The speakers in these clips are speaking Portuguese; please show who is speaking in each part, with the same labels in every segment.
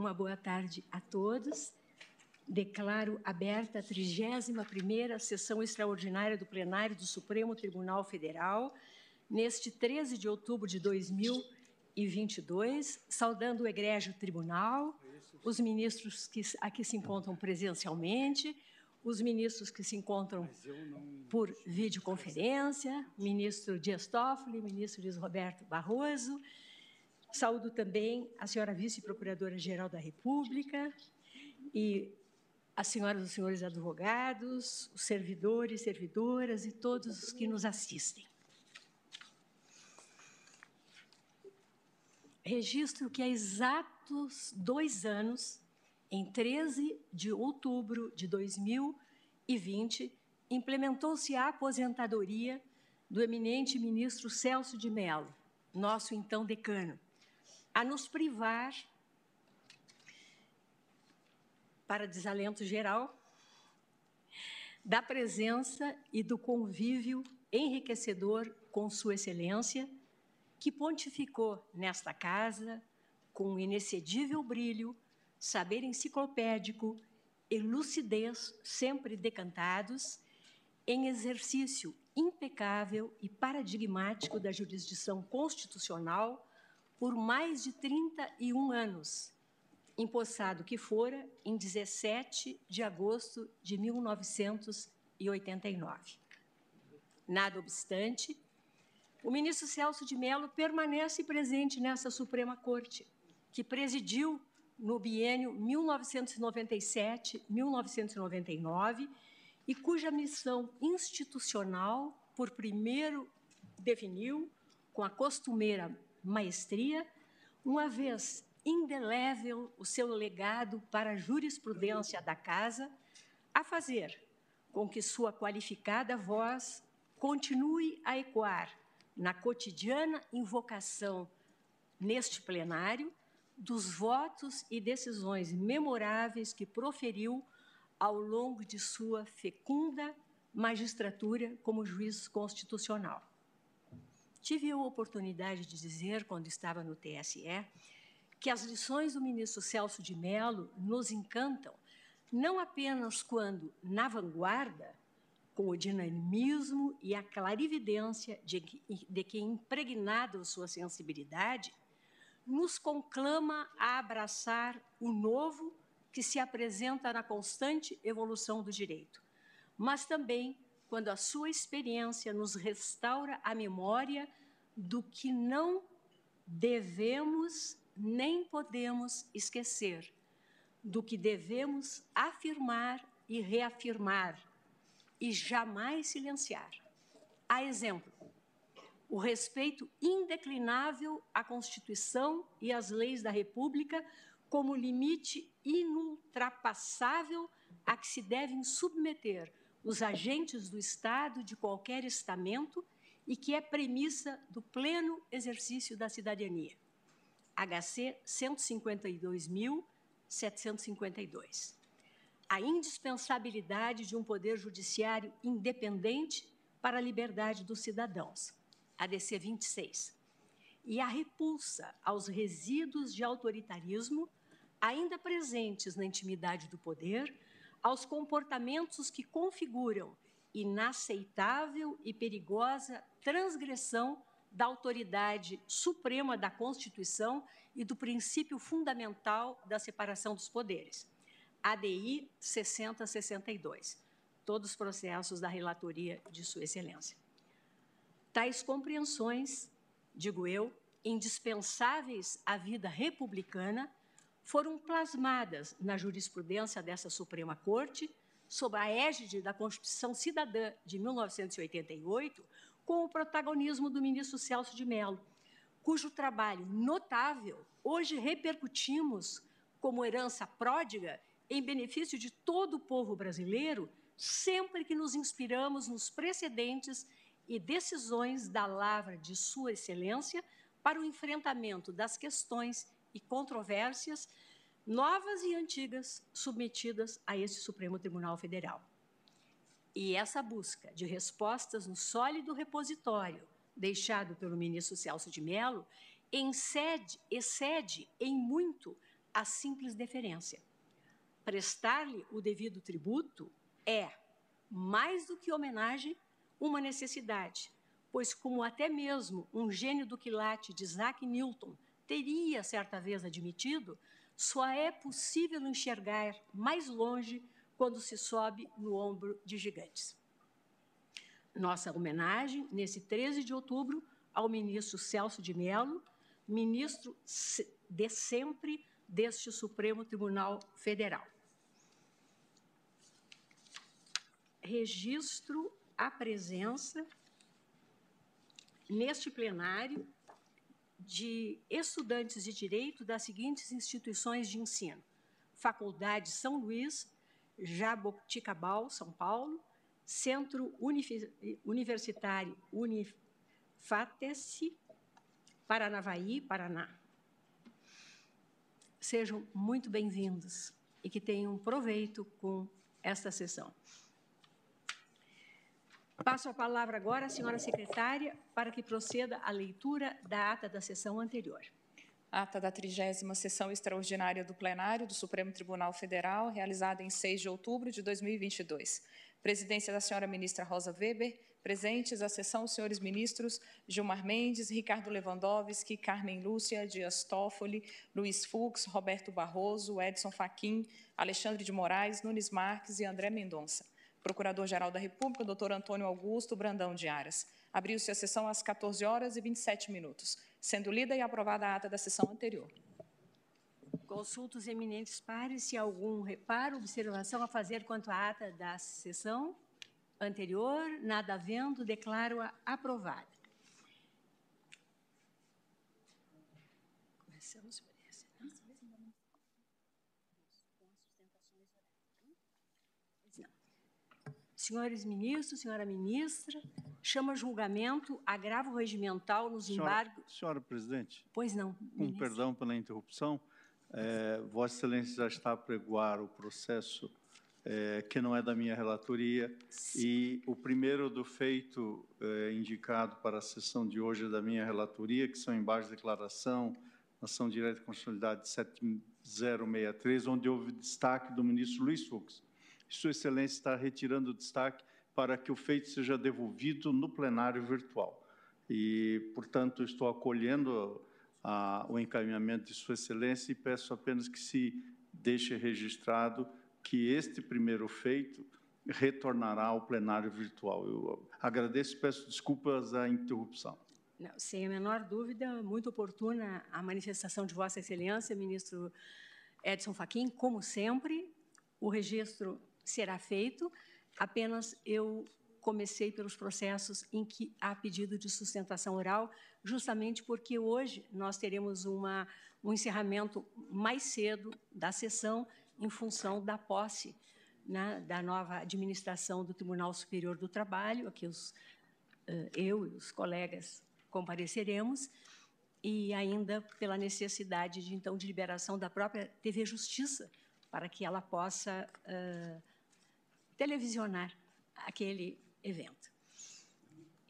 Speaker 1: uma boa tarde a todos. Declaro aberta a 31ª sessão extraordinária do plenário do Supremo Tribunal Federal, neste 13 de outubro de 2022, saudando o egrégio tribunal, os ministros que aqui se encontram presencialmente, os ministros que se encontram por videoconferência, ministro Dias Toffoli, ministro Luiz Roberto Barroso. Saúdo também a senhora vice-procuradora-geral da República e as senhoras e os senhores advogados, os servidores, servidoras e todos os que nos assistem. Registro que há exatos dois anos em 13 de outubro de 2020, implementou-se a aposentadoria do eminente ministro Celso de Mello, nosso então decano, a nos privar, para desalento geral, da presença e do convívio enriquecedor com Sua Excelência, que pontificou nesta casa, com inexcedível brilho, saber enciclopédico e lucidez sempre decantados, em exercício impecável e paradigmático da jurisdição constitucional por mais de 31 anos, empossado que fora em 17 de agosto de 1989. Nada obstante, o ministro Celso de Mello permanece presente nessa Suprema Corte, que presidiu no biênio 1997-1999 e cuja missão institucional, por primeiro, definiu, com a costumeira maestria, uma vez indelével o seu legado para a jurisprudência da Casa, a fazer com que sua qualificada voz continue a ecoar na cotidiana invocação neste plenário dos votos e decisões memoráveis que proferiu ao longo de sua fecunda magistratura como juiz constitucional. Tive a oportunidade de dizer, quando estava no TSE, que as lições do ministro Celso de Mello nos encantam, não apenas quando, na vanguarda, com o dinamismo e a clarividência de, de que, impregnada sua sensibilidade, nos conclama a abraçar o novo que se apresenta na constante evolução do direito, mas também quando a sua experiência nos restaura a memória do que não devemos nem podemos esquecer, do que devemos afirmar e reafirmar e jamais silenciar. A exemplo, o respeito indeclinável à Constituição e às leis da República como limite inultrapassável a que se devem submeter os agentes do Estado de qualquer estamento e que é premissa do pleno exercício da cidadania. HC 152.752. A indispensabilidade de um poder judiciário independente para a liberdade dos cidadãos ADC 26, e a repulsa aos resíduos de autoritarismo ainda presentes na intimidade do poder, aos comportamentos que configuram inaceitável e perigosa transgressão da autoridade suprema da Constituição e do princípio fundamental da separação dos poderes. ADI 6062. Todos os processos da relatoria de Sua Excelência. Tais compreensões, digo eu, indispensáveis à vida republicana, foram plasmadas na jurisprudência dessa Suprema Corte, sob a égide da Constituição Cidadã de 1988, com o protagonismo do ministro Celso de Mello, cujo trabalho notável hoje repercutimos como herança pródiga em benefício de todo o povo brasileiro, sempre que nos inspiramos nos precedentes e decisões da lavra de Sua Excelência para o enfrentamento das questões e controvérsias novas e antigas submetidas a este Supremo Tribunal Federal. E essa busca de respostas no sólido repositório deixado pelo ministro Celso de Mello excede, excede em muito a simples deferência. Prestar-lhe o devido tributo é, mais do que homenagem, uma necessidade, pois, como até mesmo um gênio do quilate de Isaac Newton teria certa vez admitido, só é possível enxergar mais longe quando se sobe no ombro de gigantes. Nossa homenagem, nesse 13 de outubro, ao ministro Celso de Mello, ministro de sempre deste Supremo Tribunal Federal. Registro a presença neste plenário de estudantes de direito das seguintes instituições de ensino: Faculdade São Luís, Jaboticabal, São Paulo, Centro Universitário Unifatesi, Paranavaí, Paraná. Sejam muito bem-vindos e que tenham proveito com esta sessão. Passo a palavra agora à senhora secretária para que proceda a leitura da ata da sessão anterior.
Speaker 2: Ata da 30 sessão extraordinária do plenário do Supremo Tribunal Federal, realizada em 6 de outubro de 2022. Presidência da senhora ministra Rosa Weber, presentes à sessão os senhores ministros Gilmar Mendes, Ricardo Lewandowski, Carmen Lúcia, Dias Toffoli, Luiz Fux, Roberto Barroso, Edson Fachin, Alexandre de Moraes, Nunes Marques e André Mendonça. Procurador-Geral da República, doutor Antônio Augusto Brandão de Aras. Abriu-se a sessão às 14 horas e 27 minutos, sendo lida e aprovada a ata da sessão anterior.
Speaker 1: Consulto os eminentes pares se algum reparo, observação a fazer quanto à ata da sessão anterior. Nada havendo, declaro-a aprovada. Começamos por essa. Né? Senhores ministros, senhora ministra, chama julgamento agravo regimental nos embargos.
Speaker 3: Senhora presidente.
Speaker 1: Pois não.
Speaker 3: Com ministro. perdão pela interrupção, é, Vossa Excelência já está a pregoar o processo é, que não é da minha relatoria Sim. e o primeiro do feito é, indicado para a sessão de hoje é da minha relatoria, que são embaixo de declaração, ação direta e consolidada 7063, onde houve destaque do ministro Luiz Fux sua Excelência está retirando o destaque para que o feito seja devolvido no plenário virtual. E, portanto, estou acolhendo a, o encaminhamento de Sua Excelência e peço apenas que se deixe registrado que este primeiro feito retornará ao plenário virtual. Eu agradeço e peço desculpas à interrupção.
Speaker 1: Não, sem a menor dúvida, muito oportuna a manifestação de Vossa Excelência, ministro Edson Fachin, como sempre. O registro será feito, apenas eu comecei pelos processos em que há pedido de sustentação oral, justamente porque hoje nós teremos uma, um encerramento mais cedo da sessão em função da posse né, da nova administração do Tribunal Superior do Trabalho, a que os, uh, eu e os colegas compareceremos, e ainda pela necessidade de então de liberação da própria TV Justiça para que ela possa uh, televisionar aquele evento.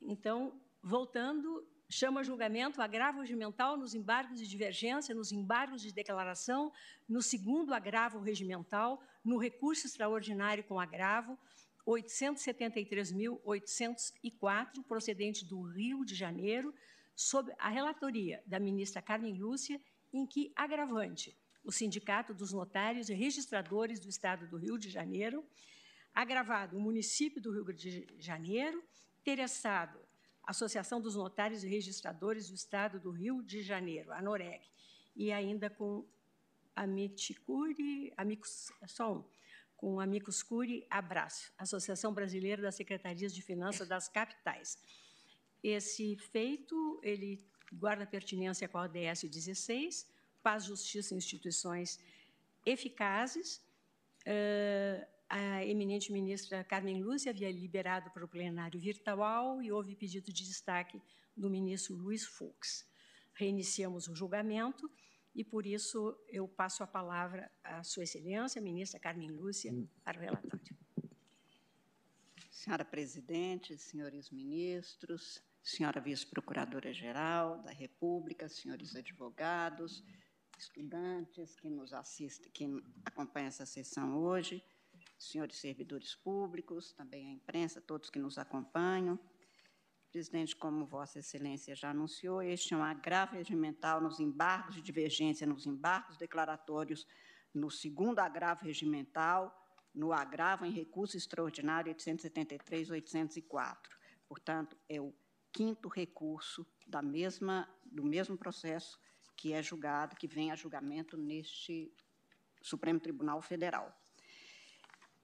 Speaker 1: Então, voltando, chama julgamento agravo regimental nos embargos de divergência, nos embargos de declaração, no segundo agravo regimental, no recurso extraordinário com agravo 873.804, procedente do Rio de Janeiro, sob a relatoria da ministra Carmen Lúcia, em que agravante o Sindicato dos Notários e Registradores do Estado do Rio de Janeiro Agravado, o município do Rio de Janeiro, interessado, Associação dos Notários e Registradores do Estado do Rio de Janeiro, a NOREG, e ainda com Amiticuri, Amicus, só um, com Amicus Curi Abraço, Associação Brasileira das Secretarias de Finanças das Capitais. Esse feito, ele guarda pertinência com a ODS 16, paz, justiça e instituições eficazes, uh, a eminente ministra Carmen Lúcia havia liberado para o plenário virtual e houve pedido de destaque do ministro Luiz Fux. Reiniciamos o julgamento e, por isso, eu passo a palavra à Sua Excelência, ministra Carmen Lúcia, para o relatório.
Speaker 4: Senhora Presidente, senhores ministros, senhora Vice-Procuradora-Geral da República, senhores advogados, estudantes que nos assistem, que acompanham essa sessão hoje, senhores servidores públicos, também a imprensa, todos que nos acompanham. Presidente, como Vossa Excelência já anunciou, este é um agravo regimental nos embargos de divergência, nos embargos declaratórios, no segundo agravo regimental, no agravo em recurso extraordinário 873-804. Portanto, é o quinto recurso da mesma, do mesmo processo que é julgado, que vem a julgamento neste Supremo Tribunal Federal.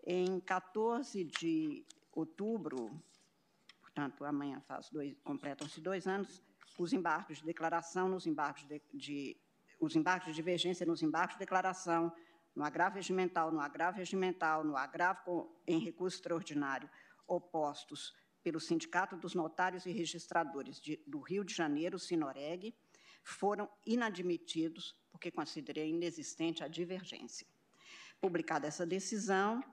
Speaker 4: Em 14 de outubro, portanto, amanhã faz dois, completam-se dois anos, os embargos de declaração, nos embargos de, de, os embargos de divergência nos embargos de declaração, no agravo regimental, no agravo regimental, no agravo em recurso extraordinário, opostos pelo Sindicato dos Notários e Registradores de, do Rio de Janeiro, Sinoreg, foram inadmitidos porque considerei inexistente a divergência. Publicada essa decisão,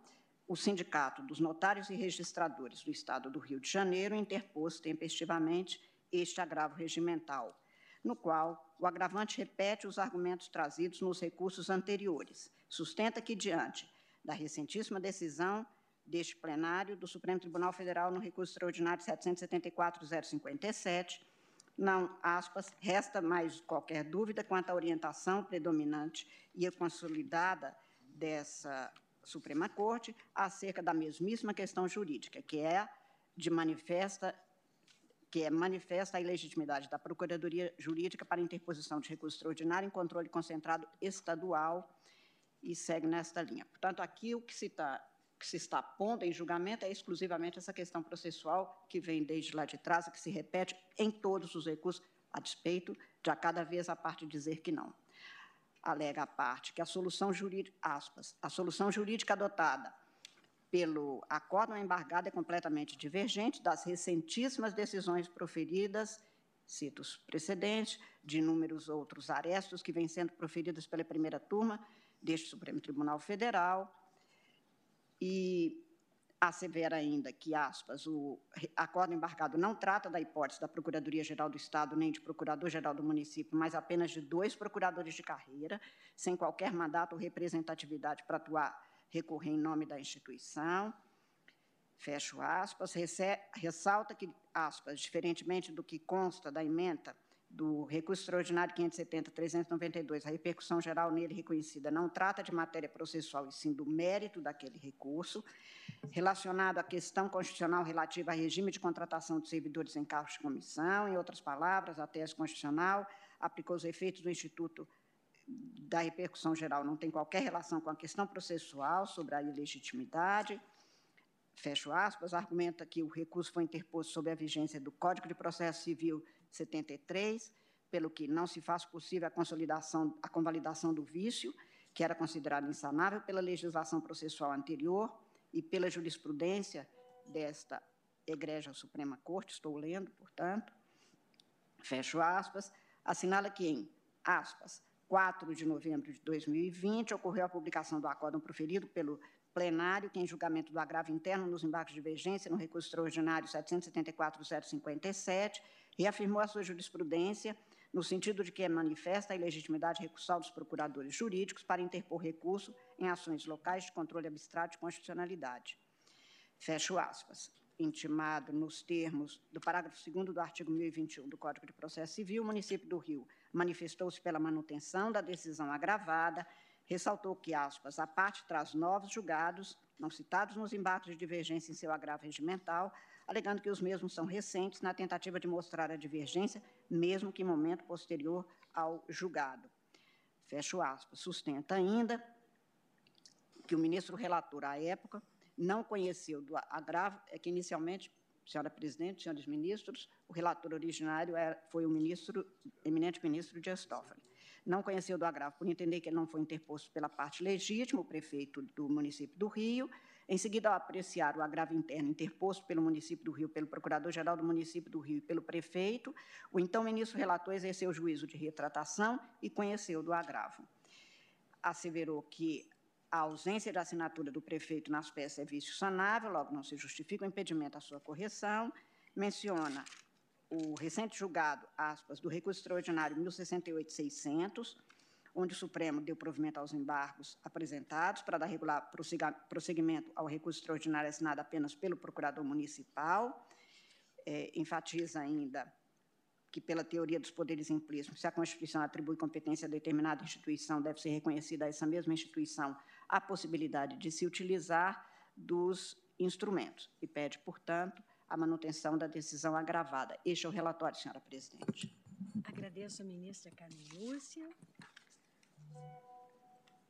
Speaker 4: o Sindicato dos Notários e Registradores do Estado do Rio de Janeiro interpôs tempestivamente este agravo regimental, no qual o agravante repete os argumentos trazidos nos recursos anteriores. Sustenta que, diante da recentíssima decisão deste plenário do Supremo Tribunal Federal no recurso extraordinário 774-057, não, aspas, resta mais qualquer dúvida quanto à orientação predominante e consolidada dessa Suprema Corte acerca da mesmíssima questão jurídica, que é de manifesta que é manifesta a ilegitimidade da Procuradoria Jurídica para interposição de recurso extraordinário em controle concentrado estadual e segue nesta linha. Portanto, aqui o que se está que se está pondo em julgamento é exclusivamente essa questão processual que vem desde lá de trás e que se repete em todos os recursos, a despeito de a cada vez a parte dizer que não. Alega a parte que a solução jurídica, aspas, a solução jurídica adotada pelo acórdão embargado é completamente divergente das recentíssimas decisões proferidas, cito os precedentes, de inúmeros outros arestos que vêm sendo proferidos pela primeira turma deste Supremo Tribunal Federal, e assevera ainda que, aspas, o acordo embarcado não trata da hipótese da Procuradoria-Geral do Estado nem de Procurador-Geral do município, mas apenas de dois procuradores de carreira, sem qualquer mandato ou representatividade para atuar, recorrer em nome da instituição. Fecho aspas. Ressalta que, aspas, diferentemente do que consta da emenda do recurso extraordinário 570-392, a repercussão geral nele reconhecida não trata de matéria processual, e sim do mérito daquele recurso, relacionado à questão constitucional relativa ao regime de contratação de servidores em cargos de comissão, em outras palavras, a tese constitucional aplicou os efeitos do Instituto da repercussão geral, não tem qualquer relação com a questão processual sobre a ilegitimidade, fecho aspas, argumenta que o recurso foi interposto sob a vigência do Código de Processo Civil 73, pelo que não se faz possível a consolidação, a convalidação do vício, que era considerado insanável pela legislação processual anterior e pela jurisprudência desta Egreja Suprema Corte, estou lendo, portanto, fecho aspas, assinala que em, aspas, 4 de novembro de 2020, ocorreu a publicação do acórdão proferido pelo plenário, que em julgamento do agravo interno nos embargos de divergência no recurso extraordinário 774.057, reafirmou a sua jurisprudência no sentido de que é manifesta a ilegitimidade recursal dos procuradores jurídicos para interpor recurso em ações locais de controle abstrato de constitucionalidade. Fecho aspas. Intimado nos termos do parágrafo 2 do artigo 1021 do Código de Processo Civil, o município do Rio manifestou-se pela manutenção da decisão agravada, ressaltou que, aspas, a parte traz novos julgados, não citados nos embates de divergência em seu agravo regimental, alegando que os mesmos são recentes na tentativa de mostrar a divergência, mesmo que em momento posterior ao julgado. Fecho aspas. Sustenta ainda que o ministro relator à época não conheceu do agravo, é que inicialmente, senhora presidente, senhores ministros, o relator originário foi o ministro, eminente ministro Dias Toffoli. Não conheceu do agravo por entender que ele não foi interposto pela parte legítima, o prefeito do município do Rio, em seguida, ao apreciar o agravo interno interposto pelo município do Rio, pelo Procurador-Geral do município do Rio e pelo prefeito, o então ministro relator exerceu o juízo de retratação e conheceu do agravo. Asseverou que a ausência de assinatura do prefeito nas peças é vício sanável, logo não se justifica o impedimento à sua correção. Menciona o recente julgado, aspas, do recurso extraordinário 1068-600, onde o Supremo deu provimento aos embargos apresentados para dar regular prosseguimento ao recurso extraordinário assinado apenas pelo procurador municipal. É, enfatiza ainda que, pela teoria dos poderes implícitos, se a Constituição atribui competência a determinada instituição, deve ser reconhecida a essa mesma instituição a possibilidade de se utilizar dos instrumentos e pede, portanto, a manutenção da decisão agravada. Este é o relatório, senhora presidente.
Speaker 1: Agradeço a ministra Carmen Lúcia.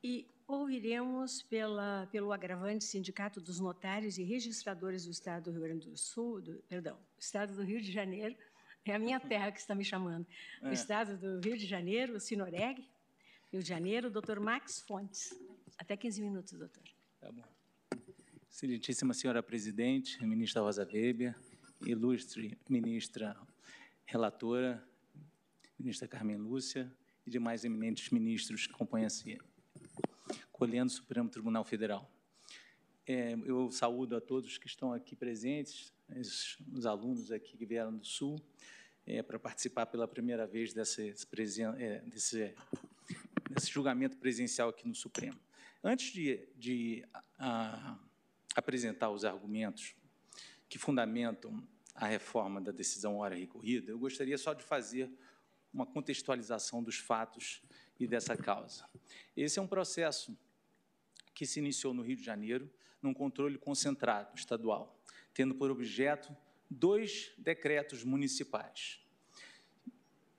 Speaker 1: E ouviremos pela, pelo agravante Sindicato dos Notários e Registradores do Estado do Rio Grande do Sul, do, perdão, Estado do Rio de Janeiro, é a minha terra que está me chamando, é. o Estado do Rio de Janeiro, o Sinoreg, Rio de Janeiro, o doutor Max Fontes. Até 15 minutos, doutor. Tá bom.
Speaker 5: Excelentíssima senhora presidente, ministra Rosa Weber, ilustre ministra relatora, ministra Carmen Lúcia e demais eminentes ministros que acompanham esse colhendo o Supremo Tribunal Federal. É, eu saúdo a todos que estão aqui presentes, os, os alunos aqui que vieram do Sul, é, para participar pela primeira vez desse, é, desse, desse, julgamento presencial aqui no Supremo. Antes de, de a, apresentar os argumentos que fundamentam a reforma da decisão hora recorrida, eu gostaria só de fazer uma contextualização dos fatos e dessa causa. Esse é um processo que se iniciou no Rio de Janeiro, num controle concentrado estadual, tendo por objeto dois decretos municipais.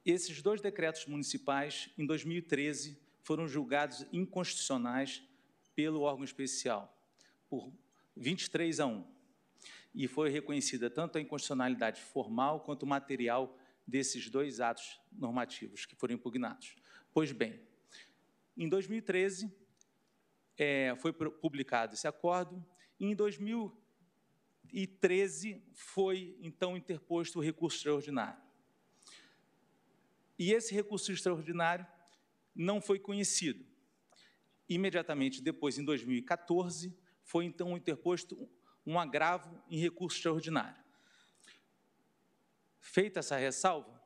Speaker 5: Esses dois decretos municipais, em 2013, foram julgados inconstitucionais pelo órgão especial, por 23 a 1. E foi reconhecida tanto a inconstitucionalidade formal quanto material desses dois atos normativos que foram impugnados. Pois bem, em 2013, é, foi publicado esse acordo, e em 2013 foi, então, interposto o recurso extraordinário. E esse recurso extraordinário não foi conhecido. Imediatamente depois, em 2014, foi, então, interposto um agravo em recurso extraordinário. Feita essa ressalva,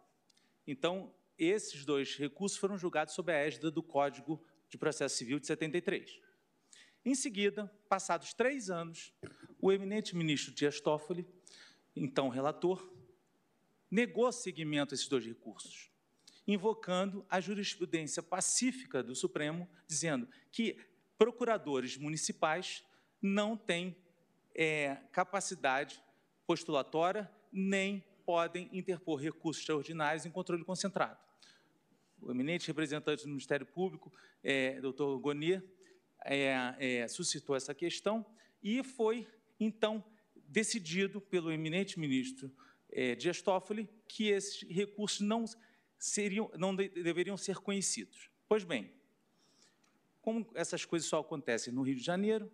Speaker 5: então, esses dois recursos foram julgados sob a égide do Código de Processo Civil de 73. Em seguida, passados três anos, o eminente ministro Dias Toffoli, então relator, negou seguimento a esses dois recursos, invocando a jurisprudência pacífica do Supremo, dizendo que procuradores municipais não têm é, capacidade postulatória nem podem interpor recursos extraordinários em controle concentrado. O eminente representante do Ministério Público, é, doutor Gonier, é, é, suscitou essa questão e foi, então, decidido pelo eminente ministro é, Dias Toffoli que esses recursos não, seriam, não de, deveriam ser conhecidos. Pois bem, como essas coisas só acontecem no Rio de Janeiro,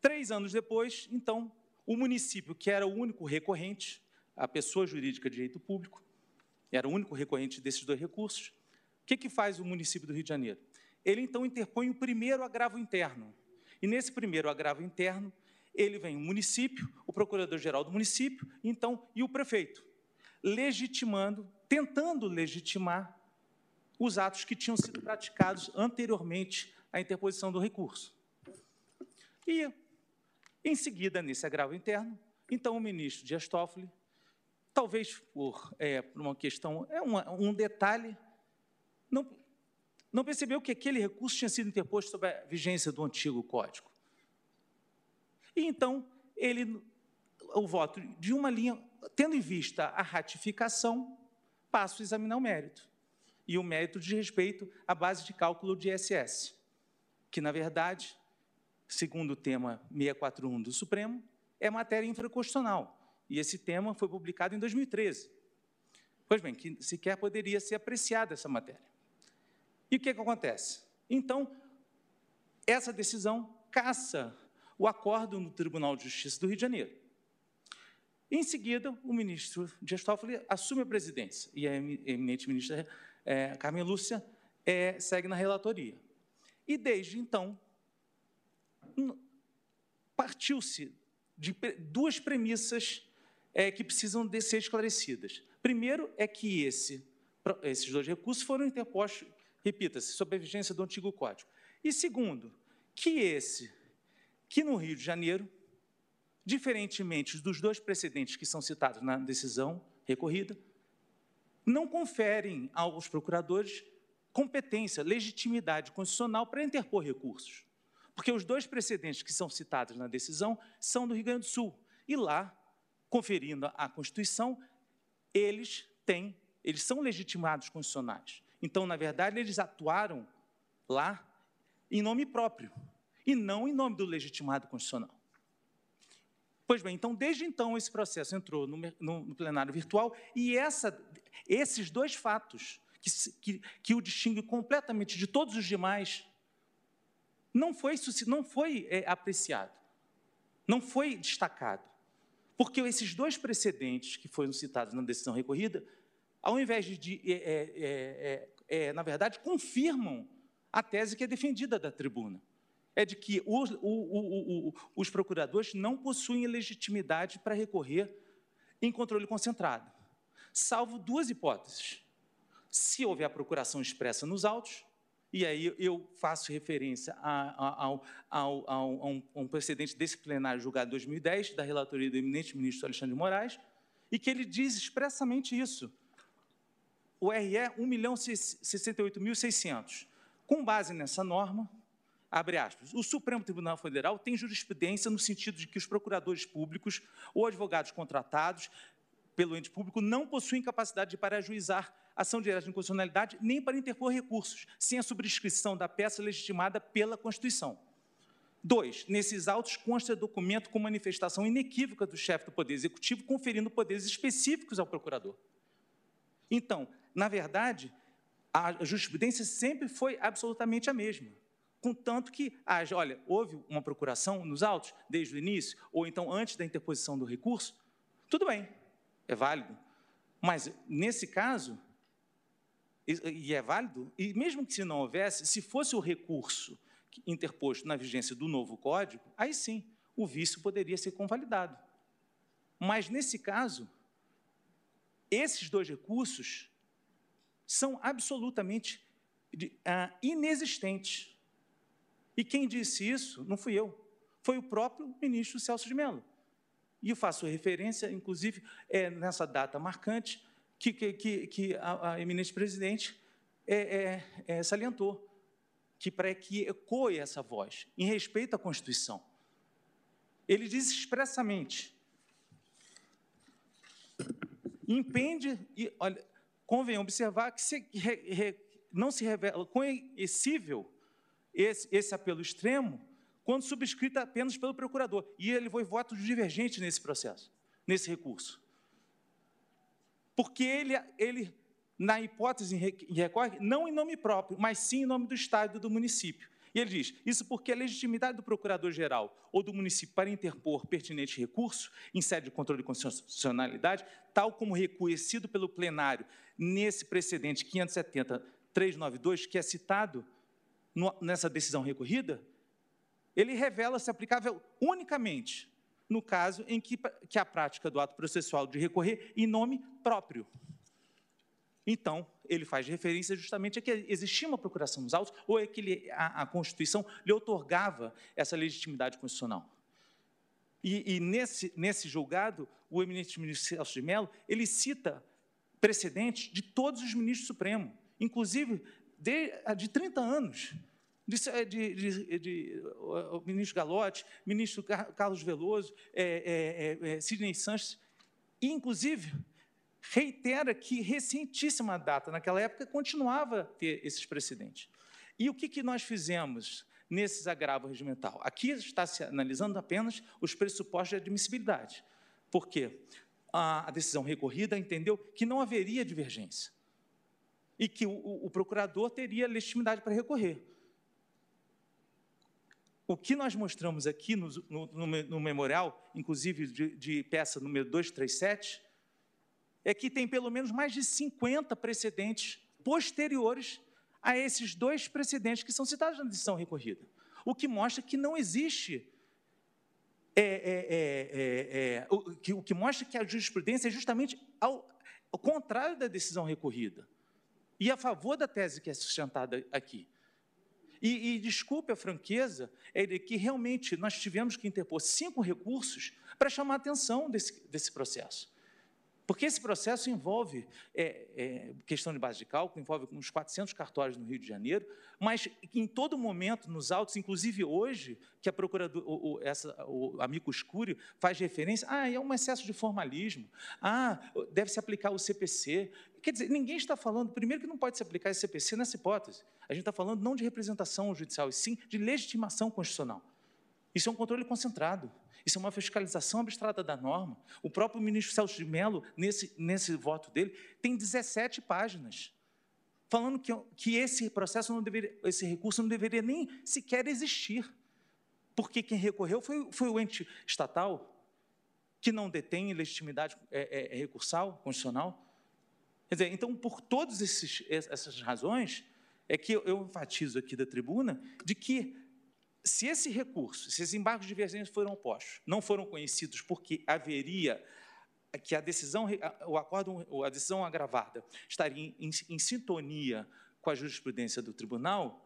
Speaker 5: três anos depois, então, o município, que era o único recorrente, a pessoa jurídica de direito público, era o único recorrente desses dois recursos, o que, que faz o município do Rio de Janeiro? ele então interpõe o primeiro agravo interno. E nesse primeiro agravo interno, ele vem o município, o procurador-geral do município, então, e o prefeito, legitimando, tentando legitimar os atos que tinham sido praticados anteriormente à interposição do recurso. E, em seguida, nesse agravo interno, então o ministro Dias Toffoli, talvez por, é, por uma questão, é uma, um detalhe, não, não percebeu que aquele recurso tinha sido interposto sob a vigência do antigo código. E então, ele, o voto de uma linha, tendo em vista a ratificação, passa a examinar o mérito. E o mérito de respeito à base de cálculo de ISS, que, na verdade, segundo o tema 641 do Supremo, é matéria infraconstitucional. E esse tema foi publicado em 2013. Pois bem, que sequer poderia ser apreciada essa matéria. E o que, que acontece? Então, essa decisão caça o acordo no Tribunal de Justiça do Rio de Janeiro. Em seguida, o ministro Dias Toffoli assume a presidência e a eminente ministra é, Carmen Lúcia é, segue na relatoria. E desde então, partiu-se de duas premissas é, que precisam de ser esclarecidas. Primeiro é que esse, esses dois recursos foram interpostos repita-se, sob a vigência do antigo Código. E segundo, que esse, que no Rio de Janeiro, diferentemente dos dois precedentes que são citados na decisão recorrida, não conferem aos procuradores competência, legitimidade constitucional para interpor recursos. Porque os dois precedentes que são citados na decisão são do Rio Grande do Sul. E lá, conferindo a Constituição, eles têm, eles são legitimados constitucionais. Então, na verdade, eles atuaram lá em nome próprio e não em nome do legitimado constitucional. Pois bem, então, desde então, esse processo entrou no, no, no plenário virtual e essa, esses dois fatos, que, que, que o distinguem completamente de todos os demais, não foi, não foi é, apreciado, não foi destacado. Porque esses dois precedentes que foram citados na decisão recorrida, ao invés de, é, é, é, na verdade, confirmam a tese que é defendida da tribuna. É de que o, o, o, os procuradores não possuem legitimidade para recorrer em controle concentrado, salvo duas hipóteses. Se houver a procuração expressa nos autos, e aí eu faço referência a, a, a, um, um, precedente plenário julgado em 2010, da relatoria do eminente ministro Alexandre de Moraes, e que ele diz expressamente isso. O RE 1.068.600. Com base nessa norma, abre aspas, o Supremo Tribunal Federal tem jurisprudência no sentido de que os procuradores públicos ou advogados contratados pelo ente público não possuem capacidade de parajuizar ação direta de inconstitucionalidade nem para interpor recursos, sem a subscrição da peça legitimada pela Constituição. Dois, nesses autos consta documento com manifestação inequívoca do chefe do Poder Executivo, conferindo poderes específicos ao procurador. Então, na verdade, a jurisprudência sempre foi absolutamente a mesma. Contanto que haja, olha, houve uma procuração nos autos desde o início, ou então antes da interposição do recurso, tudo bem, é válido. Mas, nesse caso, e é válido, e mesmo que se não houvesse, se fosse o recurso interposto na vigência do novo código, aí sim, o vício poderia ser convalidado. Mas, nesse caso, esses dois recursos são absolutamente uh, inexistentes. E quem disse isso não fui eu, foi o próprio ministro Celso de Mello. E eu faço referência, inclusive, é, nessa data marcante, que, que, que a, a, eminente presidente é, é, é, salientou, que para que ecoe essa voz, em respeito à Constituição. Ele diz expressamente, impende, e, olha, convém observar que se, re, re, não se revela conhecível esse, esse apelo extremo quando subscrito apenas pelo procurador. E ele foi voto divergente nesse processo, nesse recurso. Porque ele, ele na hipótese em recorre, não em nome próprio, mas sim em nome do Estado e do município. E ele diz: isso porque a legitimidade do procurador-geral ou do município para interpor pertinente recurso em sede de controle de constitucionalidade, tal como reconhecido pelo plenário nesse precedente 570-392, que é citado nessa decisão recorrida, ele revela-se aplicável unicamente no caso em que, que a prática do ato processual de recorrer em nome próprio. Então, ele faz referência justamente a que existia uma procuração nos autos, ou é que ele, a, a, Constituição lhe otorgava essa legitimidade constitucional. E, e nesse, nesse julgado, o eminente ministro Celso de Mello, ele cita precedentes de todos os ministros supremos, inclusive de, de 30 anos, de, de, de, de o ministro Galotti, ministro Carlos Veloso, é, é, é, Sidney Sanches, inclusive, reitera que recentíssima data, naquela época, continuava a ter esses precedentes. E o que, que nós fizemos nesses agravos regimental? Aqui está se analisando apenas os pressupostos de admissibilidade, porque a, a decisão recorrida entendeu que não haveria divergência e que o, o procurador teria legitimidade para recorrer. O que nós mostramos aqui no, no, no memorial, inclusive de, de peça número 237, é que tem pelo menos mais de 50 precedentes posteriores a esses dois precedentes que são citados na decisão recorrida. O que mostra que não existe. É, é, é, é o, que, o, que, mostra que a jurisprudência é justamente ao, ao contrário da decisão recorrida. e a favor da tese que é sustentada aqui. E, e desculpe a franqueza, é que realmente nós tivemos que interpor cinco recursos para chamar a atenção desse, desse processo. Porque esse processo envolve é, é, questão de base de cálculo, envolve uns 400 cartórios no Rio de Janeiro, mas em todo momento, nos autos, inclusive hoje, que a procuradora, o, o, essa, o amigo escuro faz referência, ah, é um excesso de formalismo, ah, deve se aplicar o CPC. Quer dizer, ninguém está falando, primeiro, que não pode se aplicar esse CPC nessa hipótese. A gente está falando não de representação judicial, e sim de legitimação constitucional. Isso é um controle concentrado. Isso é uma fiscalização abstrata da norma. O próprio ministro Celso de Mello, nesse, nesse voto dele, tem 17 páginas, falando que, que esse processo não deveria, esse recurso não deveria nem sequer existir. Porque quem recorreu foi, foi o ente estatal, que não detém legitimidade é, é, é recursal, constitucional. Quer dizer, então, por todas essas razões, é que eu, eu enfatizo aqui da tribuna de que se esse recurso, se esses embargos de divergência foram postos, não foram conhecidos porque haveria que a decisão, o acordo, a decisão agravada estaria em, em, em sintonia com a jurisprudência do tribunal,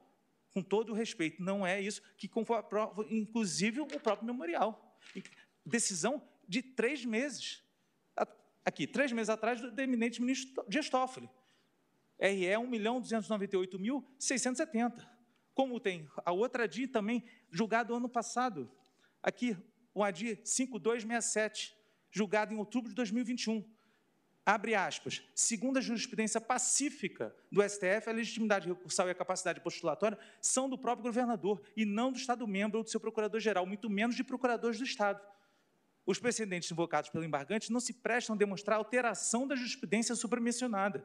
Speaker 5: com todo o respeito, não é isso que comprova, inclusive, o próprio memorial. Decisão de três meses. Aqui, três meses atrás, do eminente ministro Dias Toffoli. RE 1.298.670 como tem a outra DI também, julgado ano passado. Aqui, o ADI 5267, julgado em outubro de 2021. Abre aspas. Segundo a jurisprudência pacífica do STF, a legitimidade recursal e a capacidade postulatória são do próprio governador e não do Estado-membro ou do seu procurador-geral, muito menos de procuradores do Estado. Os precedentes invocados pelo embargante não se prestam a demonstrar alteração da jurisprudência supramencionada.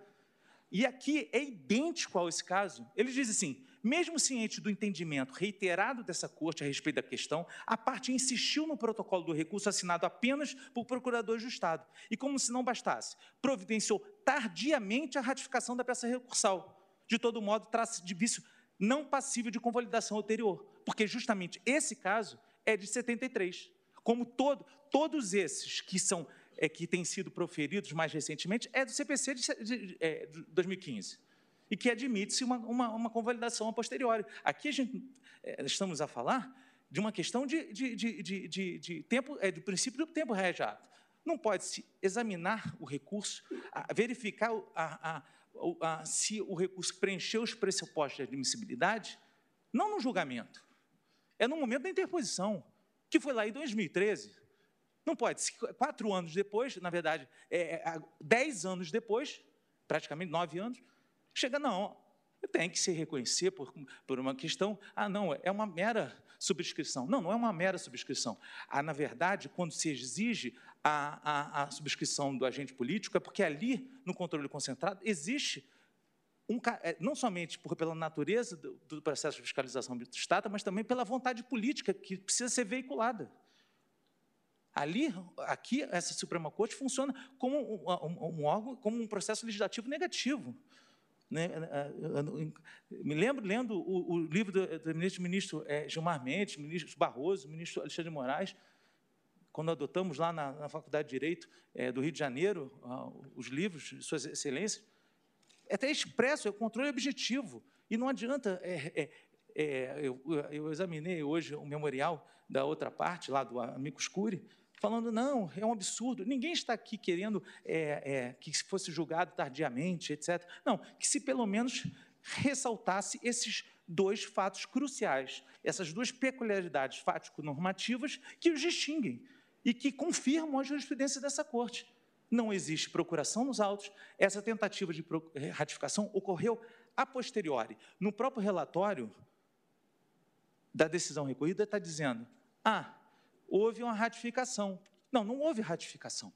Speaker 5: E aqui é idêntico a esse caso. Ele diz assim: mesmo ciente do entendimento reiterado dessa corte a respeito da questão, a parte insistiu no protocolo do recurso assinado apenas por procuradores do Estado. E, como se não bastasse, providenciou tardiamente a ratificação da peça recursal. De todo modo, trata-se de vício não passível de convalidação anterior, porque justamente esse caso é de 73. Como todo, todos esses que são é, que têm sido proferidos mais recentemente é do CPC de, de, é, de 2015 e que admite-se uma, uma, uma, convalidação a posteriori. Aqui a gente, é, estamos a falar de uma questão de, de, de, tempo, é, do princípio do tempo reajado. Não pode-se examinar o recurso, a, verificar a, a, se o recurso preencheu os pressupostos de admissibilidade, não no julgamento, é no momento da interposição, que foi lá em 2013. Não pode, quatro anos depois, na verdade, é, é dez anos depois, praticamente nove anos, Chega, não, tem que se reconhecer por, por uma questão, ah, não, é uma mera subscrição. Não, não é uma mera subscrição. Ah, na verdade, quando se exige a, a, a subscrição do agente político, é porque ali, no controle concentrado, existe um, é, não somente por, pela natureza do, do, processo de fiscalização do Estado, mas também pela vontade política que precisa ser veiculada. Ali, aqui, essa Suprema Corte funciona como um, um, um órgão, como um processo legislativo negativo. Né? Eh, eh, me lembro lendo o, o livro do, do ministro, ministro é, Gilmar Mendes, ministro Barroso, ministro Alexandre de Moraes, quando adotamos lá na, na Faculdade de Direito é, do Rio de Janeiro os livros de Suas Excelências, é até expresso, é controle objetivo. E não adianta. É, é, eu, eu, examinei hoje o memorial da outra parte, lá do Amico Escuri, falando, não, é um absurdo, ninguém está aqui querendo é, é, que fosse julgado tardiamente, etc. Não, que se pelo menos ressaltasse esses dois fatos cruciais, essas duas peculiaridades fático-normativas que os distinguem e que confirmam a jurisprudência dessa corte. Não existe procuração nos autos, essa tentativa de ratificação ocorreu a posteriori. No próprio relatório da decisão recorrida está dizendo, ah, houve uma ratificação. Não, não houve ratificação.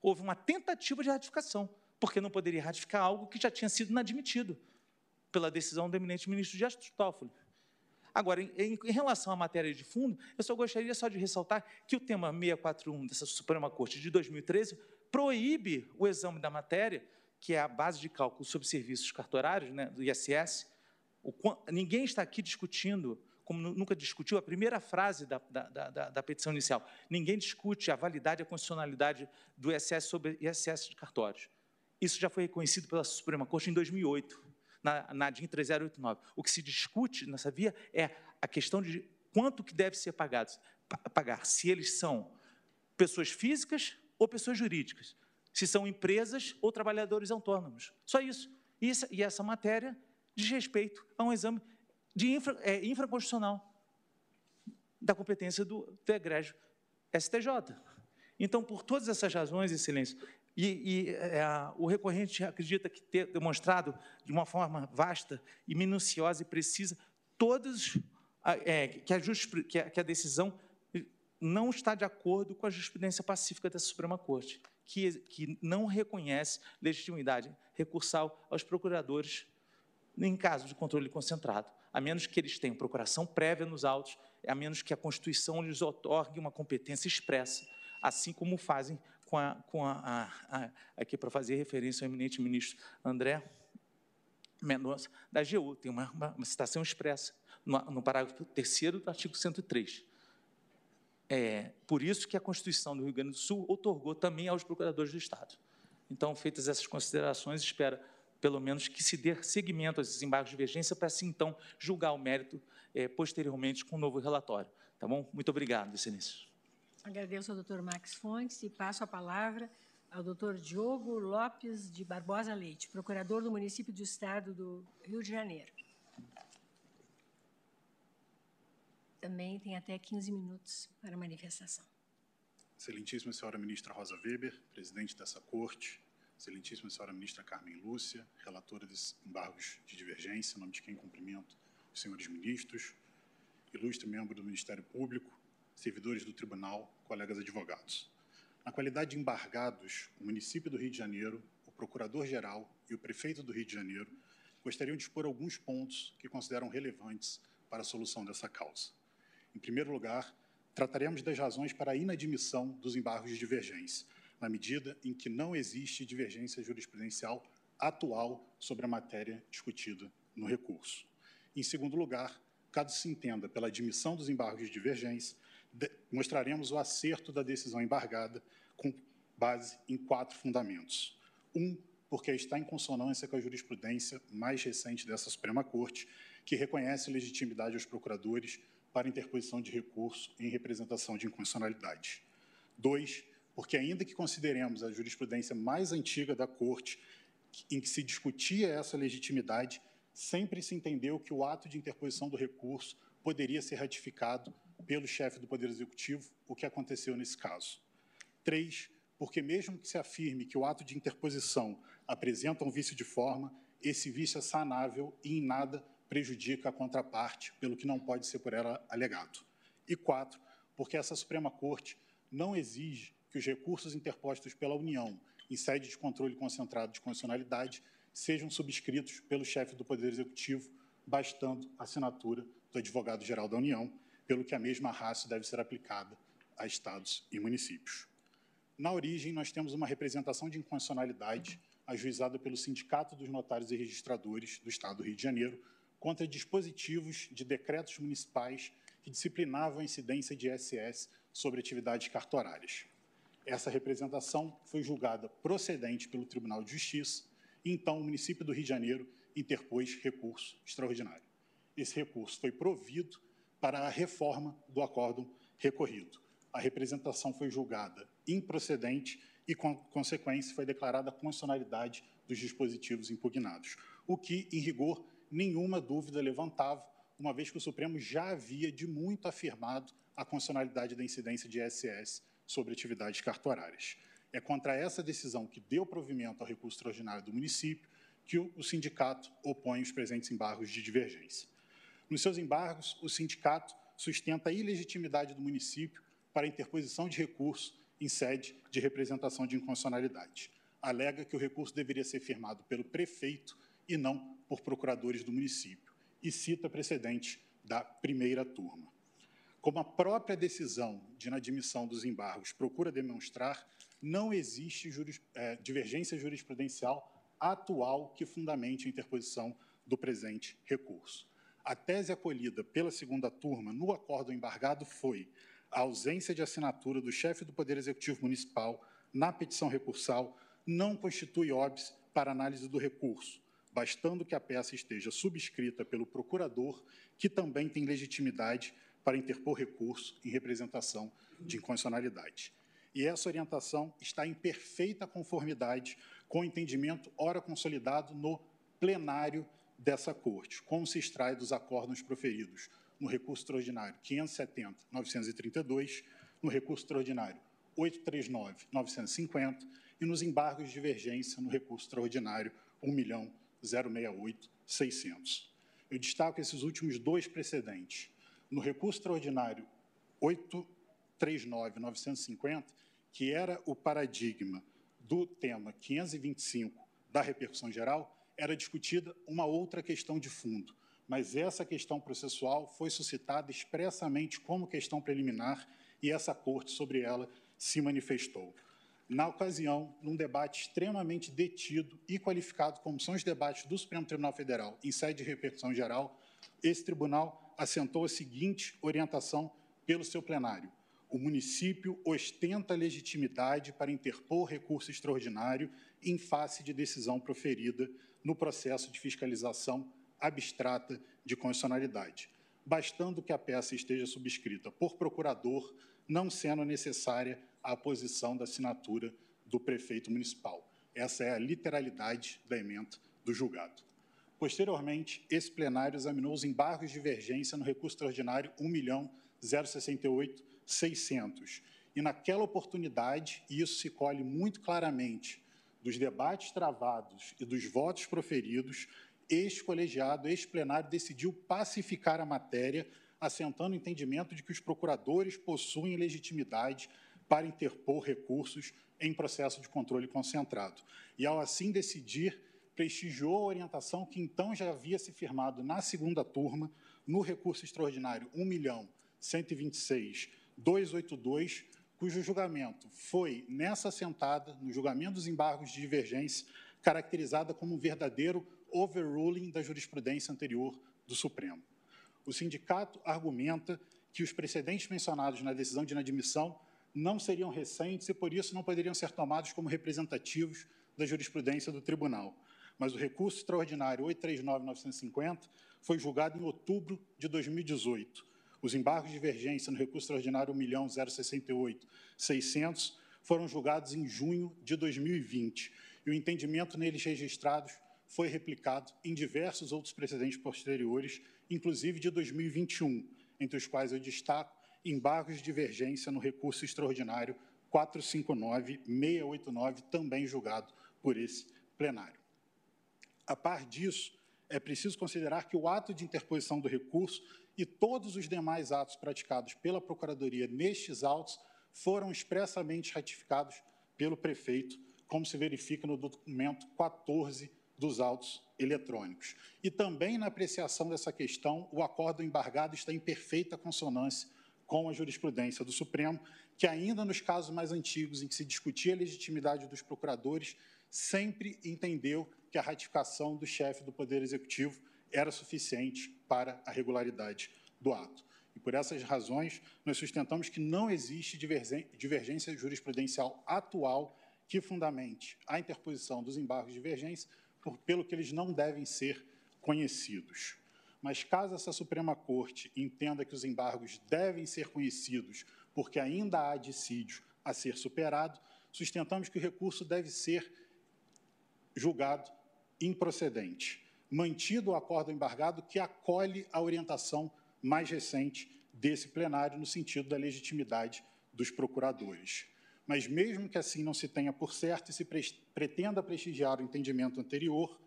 Speaker 5: Houve uma tentativa de ratificação, porque não poderia ratificar algo que já tinha sido inadmitido pela decisão do eminente ministro Dias Toffoli. Agora, em, em, relação à matéria de fundo, eu só gostaria só de ressaltar que o tema 641 dessa Suprema Corte de 2013 proíbe o exame da matéria, que é a base de cálculo sobre serviços cartorários, né, do ISS. O, ninguém está aqui discutindo como nunca discutiu, a primeira frase da, da, da, da petição inicial. Ninguém discute a validade e a constitucionalidade do ISS sobre ISS de cartórios. Isso já foi reconhecido pela Suprema Corte em 2008. na, na DIN 3089. O que se discute nessa via é a questão de quanto que deve ser pagado, pagar, se eles são pessoas físicas ou pessoas jurídicas, se são empresas ou trabalhadores autônomos. Só isso. E essa, e essa matéria diz respeito a um exame de infra, é, infraconstitucional da competência do, do egrégio STJ. Então, por todas essas razões, Excelência, e, e é, o recorrente acredita que ter demonstrado de uma forma vasta e minuciosa e precisa todos é, que, a que, a, que a decisão não está de acordo com a jurisprudência pacífica da Suprema Corte, que, que não reconhece legitimidade recursal aos procuradores em caso de controle concentrado, a menos que eles tenham procuração prévia nos autos, a menos que a Constituição lhes otorgue uma competência expressa, assim como fazem com a, com a, a, a aqui para fazer referência ao eminente ministro André Mendonça, da AGU, tem uma, uma, uma citação expressa no, no parágrafo 3 do artigo 103. É, por isso que a Constituição do Rio Grande do Sul otorgou também aos procuradores do Estado. Então, feitas essas considerações, espera, pelo menos, que se dê seguimento a esses embargos de divergência para, assim, então, julgar o mérito é, posteriormente com um novo relatório. Tá bom? Muito obrigado, excelência.
Speaker 1: Agradeço ao doutor Max Fontes e passo a palavra ao doutor Diogo Lopes de Barbosa Leite, procurador do município do Estado do Rio de Janeiro. Também tem até 15 minutos para manifestação.
Speaker 6: Excelentíssima senhora ministra Rosa Weber, presidente dessa corte, excelentíssima senhora ministra Carmen Lúcia, relatora dos embargos de divergência, em nome de quem cumprimento os senhores ministros, ilustre membro do Ministério Público, servidores do tribunal, colegas advogados. Na qualidade de embargados, o município do Rio de Janeiro, o procurador-geral e o prefeito do Rio de Janeiro gostariam de expor alguns pontos que consideram relevantes para a solução dessa causa. Em primeiro lugar, trataremos das razões para a inadmissão dos embargos de divergência, na medida em que não existe divergência jurisprudencial atual sobre a matéria discutida no recurso. Em segundo lugar, caso se entenda pela admissão dos embargos de divergência, mostraremos o acerto da decisão embargada com base em quatro fundamentos. Um, porque está em consonância com a jurisprudência mais recente dessa Suprema Corte, que reconhece legitimidade aos procuradores para interposição de recurso em representação de inconstitucionalidade. Dois, porque ainda que consideremos a jurisprudência mais antiga da Corte, em que se discutia essa legitimidade, sempre se entendeu que o ato de interposição do recurso poderia ser ratificado pelo chefe do Poder Executivo, o que aconteceu nesse caso. Três, porque mesmo que se afirme que o ato de interposição apresenta um vício de forma, esse vício é sanável e em nada prejudica a contraparte, pelo que não pode ser por ela alegado. E quatro, porque essa Suprema Corte não exige que os recursos interpostos pela União em sede de controle concentrado de constitucionalidade sejam subscritos pelo chefe do Poder Executivo, bastando a assinatura do advogado-geral da União, pelo que a mesma raça deve ser aplicada a estados e municípios. Na origem, nós temos uma representação de inconstitucionalidade ajuizada pelo Sindicato dos Notários e Registradores do Estado do Rio de Janeiro contra dispositivos de decretos municipais que disciplinavam a incidência de ISS sobre atividades cartorárias. Essa representação foi julgada procedente pelo Tribunal de Justiça e, então, o município do Rio de Janeiro interpôs recurso extraordinário. Esse recurso foi provido para a reforma do acórdão recorrido. A representação foi julgada improcedente e, com consequência, foi declarada a constitucionalidade dos dispositivos impugnados, o que, em rigor, nenhuma dúvida levantava, uma vez que o Supremo já havia de muito afirmado a constitucionalidade da incidência de ISS sobre atividades cartorárias. É contra essa decisão que deu provimento ao recurso extraordinário do município que o sindicato opõe os presentes embargos de divergência. Nos seus embargos, o sindicato sustenta a ilegitimidade do município para interposição de recurso em sede de representação de inconstitucionalidade. Alega que o recurso deveria ser firmado pelo prefeito e não por procuradores do município, e cita precedente da primeira turma. Como a própria decisão de inadmissão dos embargos procura demonstrar, não existe juris, é, divergência jurisprudencial atual que fundamente a interposição do presente recurso. A tese acolhida pela segunda turma no acordo embargado foi a ausência de assinatura do chefe do Poder Executivo Municipal na petição recursal não constitui óbice para análise do recurso, bastando que a peça esteja subscrita pelo procurador, que também tem legitimidade para interpor recurso em representação de inconstitucionalidade. E essa orientação está em perfeita conformidade com o entendimento ora consolidado no plenário dessa Corte, como se extrai dos acordos proferidos no recurso extraordinário 570-932, no recurso extraordinário 839-950 e nos embargos de divergência no recurso extraordinário 1.068.600. Eu destaco esses últimos dois precedentes. No recurso extraordinário 839.950, que era o paradigma do tema 525 da repercussão geral, era discutida uma outra questão de fundo, mas essa questão processual foi suscitada expressamente como questão preliminar e essa Corte sobre ela se manifestou. Na ocasião, num debate extremamente detido e qualificado, como são os debates do Supremo Tribunal Federal em sede de repercussão geral, esse tribunal assentou a seguinte orientação pelo seu plenário. O município ostenta legitimidade para interpor recurso extraordinário em face de decisão proferida no processo de fiscalização abstrata de constitucionalidade, bastando que a peça esteja subscrita por procurador, não sendo necessária a posição da assinatura do prefeito municipal. Essa é a literalidade da emenda do julgado. Posteriormente, esse plenário examinou os embargos de divergência no recurso extraordinário 1.068.600. E naquela oportunidade, e isso se colhe muito claramente dos debates travados e dos votos proferidos, este colegiado, este plenário decidiu pacificar a matéria, assentando o entendimento de que os procuradores possuem legitimidade para interpor recursos em processo de controle concentrado. E, ao assim decidir, prestigiou a orientação que então já havia se firmado na segunda turma, no recurso extraordinário 1.126.282, cujo julgamento foi, nessa sentada, no julgamento dos embargos de divergência, caracterizada como um verdadeiro overruling da jurisprudência anterior do Supremo. O sindicato argumenta que os precedentes mencionados na decisão de inadmissão não seriam recentes e, por isso, não poderiam ser tomados como representativos da jurisprudência do tribunal. Mas o recurso extraordinário 839.950 foi julgado em outubro de 2018. Os embargos de divergência no recurso extraordinário 1.068.600 foram julgados em junho de 2020 e o entendimento neles registrados foi replicado em diversos outros precedentes posteriores, inclusive de 2021, entre os quais eu destaco embargos de divergência no recurso extraordinário 459-689, também julgado por esse plenário. A par disso, é preciso considerar que o ato de interposição do recurso e todos os demais atos praticados pela Procuradoria nestes autos foram expressamente ratificados pelo prefeito, como se verifica no documento 14 dos autos eletrônicos. E também na apreciação dessa questão, o acordo embargado está em perfeita consonância com a jurisprudência do Supremo, que ainda nos casos mais antigos em que se discutia a legitimidade dos procuradores, sempre entendeu que a ratificação do chefe do Poder Executivo era suficiente para a regularidade do ato. E por essas razões, nós sustentamos que não existe divergência jurisprudencial atual que fundamente a interposição dos embargos de divergência, por, pelo que eles não devem ser conhecidos. Mas caso essa Suprema Corte entenda que os embargos devem ser conhecidos porque ainda há dissídio a ser superado, sustentamos que o recurso deve ser julgado improcedente, mantido o acordo embargado que acolhe a orientação mais recente desse plenário no sentido da legitimidade dos procuradores. Mas mesmo que assim não se tenha por certo e se pretenda prestigiar o entendimento anterior,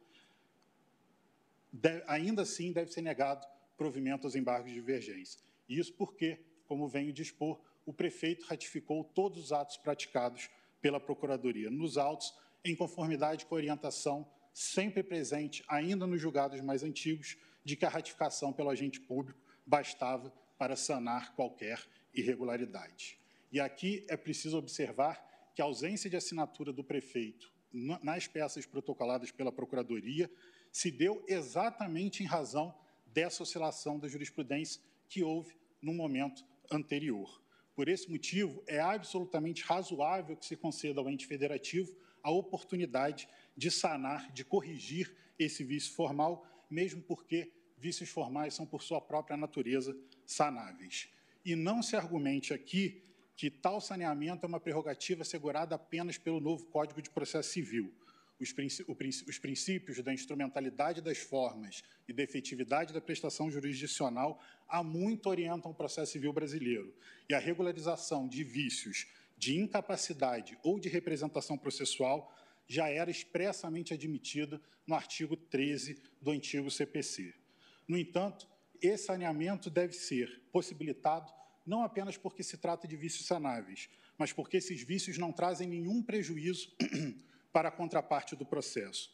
Speaker 6: deve, ainda assim deve ser negado provimento aos embargos de divergência. Isso porque, como venho dispor, o prefeito ratificou todos os atos praticados pela Procuradoria nos autos, em conformidade com a orientação sempre presente, ainda nos julgados mais antigos, de que a ratificação pelo agente público bastava para sanar qualquer irregularidade. E aqui é preciso observar que a ausência de assinatura do prefeito nas peças protocoladas pela Procuradoria se deu exatamente em razão dessa oscilação da jurisprudência que houve no momento anterior. Por esse motivo, é absolutamente razoável que se conceda ao ente federativo a oportunidade de sanar, de corrigir esse vício formal, mesmo porque vícios formais são, por sua própria natureza, sanáveis. E não se argumente aqui que tal saneamento é uma prerrogativa assegurada apenas pelo novo Código de Processo Civil. Os, os princípios da instrumentalidade das formas e da efetividade da prestação jurisdicional há muito orientam o processo civil brasileiro. E a regularização de vícios de incapacidade ou de representação processual já era expressamente admitida no artigo 13 do antigo CPC. No entanto, esse saneamento deve ser possibilitado não apenas porque se trata de vícios sanáveis, mas porque esses vícios não trazem nenhum prejuízo para a contraparte do processo.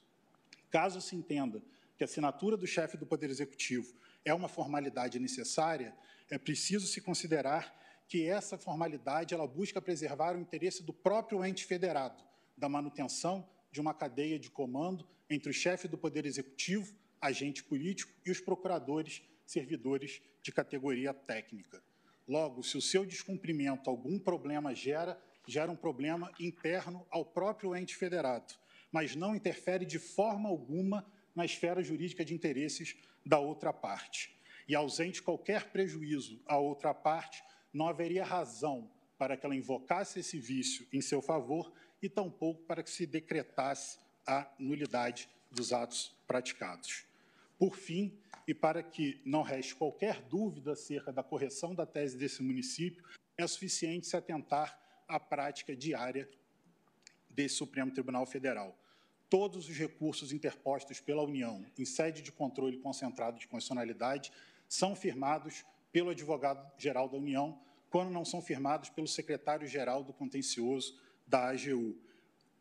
Speaker 6: Caso se entenda que a assinatura do chefe do Poder Executivo é uma formalidade necessária, é preciso se considerar que essa formalidade ela busca preservar o interesse do próprio ente federado, da manutenção de uma cadeia de comando entre o chefe do Poder Executivo, agente político, e os procuradores, servidores de categoria técnica. Logo, se o seu descumprimento algum problema gera, gera um problema interno ao próprio ente federado, mas não interfere de forma alguma na esfera jurídica de interesses da outra parte. E ausente qualquer prejuízo à outra parte, não haveria razão para que ela invocasse esse vício em seu favor e tampouco para que se decretasse a nulidade dos atos praticados. Por fim, e para que não reste qualquer dúvida acerca da correção da tese desse município, é suficiente se atentar à prática diária desse Supremo Tribunal Federal. Todos os recursos interpostos pela União em sede de controle concentrado de constitucionalidade são firmados pelo advogado-geral da União, quando não são firmados pelo secretário-geral do contencioso da AGU.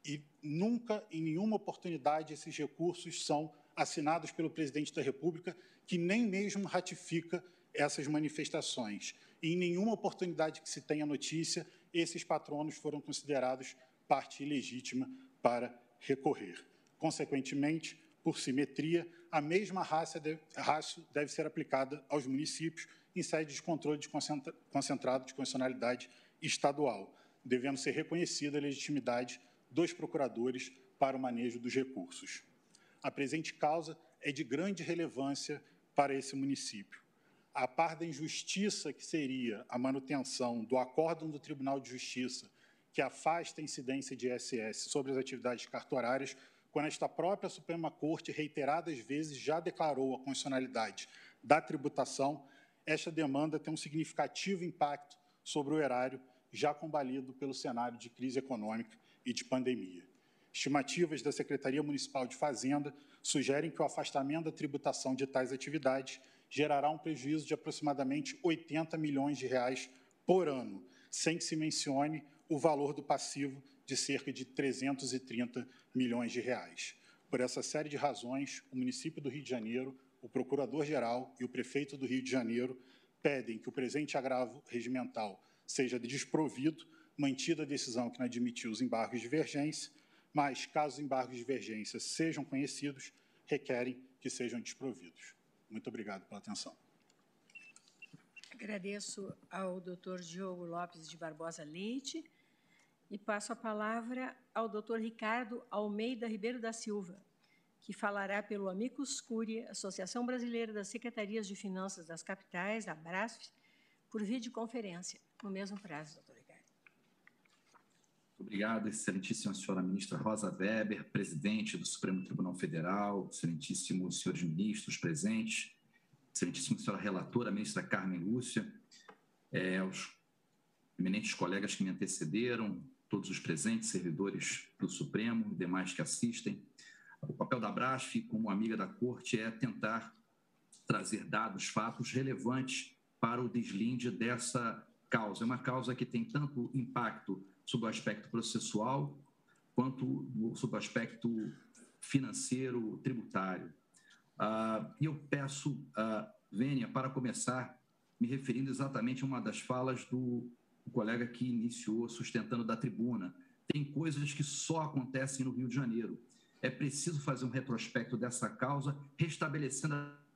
Speaker 6: E nunca, em nenhuma oportunidade, esses recursos são assinados pelo presidente da República, que nem mesmo ratifica essas manifestações. E em nenhuma oportunidade que se tenha notícia, esses patronos foram considerados parte ilegítima para recorrer. Consequentemente, por simetria, a mesma raça deve, deve ser aplicada aos municípios em sede de controle de concentra, concentrado de constitucionalidade estadual, devendo ser reconhecida a legitimidade dos procuradores para o manejo dos recursos. A presente causa é de grande relevância para esse município. A par da injustiça que seria a manutenção do acórdão do Tribunal de Justiça, que afasta a incidência de ISS sobre as atividades cartorárias, quando esta própria Suprema Corte reiteradas vezes já declarou a constitucionalidade da tributação, esta demanda tem um significativo impacto sobre o erário já combalido pelo cenário de crise econômica e de pandemia. Estimativas da Secretaria Municipal de Fazenda sugerem que o afastamento da tributação de tais atividades gerará um prejuízo de aproximadamente 80 milhões de reais por ano, sem que se mencione o valor do passivo de cerca de 330 milhões de reais. Por essa série de razões, o município do Rio de Janeiro, o procurador-geral e o prefeito do Rio de Janeiro pedem que o presente agravo regimental seja desprovido, mantida a decisão que não admitiu os embargos de divergência, mas, caso os embargos de divergência sejam conhecidos, requerem que sejam desprovidos. Muito obrigado pela atenção.
Speaker 1: Agradeço ao doutor Diogo Lopes de Barbosa Leite. E passo a palavra ao doutor Ricardo Almeida Ribeiro da Silva, que falará pelo Amicus Curiae, Associação Brasileira das Secretarias de Finanças das Capitais, a BRASF, por videoconferência, no mesmo prazo, doutor.
Speaker 7: Obrigado, excelentíssima senhora ministra Rosa Weber, presidente do Supremo Tribunal Federal, excelentíssimos senhores ministros presentes, excelentíssima senhora relatora, ministra Carmen Lúcia, é, eminentes colegas que me antecederam, todos os presentes, servidores do Supremo e demais que assistem. O papel da Brasf, como amiga da Corte, é tentar trazer dados, fatos relevantes para o deslinde dessa causa. É uma causa que tem tanto impacto sob o aspecto processual quanto sob o aspecto financeiro, tributário. Uh, e eu peço, uh, Vênia, para começar, me referindo exatamente a uma das falas do colega que iniciou sustentando da tribuna. Tem coisas que só acontecem no Rio de Janeiro. É preciso fazer um retrospecto dessa causa, restabelecendo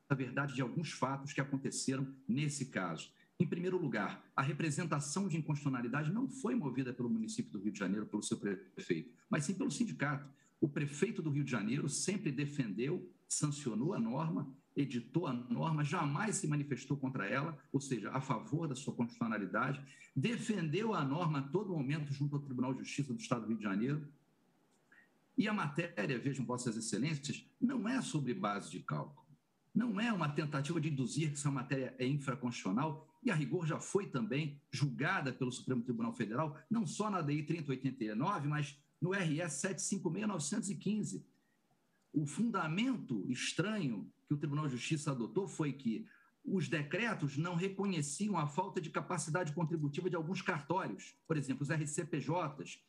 Speaker 7: a verdade de alguns fatos que aconteceram nesse caso. Em primeiro lugar, a representação de inconstitucionalidade não foi movida pelo município do Rio de Janeiro, pelo seu prefeito, mas sim pelo sindicato. O prefeito do Rio de Janeiro sempre defendeu sancionou a norma, editou a norma, jamais se manifestou contra ela, ou seja, a favor da sua constitucionalidade, defendeu a norma a todo momento junto ao Tribunal de Justiça do Estado do Rio de Janeiro. E a matéria, vejam Vossas Excelências, não é sobre base de cálculo. Não é uma tentativa de induzir que essa matéria é infraconstitucional e, a rigor, já foi também julgada pelo Supremo Tribunal Federal, não só na DI 3089, mas no RS 756-915. O fundamento estranho que o Tribunal de Justiça adotou foi que os decretos não reconheciam a falta de capacidade contributiva de alguns cartórios, por exemplo, os RCPJs,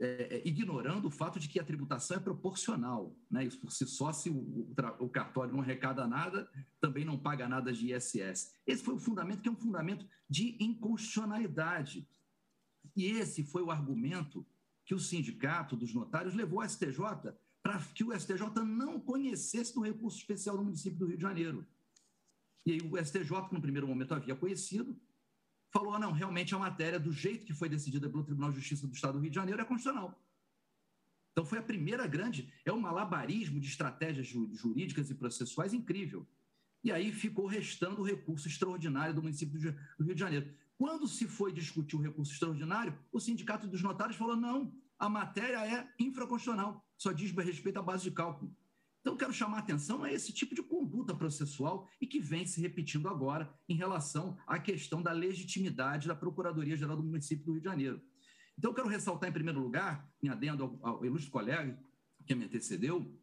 Speaker 7: é, é, ignorando o fato de que a tributação é proporcional. Né? Isso por si só, se o, o, cartório não arrecada nada, também não paga nada de ISS. Esse foi o fundamento, que é um fundamento de inconstitucionalidade. E esse foi o argumento que o sindicato dos notários levou ao STJ para que o STJ não conhecesse do recurso especial do município do Rio de Janeiro. E aí o STJ, que no primeiro momento havia conhecido, falou: ah, não, realmente a matéria, do jeito que foi decidida pelo Tribunal de Justiça do Estado do Rio de Janeiro, é constitucional. Então foi a primeira grande, é um malabarismo de estratégias jurídicas e processuais incrível. E aí ficou restando o recurso extraordinário do município do Rio de Janeiro. Quando se foi discutir o recurso extraordinário, o Sindicato dos Notários falou: não, a matéria é infraconstitucional, só diz respeito à base de cálculo. Então, quero chamar a atenção a esse tipo de conduta processual e que vem se repetindo agora em relação à questão da legitimidade da Procuradoria-Geral do município do Rio de Janeiro. Então, quero ressaltar, em primeiro lugar, em adendo ao, ao ilustre colega que me antecedeu,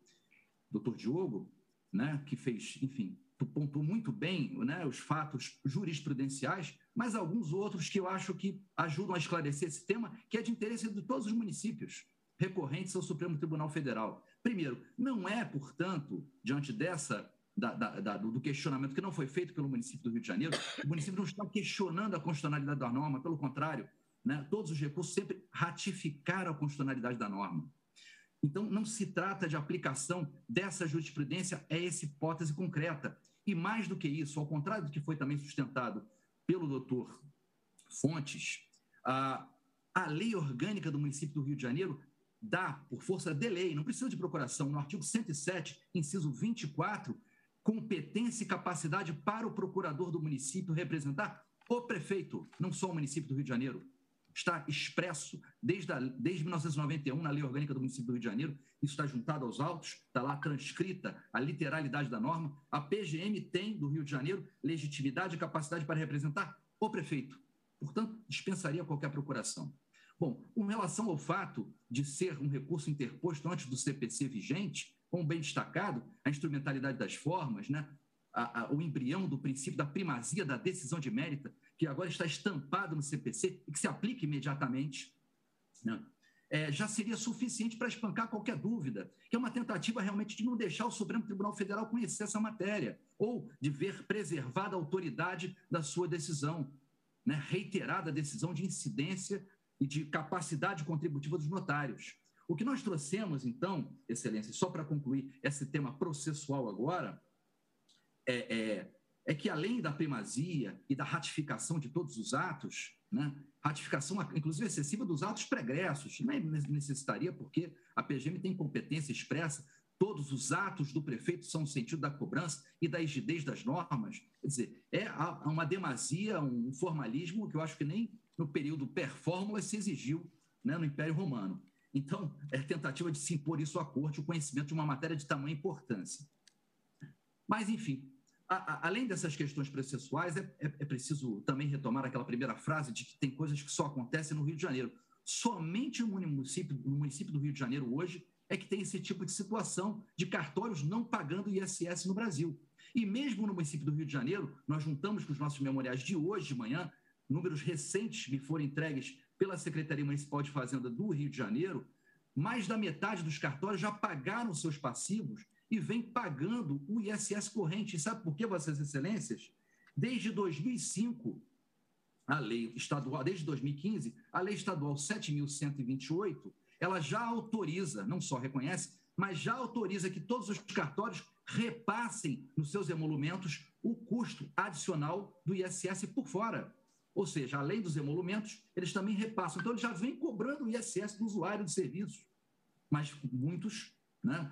Speaker 7: doutor Diogo, né, que fez, enfim, pontuou muito bem né, os fatos jurisprudenciais, mas alguns outros que eu acho que ajudam a esclarecer esse tema, que é de interesse de todos os municípios recorrentes ao Supremo Tribunal Federal. Primeiro, não é, portanto, diante dessa da, da, da, do questionamento que não foi feito pelo município do Rio de Janeiro, o município não está questionando a constitucionalidade da norma, pelo contrário, né, todos os recursos sempre ratificaram a constitucionalidade da norma. Então, não se trata de aplicação dessa jurisprudência a essa hipótese concreta. E mais do que isso, ao contrário do que foi também sustentado pelo doutor Fontes, a, a lei orgânica do município do Rio de Janeiro dá, por força de lei, não precisa de procuração, no artigo 107, inciso 24, competência e capacidade para o procurador do município representar o prefeito, não só o município do Rio de Janeiro. Está expresso desde, a, desde 1991 na Lei Orgânica do Município do Rio de Janeiro, isso está juntado aos autos, está lá transcrita a literalidade da norma. A PGM tem, do Rio de Janeiro, legitimidade e capacidade para representar o prefeito. Portanto, dispensaria qualquer procuração. Bom, com relação ao fato de ser um recurso interposto antes do CPC vigente, como bem destacado, a instrumentalidade das formas, né? A, a, o embrião do princípio da primazia da decisão de mérito, que agora está estampado no CPC e que se aplica imediatamente, né? é, já seria suficiente para espancar qualquer dúvida, que é uma tentativa realmente de não deixar o Supremo Tribunal Federal conhecer essa matéria, ou de ver preservada a autoridade da sua decisão, né? reiterada a decisão de incidência e de capacidade contributiva dos notários. O que nós trouxemos, então, Excelência, só para concluir esse tema processual agora, é, é, é, que além da primazia e da ratificação de todos os atos, né, ratificação, inclusive excessiva dos atos pregressos, nem necessitaria, porque a PGM tem competência expressa, todos os atos do prefeito são no sentido da cobrança e da rigidez das normas. Quer dizer, é uma demasia, um formalismo que eu acho que nem no período performance se exigiu né, no Império Romano. Então, é tentativa de se impor isso à corte, o conhecimento de uma matéria de tamanha importância. Mas, enfim, a, a, além dessas questões processuais, é, é, é, preciso também retomar aquela primeira frase de que tem coisas que só acontecem no Rio de Janeiro. Somente no município, no município do Rio de Janeiro, hoje, é que tem esse tipo de situação de cartórios não pagando ISS no Brasil. E mesmo no município do Rio de Janeiro, nós juntamos com os nossos memoriais de hoje de manhã, números recentes me foram entregues pela Secretaria Municipal de Fazenda do Rio de Janeiro, mais da metade dos cartórios já pagaram seus passivos e vem pagando o ISS corrente. E sabe por quê, Vossas Excelências? Desde 2005, a lei estadual, desde 2015, a lei estadual 7.128, ela já autoriza, não só reconhece, mas já autoriza que todos os cartórios repassem nos seus emolumentos o custo adicional do ISS por fora. Ou seja, além dos emolumentos, eles também repassam. Então, eles já vêm cobrando o ISS do usuário de serviços. Mas muitos né,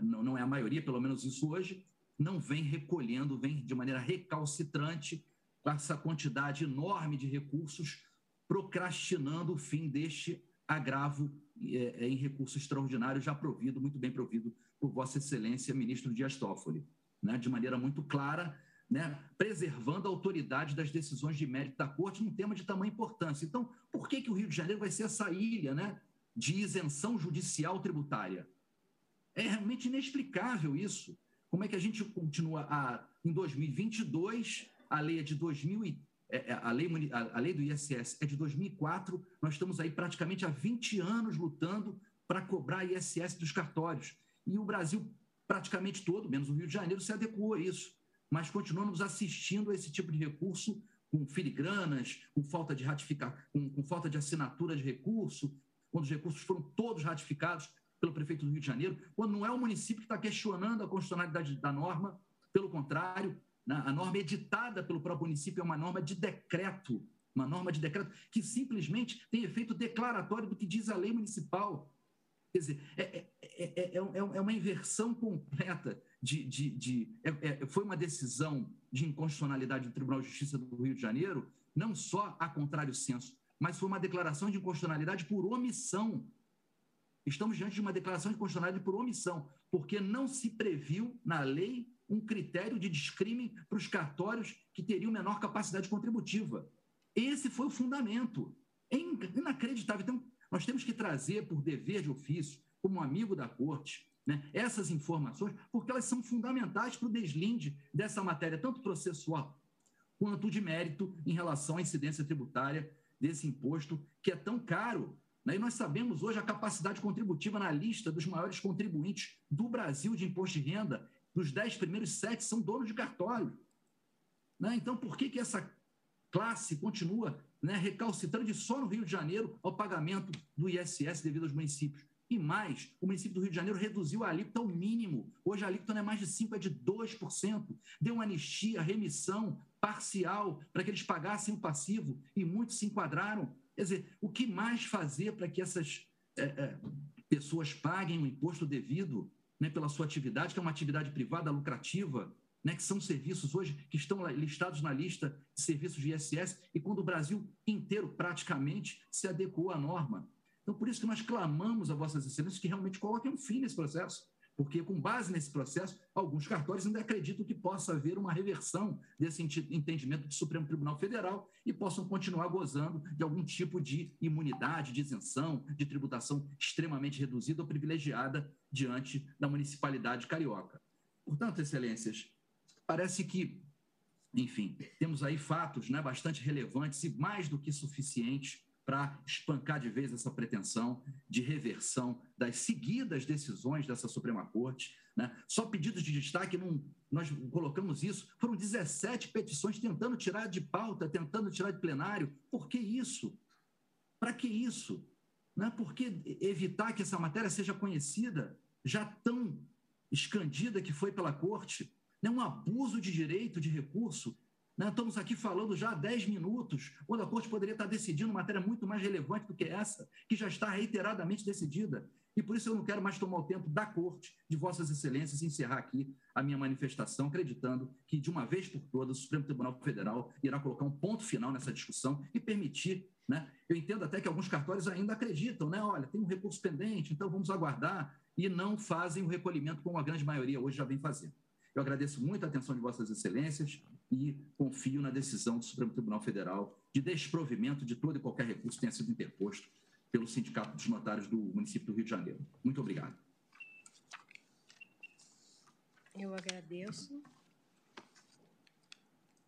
Speaker 7: não é a maioria, pelo menos isso hoje, não vem recolhendo, vem de maneira recalcitrante essa quantidade enorme de recursos, procrastinando o fim deste agravo é, é, em recurso extraordinário já provido, muito bem provido por Vossa Excelência, ministro Dias Toffoli, né, de maneira muito clara, né, preservando a autoridade das decisões de mérito da Corte num tema de tamanha importância. Então, por que, que o Rio de Janeiro vai ser essa ilha né, de isenção judicial tributária? É realmente inexplicável isso. Como é que a gente continua a, em 2022, a lei é de 2000 é, é, a, lei, a, lei do ISS é de 2004, nós estamos aí praticamente há 20 anos lutando para cobrar ISS dos cartórios. E o Brasil, praticamente todo, menos o Rio de Janeiro, se adequou a isso. Mas continuamos assistindo a esse tipo de recurso com filigranas, com falta de ratificar, com, com falta de assinatura de recurso, quando os recursos foram todos ratificados pelo prefeito do Rio de Janeiro, quando não é o município que está questionando a constitucionalidade da norma, pelo contrário, né, a norma editada pelo próprio município é uma norma de decreto, uma norma de decreto que simplesmente tem efeito declaratório do que diz a lei municipal. Quer dizer, é, é, é, é, é uma inversão completa de. de, de foi uma decisão de inconstitucionalidade do Tribunal de Justiça do Rio de Janeiro, não só a contrário senso, mas foi uma declaração de inconstitucionalidade por omissão. Estamos diante de uma declaração de inconstitucionalidade por omissão, porque não se previu na lei um critério de descrime para os cartórios que teriam menor capacidade contributiva. Esse foi o fundamento. É inacreditável. Então, nós temos que trazer, por dever de ofício, como amigo da corte, né, essas informações, porque elas são fundamentais para o deslinde dessa matéria, tanto processual quanto de mérito em relação à incidência tributária desse imposto, que é tão caro. Né? E nós sabemos hoje a capacidade contributiva na lista dos maiores contribuintes do Brasil de imposto de renda dos dez primeiros, sete são donos de cartório. Né? Então, por que, que essa classe continua né, de só no Rio de Janeiro ao pagamento do ISS devido aos municípios? E mais, o município do Rio de Janeiro reduziu a alíquota ao mínimo. Hoje a alíquota não é mais de 5%, é de 2%. Deu anistia, remissão parcial para que eles pagassem o passivo e muitos se enquadraram. Quer dizer, o que mais fazer para que essas é, é, pessoas paguem o imposto devido? né, pela sua atividade, que é uma atividade privada lucrativa, né, que são serviços hoje que estão listados na lista de serviços de ISS, e quando o Brasil inteiro praticamente se adequou à norma. Então, por isso que nós clamamos a Vossas Excelências que realmente coloquem um fim nesse processo porque, com base nesse processo, alguns cartórios ainda acreditam que possa haver uma reversão desse entendimento do Supremo Tribunal Federal e possam continuar gozando de algum tipo de imunidade, de isenção, de tributação extremamente reduzida ou privilegiada diante da municipalidade carioca. Portanto, Excelências, parece que, enfim, temos aí fatos né, bastante relevantes e mais do que suficientes para espancar de vez essa pretensão de reversão das seguidas decisões dessa Suprema Corte. Né? Só pedidos de destaque, num, nós colocamos isso, foram 17 petições tentando tirar de pauta, tentando tirar de plenário. Por que isso? Para que isso? Né? Por que evitar que essa matéria seja conhecida, já tão escandida que foi pela Corte? É um abuso de direito, de recurso, né? Estamos aqui falando já há 10 minutos, quando a Corte poderia estar decidindo uma matéria muito mais relevante do que essa, que já está reiteradamente decidida. E por isso eu não quero mais tomar o tempo da Corte, de Vossas Excelências, e encerrar aqui a minha manifestação, acreditando que, de uma vez por todas, o Supremo Tribunal Federal irá colocar um ponto final nessa discussão e permitir. Né? Eu entendo até que alguns cartórios ainda acreditam, né? olha, tem um recurso pendente, então vamos aguardar, e não fazem o recolhimento como a grande maioria hoje já vem fazendo. Eu agradeço muito a atenção de Vossas Excelências e confio na decisão do Supremo Tribunal Federal de desprovimento de todo e qualquer recurso que tenha sido interposto pelo Sindicato dos Notários do município do Rio de Janeiro. Muito obrigado.
Speaker 1: Eu agradeço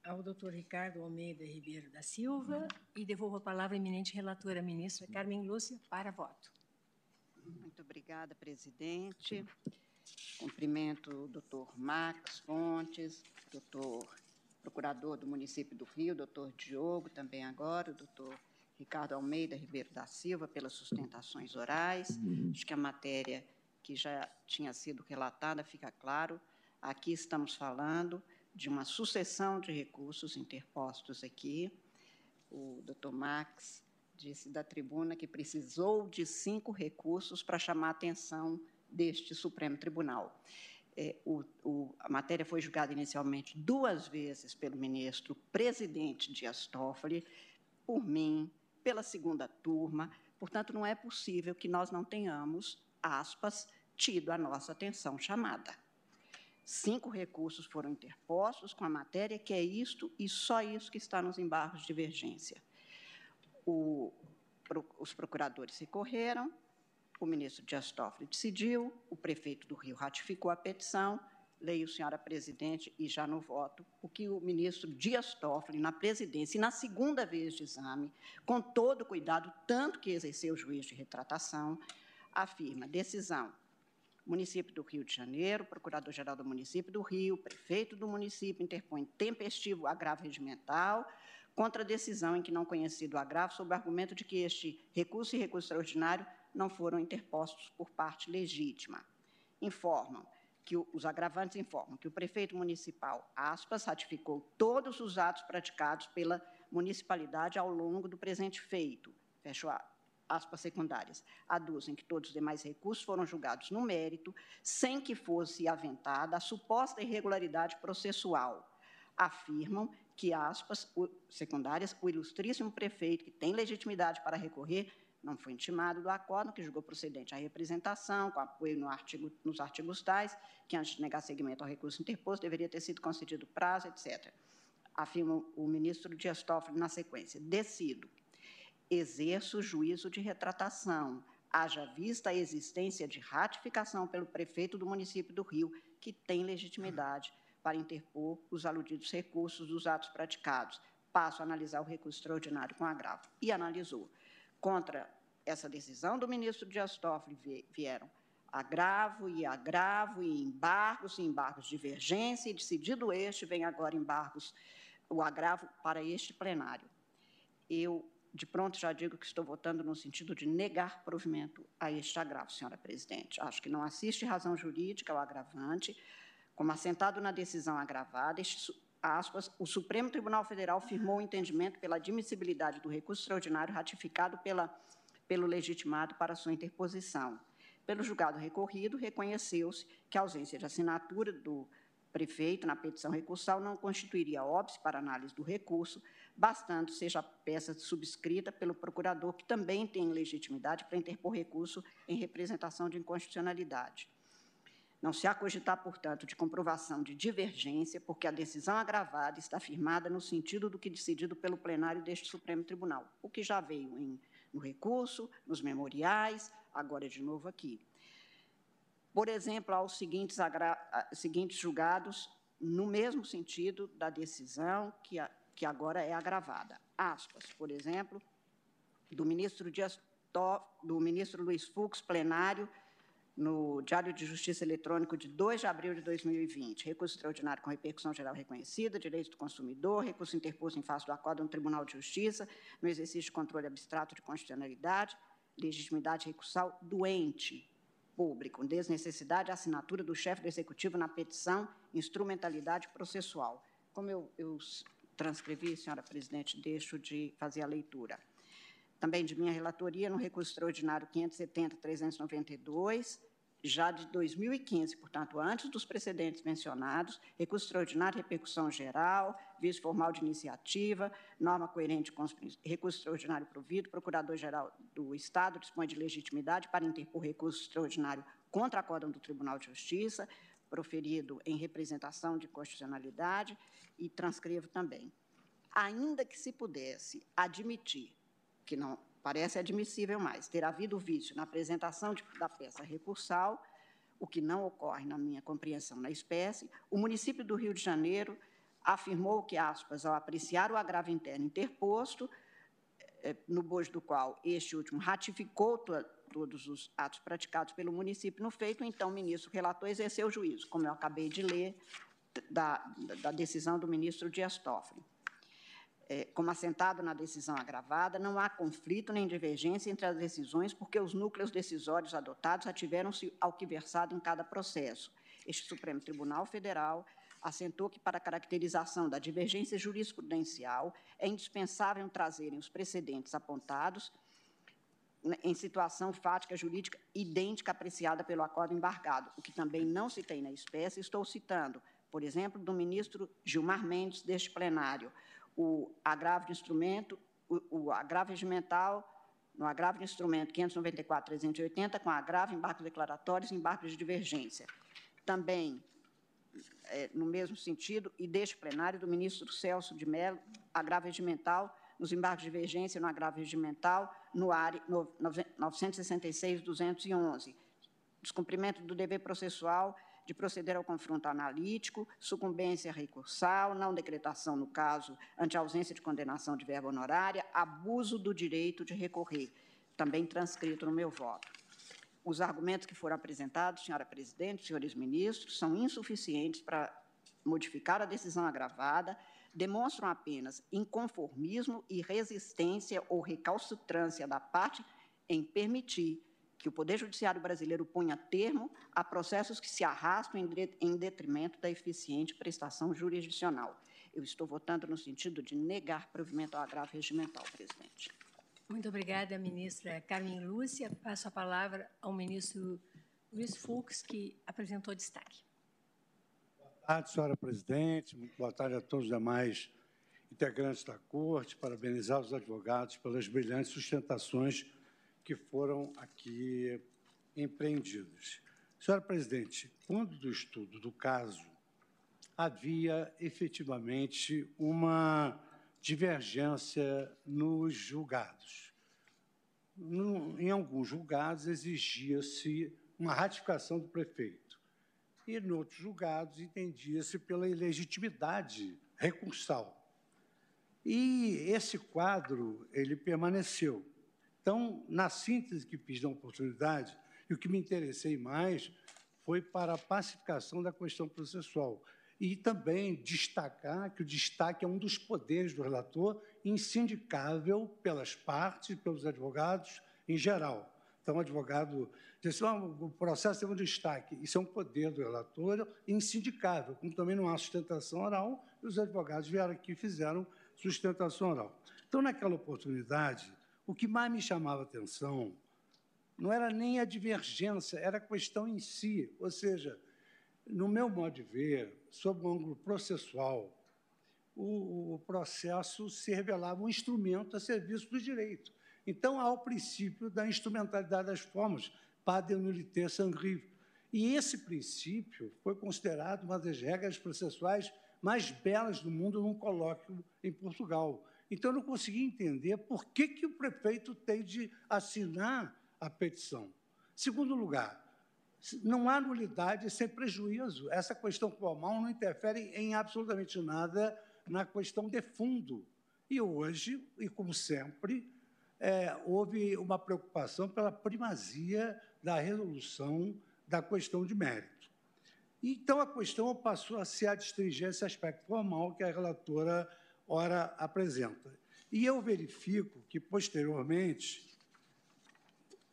Speaker 1: ao doutor Ricardo Almeida Ribeiro da Silva e devolvo a palavra à eminente relatora, ministra Carmen Lúcia, para voto.
Speaker 4: Muito obrigada, presidente. Cumprimento o doutor Max Fontes, doutor procurador do município do Rio, doutor Diogo, também agora, o doutor Ricardo Almeida Ribeiro da Silva, pelas sustentações orais. Acho que a matéria que já tinha sido relatada fica claro. Aqui estamos falando de uma sucessão de recursos interpostos aqui. O doutor Max disse da tribuna que precisou de cinco recursos para chamar a atenção deste Supremo Tribunal. É, o, o, a matéria foi julgada inicialmente duas vezes pelo ministro presidente Dias Toffoli, por mim, pela segunda turma. Portanto, não é possível que nós não tenhamos, aspas, tido a nossa atenção chamada. Cinco recursos foram interpostos com a matéria, que é isto e só isso que está nos embargos de divergência. O, os procuradores recorreram, o ministro Dias Toffoli decidiu, o prefeito do Rio ratificou a petição, leio, senhora presidente, e já no voto, o que o ministro Dias Toffoli, na presidência e na segunda vez de exame, com todo cuidado, tanto que exerceu o juiz de retratação, afirma, decisão, município do Rio de Janeiro, procurador-geral do município do Rio, prefeito do município interpõe tempestivo agravo regimental contra a decisão em que não conhecido agravo, sob o argumento de que este recurso e recurso extraordinário não foram interpostos por parte legítima. Informam que o, os agravantes informam que o prefeito municipal, aspas, ratificou todos os atos praticados pela municipalidade ao longo do presente feito, fecho aspas secundárias, aduzem que todos os demais recursos foram julgados no mérito, sem que fosse aventada a suposta irregularidade processual. Afirmam que, aspas secundárias, o ilustríssimo prefeito, que tem legitimidade para recorrer, não foi intimado do acordo, que julgou procedente a representação, com apoio no artigo, nos artigos tais, que antes de negar seguimento ao recurso interposto, deveria ter sido concedido prazo, etc. Afirma o ministro Dias Toffoli na sequência. Decido. Exerço o juízo de retratação, haja vista a existência de ratificação pelo prefeito do município do Rio, que tem legitimidade para interpor os aludidos recursos dos atos praticados. Passo a analisar o recurso extraordinário com agravo. E analisou Contra essa decisão do ministro Dias Toffoli vieram agravo e agravo e embargos e embargos de divergência, e decidido este, vem agora embargos, o agravo para este plenário. Eu, de pronto, já digo que estou votando no sentido de negar provimento a este agravo, senhora presidente. Acho que não assiste razão jurídica ao agravante, como assentado na decisão agravada, este aspas, o Supremo Tribunal Federal firmou o entendimento pela admissibilidade do recurso extraordinário ratificado pela, pelo legitimado para sua interposição. Pelo julgado recorrido, reconheceu-se que a ausência de assinatura do prefeito na petição recursal não constituiria óbice para análise do recurso, bastando seja a peça subscrita pelo procurador, que também tem legitimidade para interpor recurso em representação de inconstitucionalidade. Não se há cogitar, portanto, de comprovação de divergência, porque a decisão agravada está firmada no sentido do que decidido pelo plenário deste Supremo Tribunal, o que já veio em, no recurso, nos memoriais, agora de novo aqui. Por exemplo, aos seguintes, seguintes julgados, no mesmo sentido da decisão que, a, que agora é agravada. Aspas, por exemplo, do ministro Dias do ministro Luiz Fux, plenário no Diário de Justiça Eletrônico de 2 de abril de 2020, recurso extraordinário com repercussão geral reconhecida, direito do consumidor, recurso interposto em face do acordo no Tribunal de Justiça, no exercício de controle abstrato de constitucionalidade, legitimidade recursal doente público, desnecessidade de assinatura do chefe do Executivo na petição, instrumentalidade processual. Como eu, eu transcrevi, senhora presidente, deixo de fazer a leitura. Também de minha relatoria, no recurso extraordinário 570-392, já de 2015, portanto, antes dos precedentes mencionados, recurso extraordinário, repercussão geral, visto formal de iniciativa, norma coerente com os recurso extraordinário provido, Procurador-Geral do Estado dispõe de legitimidade para interpor recurso extraordinário contra acórdão do Tribunal de Justiça, proferido em representação de constitucionalidade, e transcrevo também. Ainda que se pudesse admitir que não parece admissível mais, ter havido vício na apresentação de, da peça recursal, o que não ocorre na minha compreensão na espécie, o município do Rio de Janeiro afirmou que, aspas, ao apreciar o agravo interno interposto, eh, no bojo do qual este último ratificou to todos os atos praticados pelo município no feito, então o ministro relator exerceu o juízo, como eu acabei de ler da, da decisão do ministro Dias Toffoli é, como assentado na decisão agravada, não há conflito nem divergência entre as decisões, porque os núcleos decisórios adotados ativeram-se ao que versado em cada processo. Este Supremo Tribunal Federal assentou que, para a caracterização da divergência jurisprudencial, é indispensável trazerem os precedentes apontados em situação fática jurídica idêntica apreciada pelo acordo embargado, o que também não se tem na espécie, estou citando, por exemplo, do ministro Gilmar Mendes deste plenário, o agravo de instrumento, o, o agravo regimental, no agravo de instrumento 594-380, com agravo, embargos declaratórios e embargos de divergência. Também, é, no mesmo sentido, e deste plenário, do ministro Celso de Mello, agravo regimental, nos embargos de divergência no agravo regimental, no área 966-211, descumprimento do dever processual de proceder ao confronto analítico, sucumbência recursal, não decretação no caso ante ausência de condenação de verba honorária, abuso do direito de recorrer, também transcrito no meu voto. Os argumentos que foram apresentados, senhora presidente, senhores ministros, são insuficientes para modificar a decisão agravada, demonstram apenas inconformismo e resistência ou recalcitrância da parte em permitir que o Poder Judiciário brasileiro ponha termo a processos que se arrastam em detrimento da eficiente prestação jurisdicional. Eu estou votando no sentido de negar provimento ao agravo regimental, presidente.
Speaker 1: Muito obrigada, ministra Carmen Lúcia. Passo a palavra ao ministro Luiz Fux, que apresentou destaque.
Speaker 8: Boa tarde, senhora presidente. Muito boa tarde a todos os demais integrantes da Corte. Parabenizar os advogados pelas brilhantes sustentações que foram aqui empreendidos. Senhora presidente, quando do estudo do caso, havia efetivamente uma divergência nos julgados. No, em alguns julgados exigia-se uma ratificação do prefeito e, em outros julgados, entendia-se pela ilegitimidade recursal. E esse quadro ele permaneceu. Então, na síntese que fiz da oportunidade, e o que me interessei mais foi para a pacificação da questão processual. E também destacar que o destaque é um dos poderes do relator, insindicável pelas partes, pelos advogados em geral. Então, o advogado diz assim, o processo tem um destaque. Isso é um poder do relator insindicável, como também não há sustentação oral, e os advogados vieram aqui e fizeram sustentação oral. Então, naquela oportunidade, o que mais me chamava atenção não era nem a divergência, era a questão em si. Ou seja, no meu modo de ver, sob o ângulo processual, o, o processo se revelava um instrumento a serviço do direito. Então, há o princípio da instrumentalidade das formas, padre nulité sangrive. E esse princípio foi considerado uma das regras processuais mais belas do mundo num colóquio em Portugal. Então, eu não consegui entender por que, que o prefeito tem de assinar a petição. Segundo lugar, não há nulidade sem prejuízo. Essa questão formal não interfere em absolutamente nada na questão de fundo. E hoje, e como sempre, é, houve uma preocupação pela primazia da resolução da questão de mérito. Então, a questão passou a ser a esse aspecto formal que a relatora ora apresenta. E eu verifico que, posteriormente,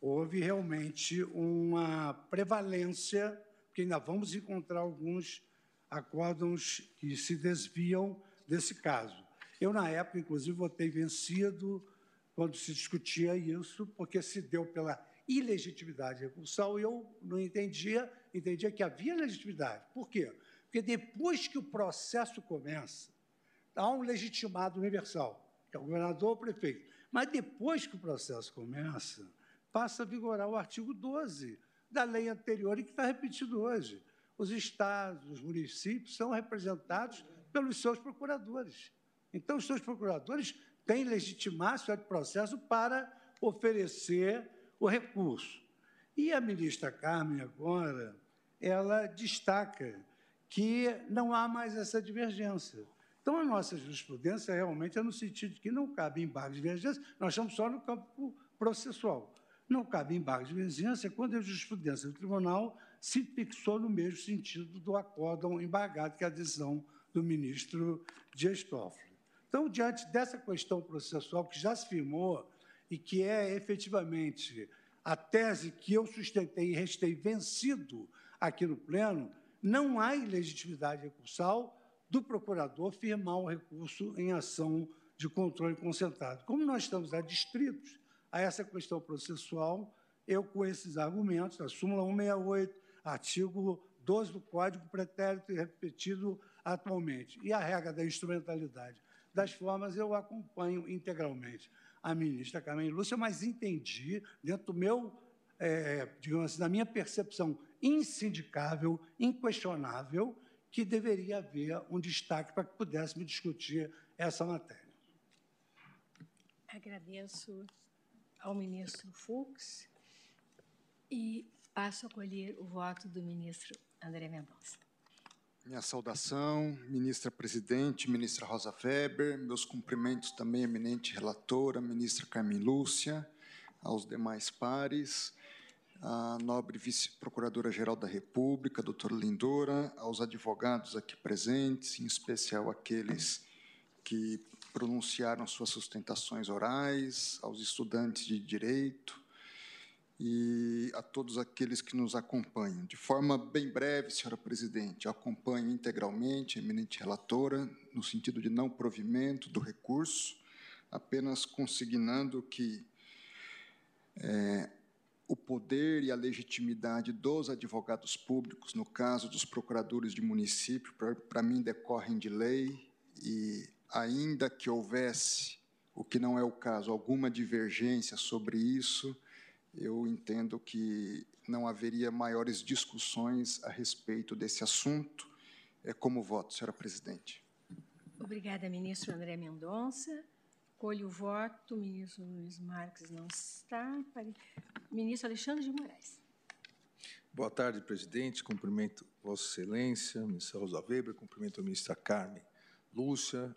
Speaker 8: houve realmente uma prevalência, porque ainda vamos encontrar alguns acórdãos que se desviam desse caso. Eu, na época, inclusive, votei vencido quando se discutia isso, porque se deu pela ilegitimidade recursal e eu não entendia, entendia que havia legitimidade. Por quê? Porque depois que o processo começa, há um legitimado universal, que é o governador ou o prefeito. Mas depois que o processo começa, passa a vigorar o artigo 12 da lei anterior e que está repetido hoje. Os estados, os municípios são representados pelos seus procuradores. Então, os seus procuradores têm legitimácio de processo para oferecer o recurso. E a ministra Carmen, agora, ela destaca que não há mais essa divergência. Então, a nossa jurisprudência realmente é no sentido de que não cabe embargo de divergência, nós estamos só no campo processual. Não cabe embargo de divergência quando a jurisprudência do tribunal se fixou no mesmo sentido do acórdão embargado, que é a decisão do ministro Dias Toffoli. Então, diante dessa questão processual que já se firmou e que é efetivamente a tese que eu sustentei e restei vencido aqui no Pleno, não há ilegitimidade recursal do procurador firmar um recurso em ação de controle concentrado. Como nós estamos a distritos, a essa questão processual, eu, com esses argumentos, a súmula 168, artigo 12 do Código, pretérito e repetido atualmente, e a regra da instrumentalidade das formas, eu acompanho integralmente a ministra Carmen Lúcia, mas entendi, dentro do meu, é, digamos assim, da minha percepção insindicável, inquestionável, que deveria haver um destaque para que pudéssemos discutir essa matéria.
Speaker 1: Agradeço ao ministro Fux e passo a colher o voto do ministro André Mendonça.
Speaker 9: Minha saudação, ministra presidente, ministra Rosa Weber, meus cumprimentos também, eminente relatora, ministra Carmen Lúcia, aos demais pares, à nobre vice-procuradora-geral da República, doutora Lindora, aos advogados aqui presentes, em especial aqueles que pronunciaram suas sustentações orais, aos estudantes de direito, e a todos aqueles que nos acompanham. De forma bem breve, senhora presidente, acompanho integralmente a eminente relatora, no sentido de não provimento do recurso, apenas consignando que é, o poder e a legitimidade dos advogados públicos, no caso dos procuradores de município, para mim decorrem de lei e, ainda que houvesse, o que não é o caso, alguma divergência sobre isso, eu entendo que não haveria maiores discussões a respeito desse assunto. É como voto, senhora presidente.
Speaker 1: Obrigada, ministro André Mendonça. Colho o voto. Ministro Luiz Marques não está. Ministro Alexandre de Moraes.
Speaker 10: Boa tarde, presidente. Cumprimento Vossa Excelência, ministra Rosa Weber, cumprimento a ministra Carmen Lúcia,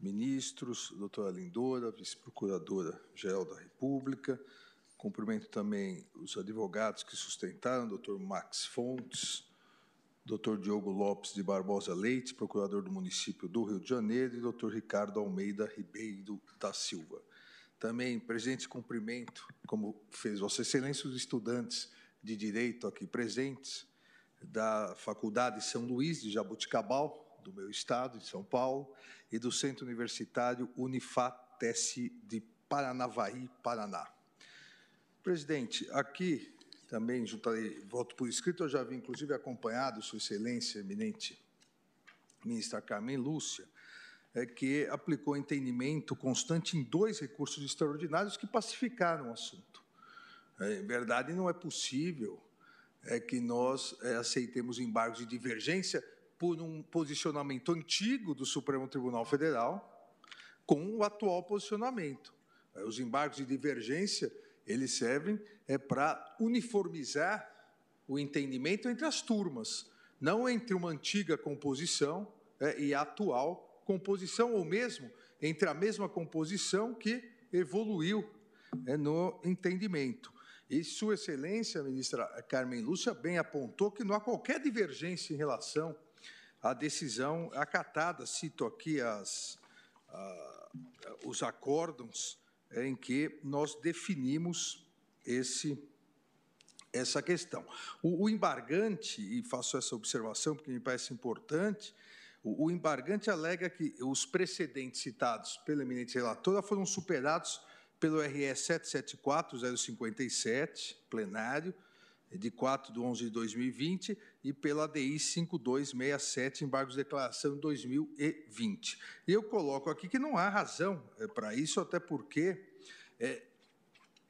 Speaker 10: ministros, doutora Lindora, vice-procuradora-geral da República, Cumprimento também os advogados que sustentaram, doutor Max Fontes, doutor Diogo Lopes de Barbosa Leite, procurador do município do Rio de Janeiro, e doutor Ricardo Almeida Ribeiro da Silva. Também, presente cumprimento, como fez Vossa Excelência, os estudantes de Direito aqui presentes, da Faculdade São Luís de Jabuticabal, do meu estado, de São Paulo, e do Centro Universitário Unifatesse de Paranavaí, Paraná. Presidente, aqui também juntarei voto por escrito, eu já vi inclusive acompanhado Sua Excelência eminente ministra Carmen Lúcia, é, que aplicou entendimento constante em dois recursos extraordinários que pacificaram o assunto. É, em verdade, não é possível é, que nós é, aceitemos embargos de divergência por um posicionamento antigo do Supremo Tribunal Federal com o atual posicionamento. É, os embargos de divergência eles servem é, para uniformizar o entendimento entre as turmas, não entre uma antiga composição é, e a atual composição, ou mesmo entre a mesma composição que evoluiu é, no entendimento. E Sua Excelência, a ministra Carmen Lúcia, bem apontou que não há qualquer divergência em relação à decisão acatada, cito aqui as, a, os acórdons em que nós definimos esse, essa questão. O, o, embargante, e faço essa observação porque me parece importante, o, o embargante alega que os precedentes citados pela eminente relatora foram superados pelo RS 774057, plenário, de 4 de 11 de 2020, e pela DI 5267, embargos de declaração 2020. E eu coloco aqui que não há razão é, para isso, até porque é,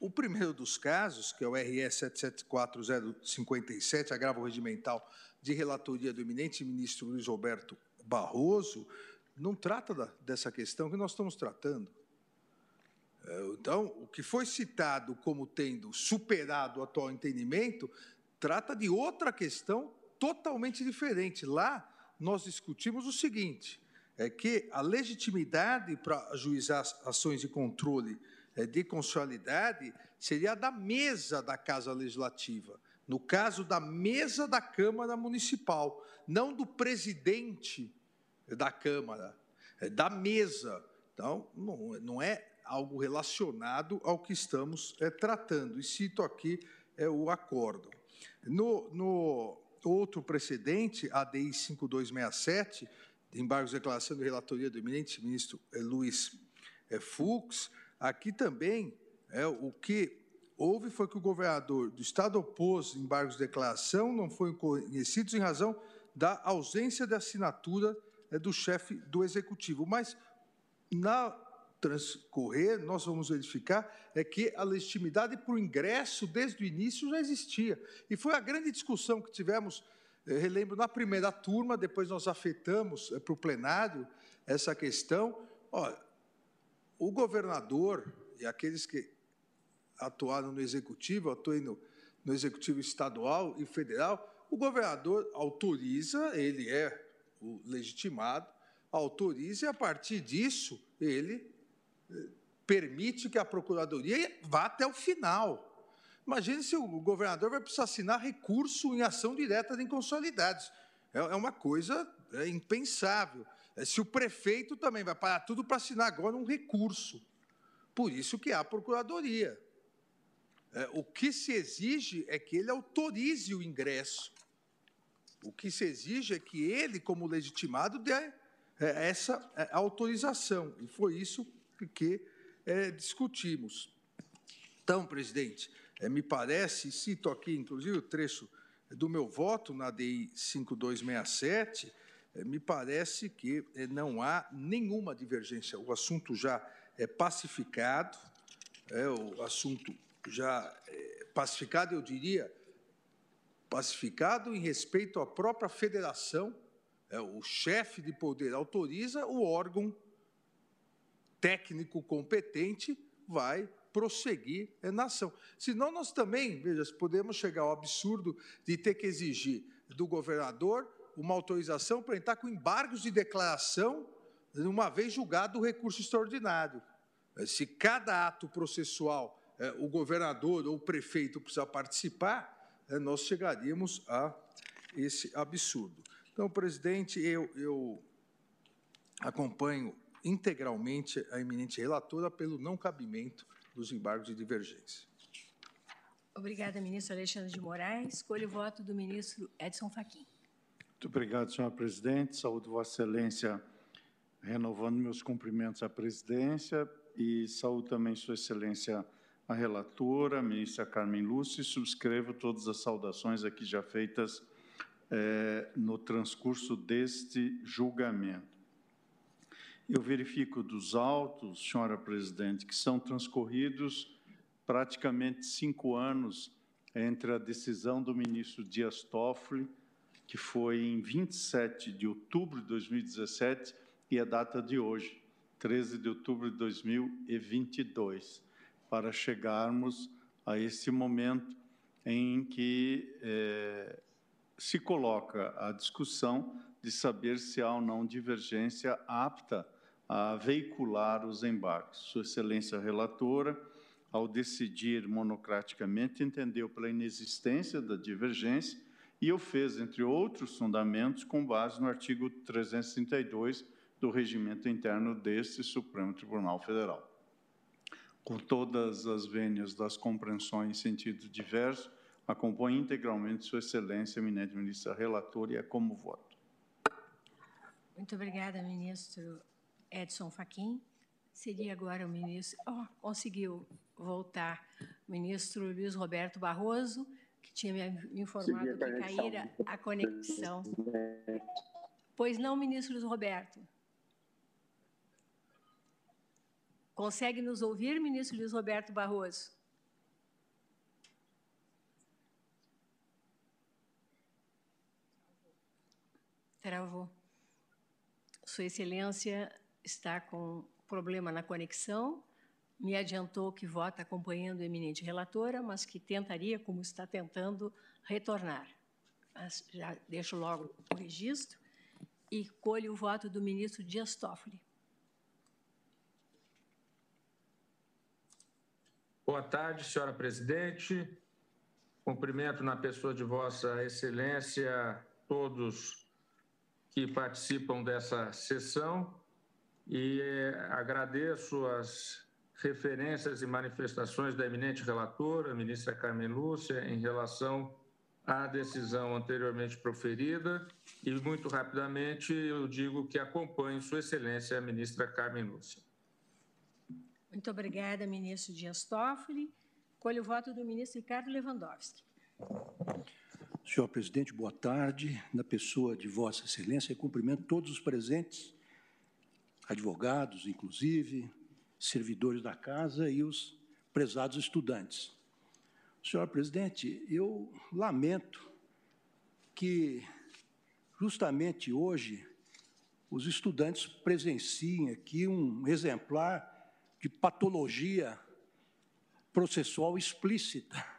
Speaker 10: o primeiro dos casos, que é o RS 774057, agravo regimental de relatoria do eminente ministro Luiz Roberto Barroso, não trata da, dessa questão que nós estamos tratando. É, então, o que foi citado como tendo superado o atual entendimento trata de outra questão totalmente diferente. Lá, nós discutimos o seguinte: é que a legitimidade para ajuizar ações de controle é, de constitucionalidade seria a da mesa da Casa Legislativa, no caso da mesa da Câmara Municipal, não do presidente da Câmara, é da mesa. Então, não, não é algo relacionado ao que estamos é, tratando. E cito aqui é, o acórdão. No, no outro precedente, ADI 5267, de embargos de declaração de relatoria do eminente ministro é, Luiz é, Fux, aqui também É, o que houve foi que o governador do Estado opôs embargos de declaração, não foram conhecidos em razão da ausência de assinatura é, do chefe do Executivo. Mas, na transcorrer, nós vamos verificar é que a legitimidade para o ingresso desde o início já existia. E foi a grande discussão que tivemos, eh, relembro, na primeira turma, depois nós afetamos é, para o plenário essa questão. Olha, o governador e aqueles que atuaram no executivo, atuem no, no executivo estadual e federal, o governador autoriza, ele é o legitimado, autoriza e a partir disso ele eh, permite que a procuradoria vá até o final. Imagine se o governador vai precisar assinar recurso em ação direta de inconsolidades. É, é uma coisa é, impensável. É, se o prefeito também vai parar tudo para assinar agora um recurso. Por isso que há procuradoria. É, o que se exige é que ele autorize o ingresso. O que se exige é que ele, como legitimado, dê essa autorização. E foi isso que é, discutimos. Então, presidente, é, me parece, cito aqui, inclusive, o trecho do meu voto na DI 5267, é, me parece que é, não há nenhuma divergência. O assunto já é pacificado, é o assunto já é, pacificado, eu diria, pacificado em respeito à própria federação. É, o chefe de poder autoriza, o órgão técnico competente vai prosseguir na ação. Senão, nós também, veja, podemos chegar ao absurdo de ter que exigir do governador uma autorização para entrar com embargos de declaração, uma vez julgado o recurso extraordinário. Se cada ato processual é, o governador ou o prefeito precisar participar, é, nós chegaríamos a esse absurdo. Então, presidente, eu, eu acompanho integralmente a eminente relatora pelo não cabimento dos embargos de divergência.
Speaker 1: Obrigada, ministro Alexandre de Moraes. Escolho o voto do ministro Edson Fachin.
Speaker 3: Muito obrigado, senhora presidente. Saúdo Vossa Excelência, renovando meus cumprimentos à presidência e saúdo também Sua Excelência a relatora, a ministra Carmen Lúcia, e subscrevo todas as saudações aqui já feitas eh, no transcurso deste julgamento. Eu verifico dos autos, senhora presidente, que são transcorridos praticamente cinco anos entre a decisão do ministro Dias Toffoli, que foi em 27 de outubro de 2017, e a data de hoje, 13 de outubro de 2022 para chegarmos a esse momento em que é, se coloca a discussão de saber se há ou não divergência apta a veicular os embarques. Sua Excelência Relatora, ao decidir monocraticamente, entendeu pela inexistência da divergência e o fez, entre outros fundamentos, com base no artigo 332 do regimento interno deste Supremo Tribunal Federal com todas as vênias das compreensões em sentido diverso, acompanho integralmente Sua Excelência, eminente ministra relatora, e é como voto.
Speaker 1: Muito obrigada, ministro Edson Fachin. Seria agora o ministro. Oh, conseguiu voltar. O ministro Luiz Roberto Barroso, que tinha me informado que caíra a conexão. Pois não, ministro Luiz Roberto? Consegue nos ouvir, ministro Luiz Roberto Barroso? Travou. Sua Excelência está com problema na conexão. Me adiantou que vota acompanhando a eminente relatora, mas que tentaria, como está tentando, retornar. Mas já deixo logo o registro e colho o voto do ministro Dias Toffoli.
Speaker 11: Boa tarde, senhora presidente. Cumprimento na pessoa de Vossa Excelência todos que participam dessa sessão e agradeço as referências e manifestações da eminente relatora, a ministra Carmen Lúcia, em relação à decisão anteriormente proferida e, muito rapidamente, eu digo que acompanho Sua Excelência, a ministra Carmen Lúcia.
Speaker 1: Muito obrigada, ministro Dias Toffoli. Colho o voto do ministro Ricardo Lewandowski.
Speaker 12: Senhor presidente, boa tarde. Na pessoa de Vossa Excelência, cumprimento todos os presentes, advogados, inclusive, servidores da casa e os prezados estudantes. Senhor presidente, eu lamento que justamente hoje os estudantes presenciem aqui um exemplar de patologia processual explícita.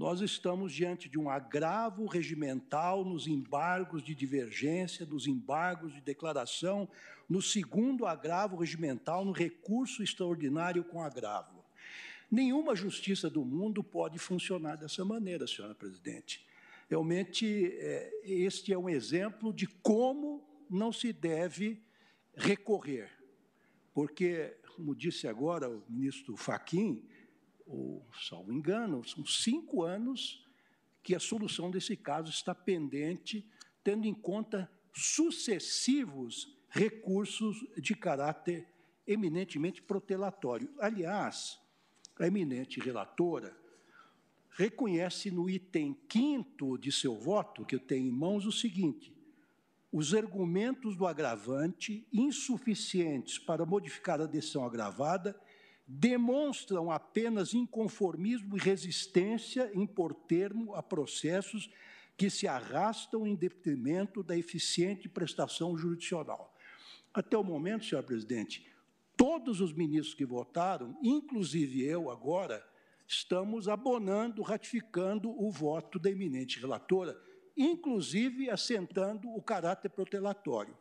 Speaker 12: Nós estamos diante de um agravo regimental nos embargos de divergência, nos embargos de declaração, no segundo agravo regimental, no recurso extraordinário com agravo. Nenhuma justiça do mundo pode funcionar dessa maneira, senhora presidente. Realmente, é, este é um exemplo de como não se deve recorrer, porque, como disse agora o ministro Faquim, ou salvo engano, são cinco anos que a solução desse caso está pendente, tendo em conta sucessivos recursos de caráter eminentemente protelatório. Aliás, a eminente relatora reconhece no item quinto de seu voto, que eu tenho em mãos, o seguinte: os argumentos do agravante, insuficientes para modificar a decisão agravada, demonstram apenas inconformismo e resistência em por termo a processos que se arrastam em detrimento da eficiente prestação jurisdicional. Até o momento, senhor presidente, todos os ministros que votaram, inclusive eu agora, estamos abonando, ratificando o voto da eminente relatora, inclusive assentando o caráter protelatório.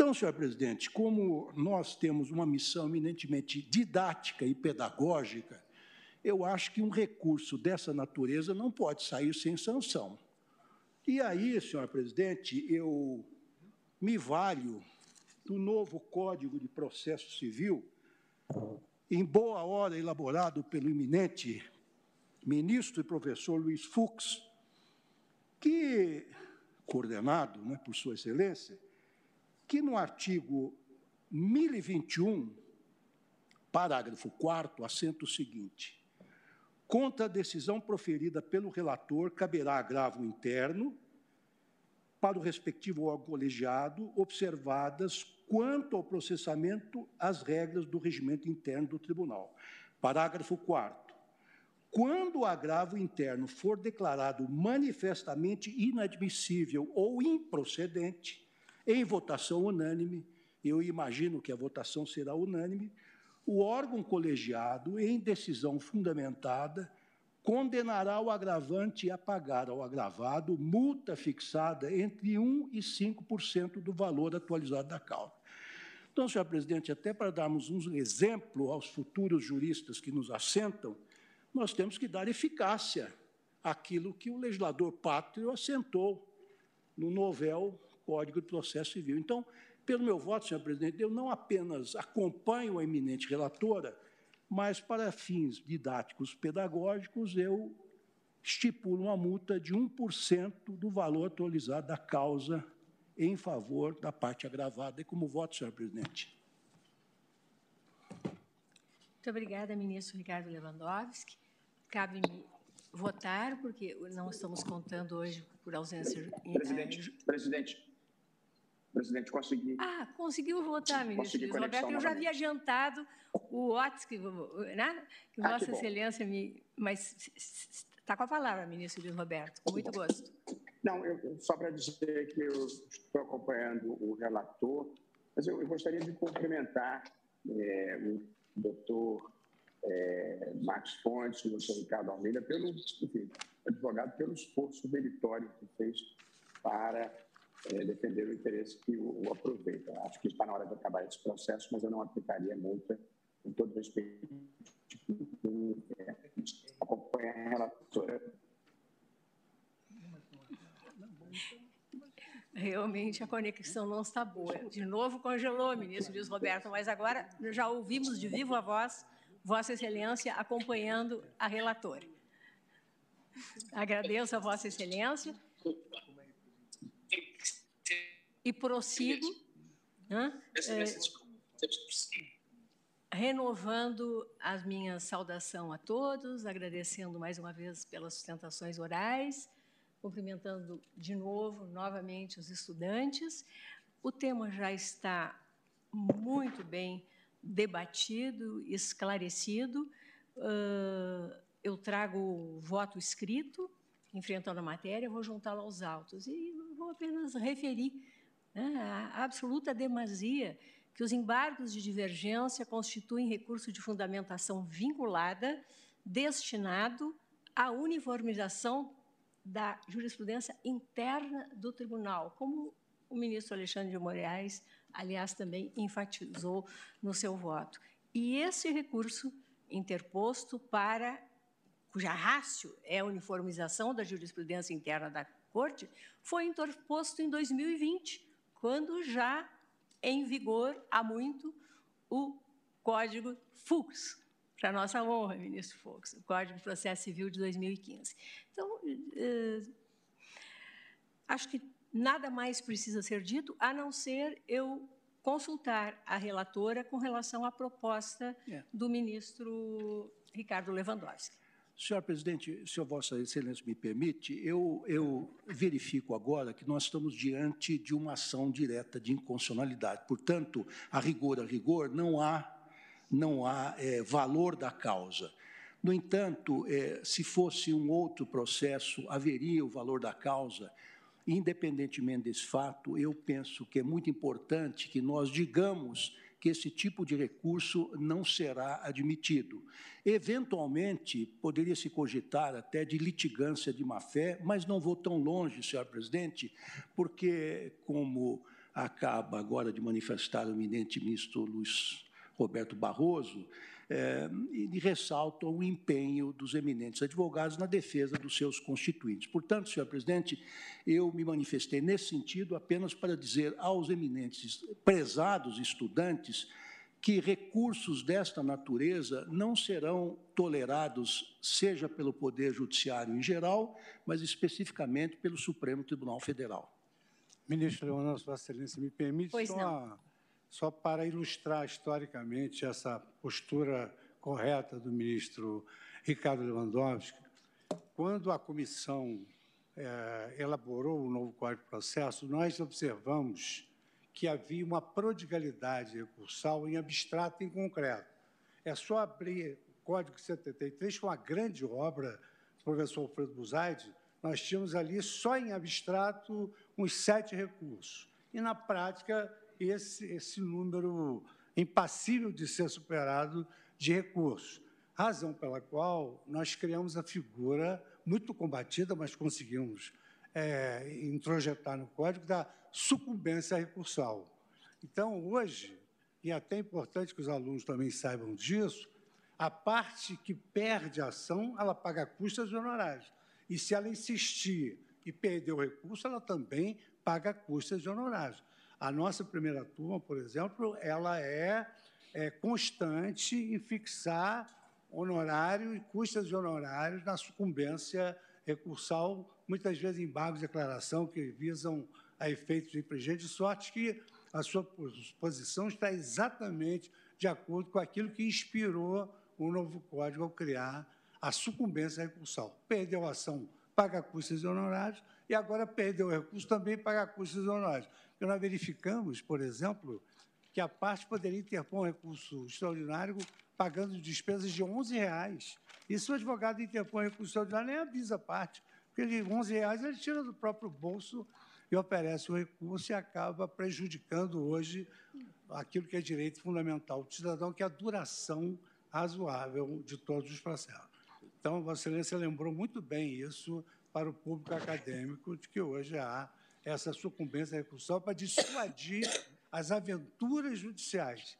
Speaker 12: Então, senhor presidente, como nós temos uma missão eminentemente didática e pedagógica, eu acho que um recurso dessa natureza não pode sair sem sanção. E aí, senhor presidente, eu me valho do novo Código de Processo Civil, em boa hora elaborado pelo eminente ministro e professor Luiz Fux, que, coordenado né, por Sua Excelência, que no artigo 1021, parágrafo 4 assenta o seguinte: contra a decisão proferida pelo relator, caberá agravo interno para o respectivo órgão colegiado, observadas quanto ao processamento as regras do regimento interno do tribunal. Parágrafo 4 quando o agravo interno for declarado manifestamente inadmissível ou improcedente, em votação unânime, eu imagino que a votação será unânime, o órgão colegiado, em decisão fundamentada, condenará o agravante a pagar ao agravado multa fixada entre 1% e 5% do valor atualizado da causa. Então, senhor presidente, até para darmos um exemplo aos futuros juristas que nos assentam, nós temos que dar eficácia àquilo que o legislador pátrio assentou no novel Código de Processo Civil. Então, pelo meu voto, senhor presidente, eu não apenas acompanho a eminente relatora, mas para fins didáticos pedagógicos, eu estipulo uma multa de 1% do valor atualizado da causa em favor da parte agravada. E como voto, senhor presidente?
Speaker 1: Muito obrigada, ministro Ricardo Lewandowski. Cabe-me votar, porque não estamos contando hoje por ausência.
Speaker 13: Presidente, presidente, Presidente, consegui.
Speaker 1: Ah, conseguiu votar, ministro Luiz Roberto. Eu já havia adiantado o OTS que, né, que ah, Vossa que Excelência me. Mas está com a palavra, ministro Luiz Roberto, com muito gosto.
Speaker 13: Não, eu, só para dizer que eu estou acompanhando o relator, mas eu, eu gostaria de cumprimentar é, o doutor é, Marcos Fontes, o doutor Ricardo Almeida, pelo, enfim, advogado, pelo esforço meritório que fez para é, defender o interesse que o, o, aproveita. Acho que está na hora de acabar esse processo, mas eu não aplicaria multa, com todo respeito, é, acompanha a relatora.
Speaker 1: Realmente a conexão não está boa. De novo congelou, ministro Luiz Roberto, mas agora já ouvimos de viva voz Vossa Excelência acompanhando a relatora. Agradeço a Vossa Excelência e prossigo. Né? É, renovando as minhas saudação a todos, agradecendo mais uma vez pelas sustentações orais, cumprimentando de novo, novamente, os estudantes. O tema já está muito bem debatido, esclarecido. Eu trago o voto escrito, enfrentando a matéria, vou juntá-lo aos autos e vou apenas referir a absoluta demasia que os embargos de divergência constituem recurso de fundamentação vinculada destinado à uniformização da jurisprudência interna do tribunal, como o ministro Alexandre de Moraes, aliás, também enfatizou no seu voto. E esse recurso interposto para cuja rácio é a uniformização da jurisprudência interna da Corte, foi interposto em 2020, quando já em vigor há muito o Código Fux, para nossa honra, ministro Fux, o Código de Processo Civil de 2015. Então, eh, acho que nada mais precisa ser dito, a não ser eu consultar a relatora com relação à proposta é. do ministro Ricardo Lewandowski.
Speaker 12: Senhor presidente, se Vossa Excelência me permite, eu, eu, verifico agora que nós estamos diante de uma ação direta de inconstitucionalidade. Portanto, a rigor, a rigor, não há, não há é, valor da causa. No entanto, é, se fosse um outro processo, haveria o valor da causa. Independentemente desse fato, eu penso que é muito importante que nós digamos que esse tipo de recurso não será admitido. Eventualmente, poderia se cogitar até de litigância de má-fé, mas não vou tão longe, senhor presidente, porque, como acaba agora de manifestar o eminente ministro Luiz Roberto Barroso, é, e ressaltam o empenho dos eminentes advogados na defesa dos seus constituintes. Portanto, senhor presidente, eu me manifestei nesse sentido apenas para dizer aos eminentes prezados estudantes que recursos desta natureza não serão tolerados, seja pelo Poder Judiciário em geral, mas especificamente pelo Supremo Tribunal Federal.
Speaker 8: Ministro Leonardo, Vossa Excelência, me permite pois só só para ilustrar historicamente essa postura correta do ministro Ricardo Lewandowski, quando a comissão é, elaborou o novo Código de Processo, nós observamos que havia uma prodigalidade recursal em abstrato e em concreto. É só abrir o Código 73, que é uma grande obra do professor Alfredo Buzaide, nós tínhamos ali só em abstrato uns sete recursos. E, na prática, esse, esse número impassível de ser superado de recursos. Razão pela qual nós criamos a figura muito combatida, mas conseguimos é, introjetar no código da sucumbência recursal. Então, hoje, e é até importante que os alunos também saibam disso, a parte que perde a ação, ela paga custas honorários. E se ela insistir e perder o recurso, ela também paga custas e honorários. A nossa primeira turma, por exemplo, ela é, é constante em fixar honorário e custas de honorários na sucumbência recursal, muitas vezes embargos de declaração que visam a efeitos infringentes, de sorte que a sua posição está exatamente de acordo com aquilo que inspirou o novo código ao criar a sucumbência recursal. Perdeu a ação, paga custas e honorários, e agora perdeu o recurso, também paga custas e honorários. Porque nós verificamos, por exemplo, que a parte poderia interpor um recurso extraordinário pagando despesas de R$ 11,00. E se o advogado interpõe um recurso extraordinário, nem avisa a parte, porque R$ 11,00 ele tira do próprio bolso e oferece o recurso e acaba prejudicando hoje aquilo que é direito fundamental do cidadão, que é a duração razoável de todos os processos. Então, Vossa Excelência lembrou muito bem isso para o público acadêmico, de que hoje há essa sucumbência recursal para dissuadir as aventuras judiciais,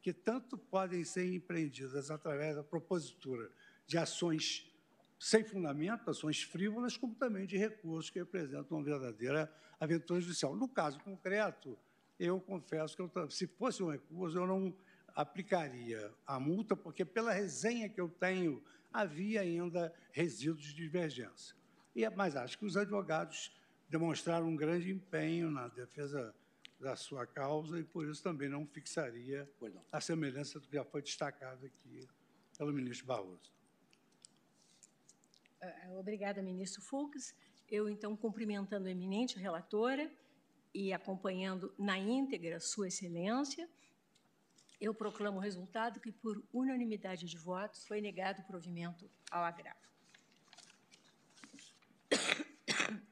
Speaker 8: que tanto podem ser empreendidas através da propositura de ações sem fundamento, ações frívolas, como também de recursos que representam uma verdadeira aventura judicial. No caso concreto, eu confesso que, eu, se fosse um recurso, eu não aplicaria a multa, porque pela resenha que eu tenho, havia ainda resíduos de divergência. E, mas acho que os advogados demonstraram um grande empenho na defesa da sua causa e, por isso, também não fixaria a semelhança do que já foi destacado aqui pelo ministro Barroso.
Speaker 1: Ah, obrigada, ministro Fux. Eu, então, cumprimentando a eminente relatora e acompanhando na íntegra Sua Excelência, eu proclamo o resultado que, por unanimidade de votos, foi negado o provimento ao agravo.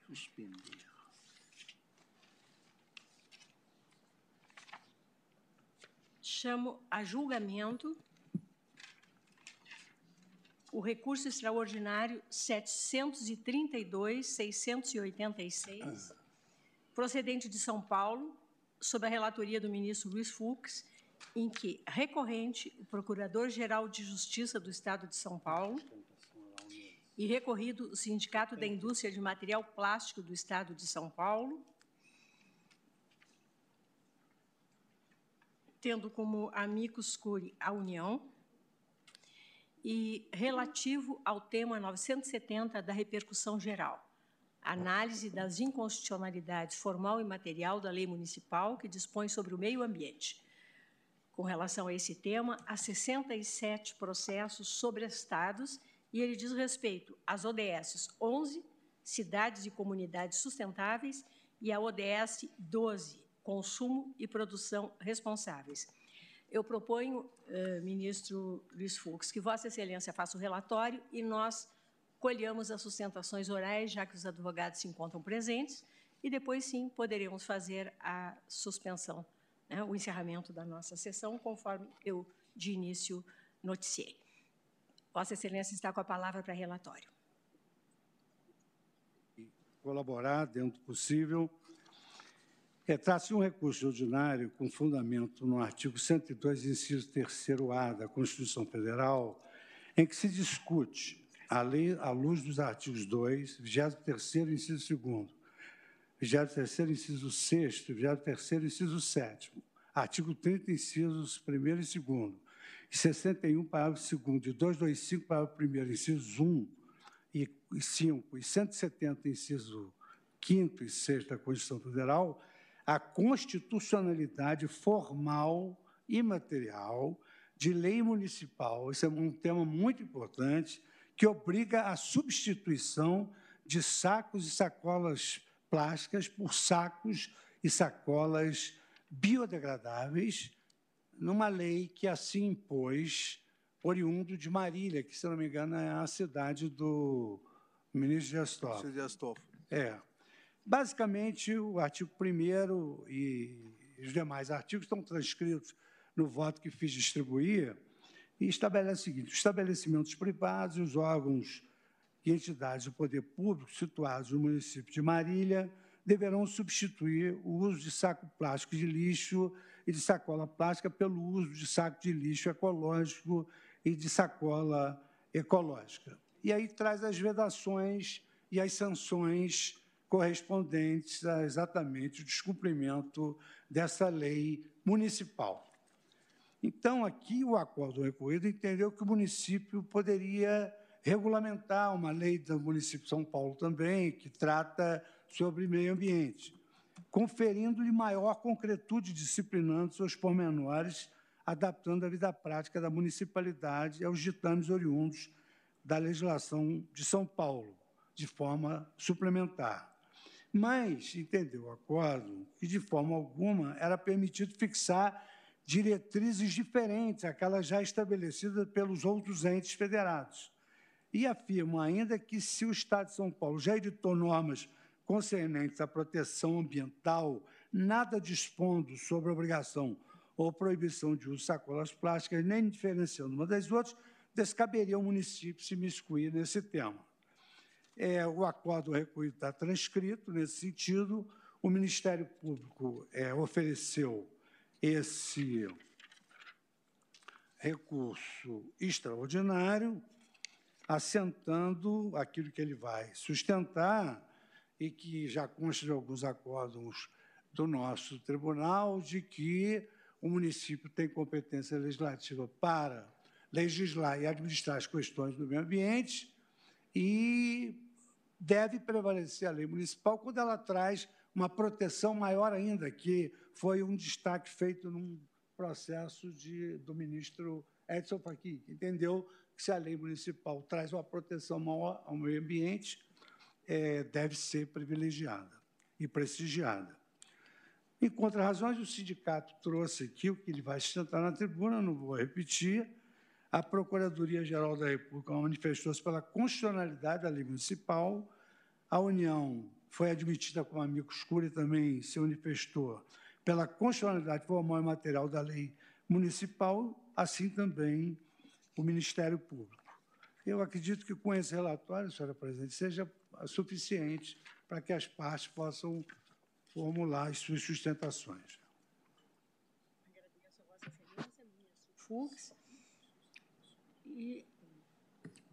Speaker 12: Suspender.
Speaker 1: Chamo a julgamento o recurso extraordinário 732-686, procedente de São Paulo, sob a relatoria do ministro Luiz Fux, em que, recorrente, o Procurador-Geral de Justiça do Estado de São Paulo e recorrido o Sindicato da Indústria de Material Plástico do Estado de São Paulo, tendo como amicus curi a União, e relativo ao tema 970 da repercussão geral, análise das inconstitucionalidades formal e material da lei municipal que dispõe sobre o meio ambiente. Com relação a esse tema, há 67 processos sobrestados e ele diz respeito às ODS 11, Cidades e Comunidades Sustentáveis, e a ODS 12, Consumo e Produção Responsáveis. Eu proponho, uh, ministro Luiz Fux, que Vossa Excelência faça o relatório e nós colhamos as sustentações orais, já que os advogados se encontram presentes, e depois, sim, poderemos fazer a suspensão, né, o encerramento da nossa sessão, conforme eu, de início, noticiei. Vossa Excelência está com a palavra para relatório.
Speaker 8: Colaborar, dentro do possível, é, Trata-se um recurso ordinário com fundamento no artigo 102, inciso 3º-A da Constituição Federal, em que se discute, a lei, à luz dos artigos 2, 23º, inciso 2º, 23º, inciso 6 23º, inciso 7 artigo 30, incisos 1 e 2 e 61, parágrafo 2 e 225, parágrafo 1 incisos 1 e 5, e 170, inciso 5 e 6 da Constituição Federal, a constitucionalidade formal e material de lei municipal. Esse é um tema muito importante que obriga a substituição de sacos e sacolas plásticas por sacos e sacolas biodegradáveis, numa lei que assim impôs, oriundo de Marília, que, se não me engano, é a cidade do ministro Gestófilo. É, Basicamente, o artigo 1 e os demais artigos estão transcritos no voto que fiz distribuir e estabelece o seguinte: os estabelecimentos privados e os órgãos e entidades do poder público situados no município de Marília deverão substituir o uso de saco plástico de lixo e de sacola plástica pelo uso de saco de lixo ecológico e de sacola ecológica. E aí traz as vedações e as sanções correspondentes a exatamente o descumprimento dessa lei municipal. Então, aqui o acordo recorrido entendeu que o município poderia regulamentar uma lei do município de São Paulo também, que trata sobre meio ambiente, conferindo-lhe maior concretude disciplinando seus pormenores, adaptando a vida prática da municipalidade aos ditames oriundos da legislação de São Paulo, de forma suplementar. Mas entendeu o acordo que, de forma alguma, era permitido fixar diretrizes diferentes àquelas já estabelecidas pelos outros entes federados. E afirma ainda que, se o Estado de São Paulo já editou normas concernentes à proteção ambiental, nada dispondo sobre obrigação ou proibição de uso de sacolas plásticas, nem diferenciando uma das outras, descaberia ao município se miscuir nesse tema. É, o acordo recolhido está transcrito nesse sentido. O Ministério Público é, ofereceu esse recurso extraordinário, assentando aquilo que ele vai sustentar e que já consta de alguns acordos do nosso tribunal, de que o município tem competência legislativa para legislar e administrar as questões do meio ambiente e deve prevalecer a lei municipal quando ela traz uma proteção maior ainda, que foi um destaque feito num processo de, do ministro Edson Fachin, que entendeu que se a lei municipal traz uma proteção maior ao meio ambiente, é, deve ser privilegiada e prestigiada. Em contra-razões, o sindicato trouxe aqui o que ele vai sustentar na tribuna, não vou repetir. A Procuradoria-Geral da República manifestou-se pela constitucionalidade da lei municipal. A União foi admitida como amigo escuro e também se manifestou pela constitucionalidade formal e material da lei municipal, assim também o Ministério Público. Eu acredito que com esse relatório, senhora presidente, seja suficiente para que as partes possam formular as suas sustentações.
Speaker 1: Agradeço a Vossa Excelência, ministro Fux. E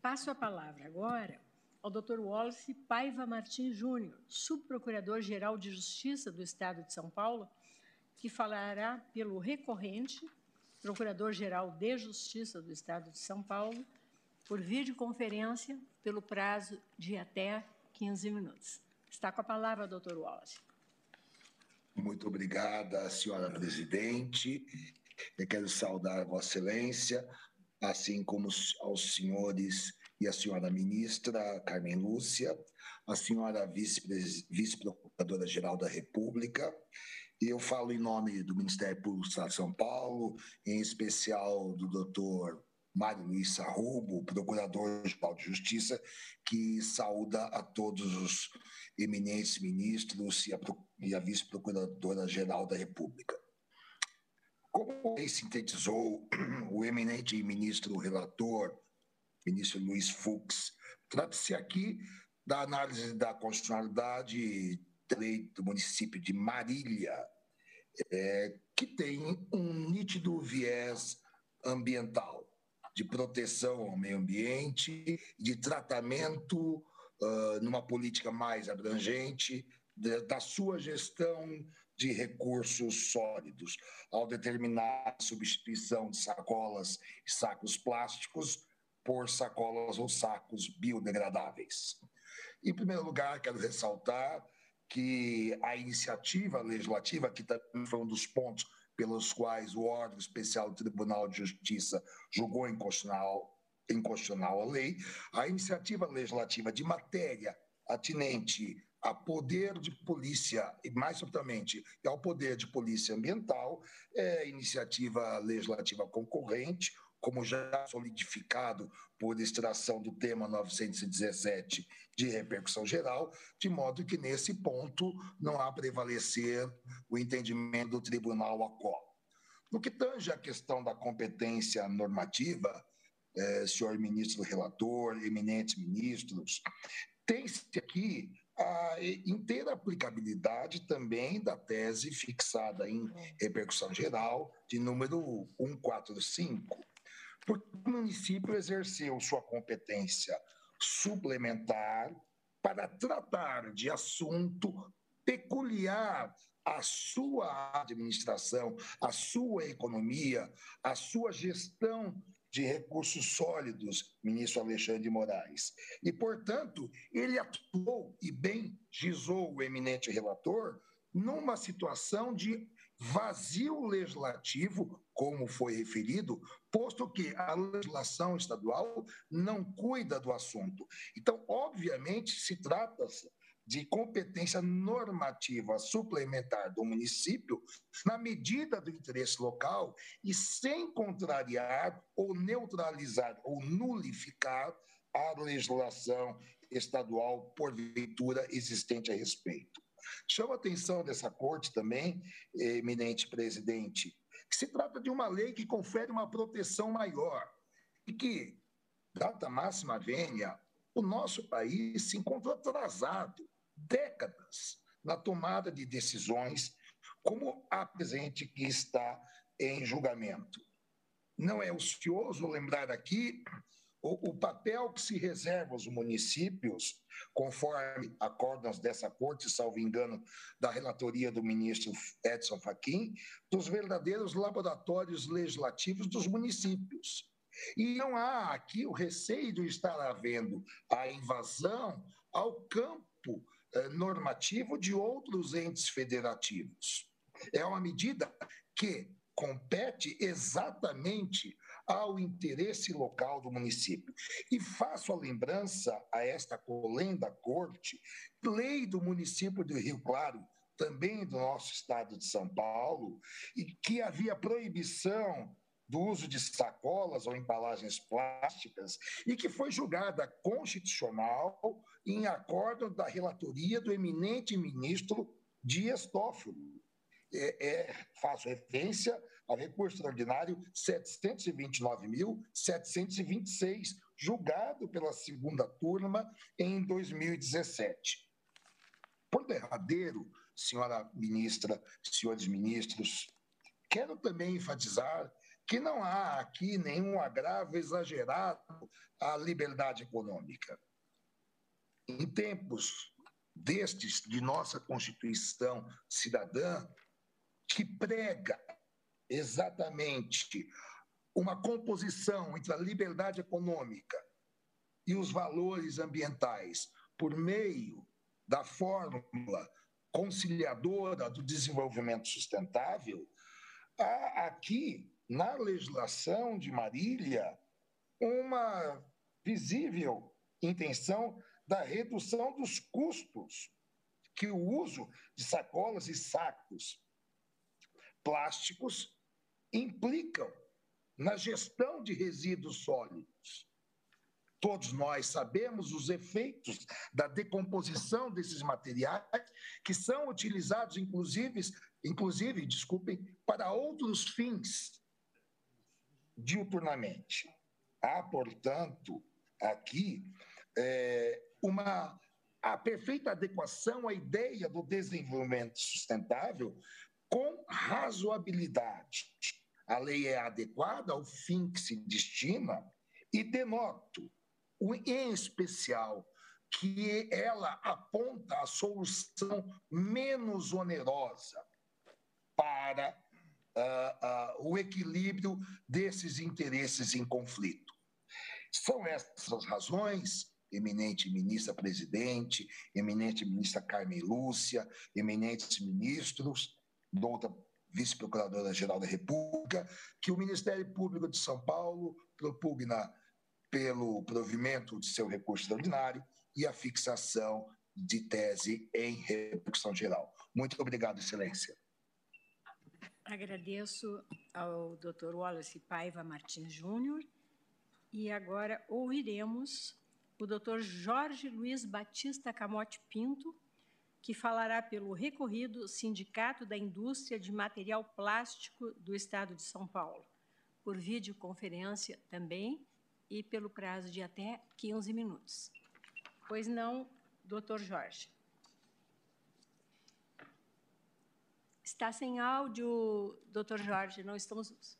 Speaker 1: passo a palavra agora ao Dr. Wallace Paiva Martins Júnior, subprocurador-geral de Justiça do Estado de São Paulo, que falará pelo recorrente, procurador-geral de Justiça do Estado de São Paulo, por videoconferência, pelo prazo de até 15 minutos. Está com a palavra, doutor Wallace.
Speaker 14: Muito obrigada, senhora presidente. Eu quero saudar Vossa Excelência, assim como aos senhores e a senhora ministra Carmen Lúcia, a senhora vice-procuradora-geral da República. Eu falo em nome do Ministério Público do Estado de São Paulo, em especial do doutor Mário Luiz Sarrubo, Procurador-Geral de Justiça, que saúda a todos os eminentes ministros e a, a Vice-Procuradora-Geral da República. Como ele sintetizou o eminente ministro relator ministro Luiz Fux. Trata-se aqui da análise da constitucionalidade do município de Marília, é, que tem um nítido viés ambiental, de proteção ao meio ambiente, de tratamento uh, numa política mais abrangente de, da sua gestão de recursos sólidos, ao determinar a substituição de sacolas e sacos plásticos por sacolas ou sacos biodegradáveis. Em primeiro lugar, quero ressaltar que a iniciativa legislativa, que também foi um dos pontos pelos quais o órgão especial do Tribunal de Justiça julgou inconstitucional, inconstitucional a lei, a iniciativa legislativa de matéria atinente a poder de polícia, e mais subitamente ao poder de polícia ambiental, é iniciativa legislativa concorrente, como já solidificado por extração do tema 917 de repercussão geral, de modo que nesse ponto não há prevalecer o entendimento do tribunal a qual. No que tange à questão da competência normativa, eh, senhor ministro relator, eminentes ministros, tem-se aqui a inteira aplicabilidade também da tese fixada em repercussão geral de número 145, porque o município exerceu sua competência suplementar para tratar de assunto peculiar à sua administração, à sua economia, à sua gestão de recursos sólidos, ministro Alexandre de Moraes. E, portanto, ele atuou, e bem gizou o eminente relator, numa situação de vazio legislativo, como foi referido, posto que a legislação estadual não cuida do assunto. Então, obviamente, se trata de competência normativa suplementar do município na medida do interesse local e sem contrariar ou neutralizar ou nulificar a legislação estadual porventura existente a respeito. Chama atenção dessa corte também, eminente presidente, se trata de uma lei que confere uma proteção maior e que, data máxima vênia, o nosso país se encontra atrasado décadas na tomada de decisões como a presente que está em julgamento. Não é ocioso lembrar aqui o, o, papel que se reserva aos municípios, conforme acordos dessa corte, salvo engano, da relatoria do ministro Edson Fachin, dos verdadeiros laboratórios legislativos dos municípios. E não há aqui o receio de estar havendo a invasão ao campo eh, normativo de outros entes federativos. É uma medida que compete exatamente ao interesse local do município. E faço a lembrança a esta colenda corte, lei do município do Rio Claro, também do nosso estado de São Paulo, e que havia proibição do uso de sacolas ou embalagens plásticas e que foi julgada constitucional em acordo da relatoria do eminente ministro Dias Toffoli. É, é, faço referência ao recurso extraordinário 729.726, julgado pela segunda turma em 2017. Por derradeiro, senhora ministra, senhores ministros, quero também enfatizar que não há aqui nenhum agravo exagerado à liberdade econômica. Em tempos destes de nossa Constituição cidadã, que prega exatamente. Uma composição entre a liberdade econômica e os valores ambientais por meio da fórmula conciliadora do desenvolvimento sustentável, há aqui na legislação de Marília uma visível intenção da redução dos custos que o uso de sacolas e sacos plásticos implicam na gestão de resíduos sólidos. Todos nós sabemos os efeitos da decomposição desses materiais que são utilizados, inclusive, inclusive, desculpem, para outros fins diuturnamente. Há, portanto, aqui é, uma a perfeita adequação à ideia do desenvolvimento sustentável com razoabilidade. A lei é adequada ao fim que se destina e denoto, em especial, que ela aponta a solução menos onerosa para uh, uh, o equilíbrio desses interesses em conflito. São essas razões, eminente ministra presidente, eminente ministra Carmen Lúcia, eminentes ministros, doutora vice-procuradora-geral da República, que o Ministério Público de São Paulo propugna pelo provimento de seu recurso extraordinário e a fixação de tese em repercussão geral. Muito obrigado, Excelência.
Speaker 1: Agradeço ao Dr. Wallace Paiva Martins Júnior e agora ouviremos o Dr. Jorge Luiz Batista Camote Pinto, que falará pelo recorrido Sindicato da Indústria de Material Plástico do Estado de São Paulo, por videoconferência também e pelo prazo de até 15 minutos. Pois não, doutor Jorge. Está sem áudio, doutor Jorge, não estamos.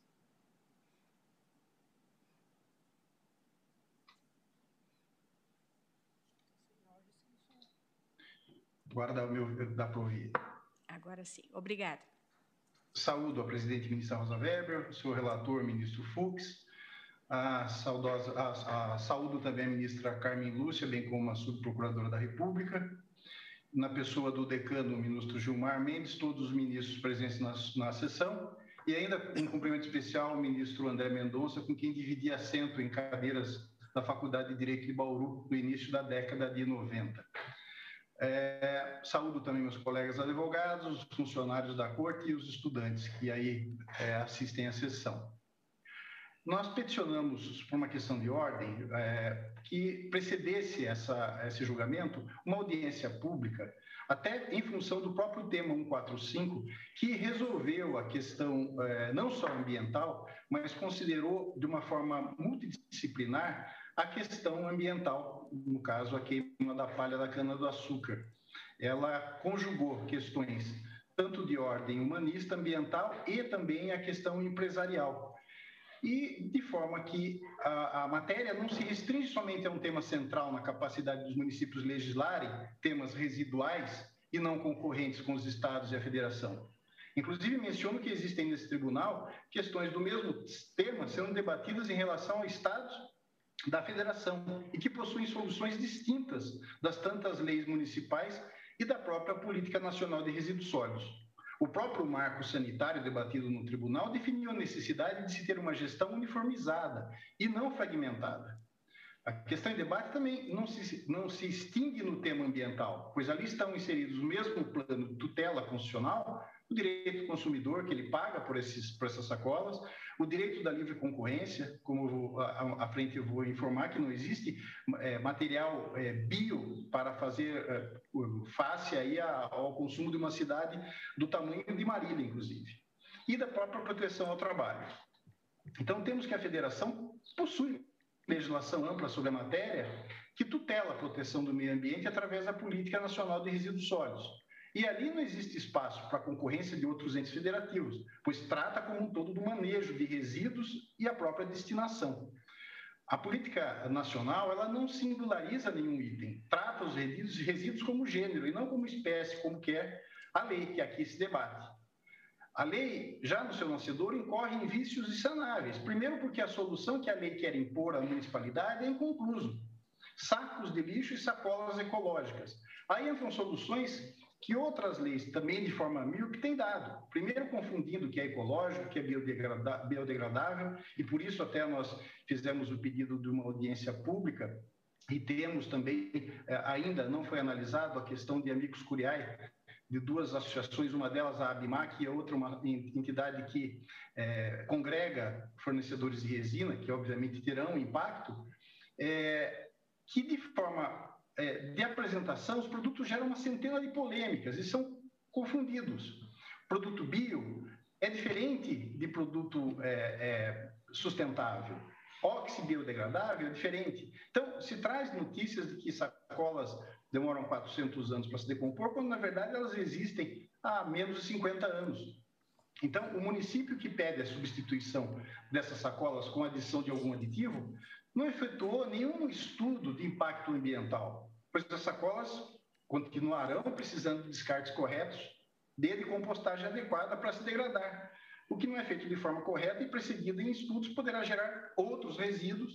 Speaker 6: Agora dá, meu, dá para ouvir.
Speaker 1: Agora sim. Obrigada.
Speaker 6: Saúdo a presidente ministra Rosa Weber, o senhor relator, ministro Fux, a, saudosa, a, a, saúdo também a ministra Carmen Lúcia, bem como a subprocuradora da República, na pessoa do decano, o ministro Gilmar Mendes, todos os ministros presentes na, na sessão, e ainda um cumprimento especial ao ministro André Mendonça, com quem dividi assento em cadeiras da Faculdade de Direito de Bauru no início da década de 90. É, saúdo também meus colegas advogados, os funcionários da corte e os estudantes que aí é, assistem à sessão. Nós peticionamos, por uma questão de ordem, é, que precedesse essa, esse julgamento uma audiência pública, até em função do próprio tema 145, que resolveu a questão é, não só ambiental, mas considerou de uma forma multidisciplinar a questão ambiental, no caso, a queima da palha da cana-do-açúcar. Ela conjugou questões tanto de ordem humanista, ambiental e também a questão empresarial. E de forma que a, a, matéria não se restringe somente a um tema central na capacidade dos municípios legislarem temas residuais e não concorrentes com os estados e a federação. Inclusive, menciono que existem nesse tribunal questões do mesmo tema sendo debatidas em relação a estados da federação e que possuem soluções distintas das tantas leis municipais e da própria Política Nacional de Resíduos Sólidos. O próprio marco sanitário debatido no tribunal definiu a necessidade de se ter uma gestão uniformizada e não fragmentada. A questão em debate também não se, não se extingue no tema ambiental, pois ali estão inseridos o mesmo plano tutela constitucional, o direito do consumidor, que ele paga por, esses, por essas sacolas, o direito da livre concorrência, como à frente eu vou informar que não existe é, material é, bio para fazer é, face aí ao consumo de uma cidade do tamanho de Marília, inclusive, e da própria proteção ao trabalho. Então, temos que a federação possui legislação ampla sobre a matéria que tutela a proteção do meio ambiente através da Política Nacional de Resíduos Sólidos. E ali não existe espaço para concorrência de outros entes federativos, pois trata como um todo do manejo de resíduos e a própria destinação. A política nacional ela não singulariza nenhum item, trata os resíduos, resíduos como gênero e não como espécie, como quer a lei que aqui se debate. A lei, já no seu nascedor, incorre em vícios insanáveis. Primeiro, porque a solução que a lei quer impor à municipalidade é inconcluso. Sacos de lixo e sacolas ecológicas. Aí entram soluções que outras leis, também de forma que têm dado. Primeiro, confundindo o que é ecológico, o que é biodegradável, e por isso até nós fizemos o pedido de uma audiência pública e temos também, eh, ainda não foi analisado a questão de amigos curiae, de duas associações, uma delas a Abimac e a outra uma entidade que é, congrega fornecedores de resina, que obviamente terão impacto, é, que de forma é, de apresentação os produtos geram uma centena de polêmicas e são confundidos. Produto bio é diferente de produto é, é, sustentável. Óxido biodegradável é diferente. Então, se traz notícias de que sacolas demoram 400 anos para se decompor, quando na verdade elas existem há menos de 50 anos. Então, o município que pede a substituição dessas sacolas com adição de algum aditivo não efetuou nenhum estudo de impacto ambiental, pois as sacolas continuarão precisando de descartes corretos, desde compostagem adequada para se degradar, o que não é feito de forma correta e precedido em estudos poderá gerar outros resíduos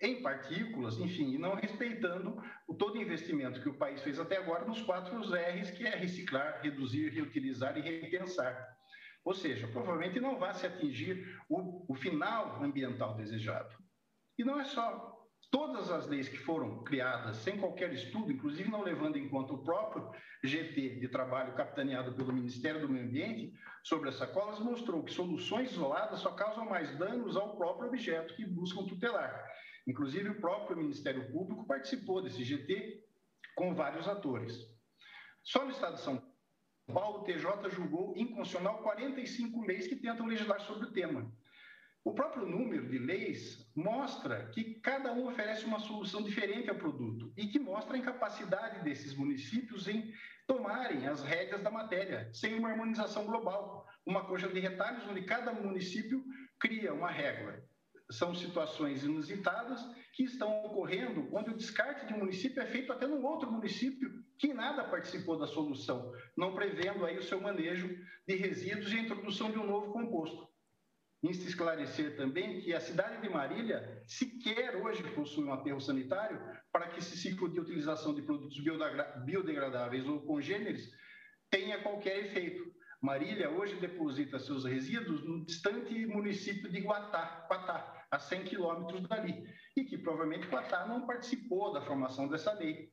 Speaker 6: em partículas, enfim, e não respeitando o todo investimento que o país fez até agora nos quatro R's, que é reciclar, reduzir, reutilizar e repensar. Ou seja, provavelmente não vai se atingir o, o final ambiental desejado. E não é só. Todas as leis que foram criadas sem qualquer estudo, inclusive não levando em conta o próprio GT de trabalho capitaneado pelo Ministério do Meio Ambiente sobre as sacolas, mostrou que soluções isoladas só causam mais danos ao próprio objeto que buscam tutelar. Inclusive, o próprio Ministério Público participou desse GT com vários atores. Só no estado de São Paulo, o TJ julgou inconstitucional 45 leis que tentam legislar sobre o tema. O próprio número de leis mostra que cada um oferece uma solução diferente ao produto e que mostra a incapacidade desses municípios em tomarem as rédeas da matéria, sem uma harmonização global, uma coxa de retalhos onde cada município cria uma regra são situações inusitadas que estão ocorrendo onde o descarte de um município é feito até num outro município que nada participou da solução, não prevendo aí o seu manejo de resíduos e a introdução de um novo composto. Insta esclarecer também que a cidade de Marília sequer hoje possui um aterro sanitário para que esse ciclo de utilização de produtos biodegradáveis ou congêneres tenha qualquer efeito. Marília hoje deposita seus resíduos no distante município de Guatá, Guatá a 100 quilômetros dali, e que provavelmente Qatar não participou da formação dessa lei.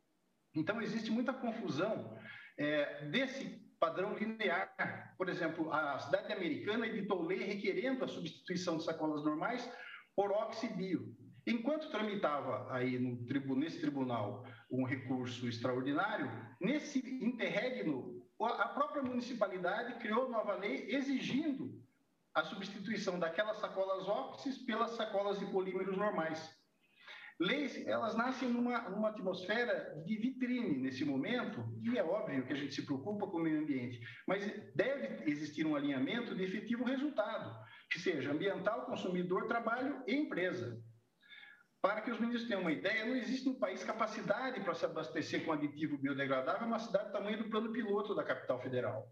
Speaker 6: Então, existe muita confusão é, desse padrão linear. Por exemplo, a cidade americana editou lei requerendo a substituição de sacolas normais por oxibio. Enquanto tramitava aí no, nesse tribunal um recurso extraordinário, nesse interregno, a própria municipalidade criou nova lei exigindo a substituição daquelas sacolas óxides pelas sacolas de polímeros normais. Leis, elas nascem numa, numa atmosfera de vitrine nesse momento, e é óbvio que a gente se preocupa com o meio ambiente, mas deve existir um alinhamento de efetivo resultado, que seja ambiental, consumidor, trabalho e empresa. Para que os ministros tenham uma ideia, não existe no país capacidade para se abastecer com aditivo biodegradável uma cidade do tamanho do plano piloto da capital federal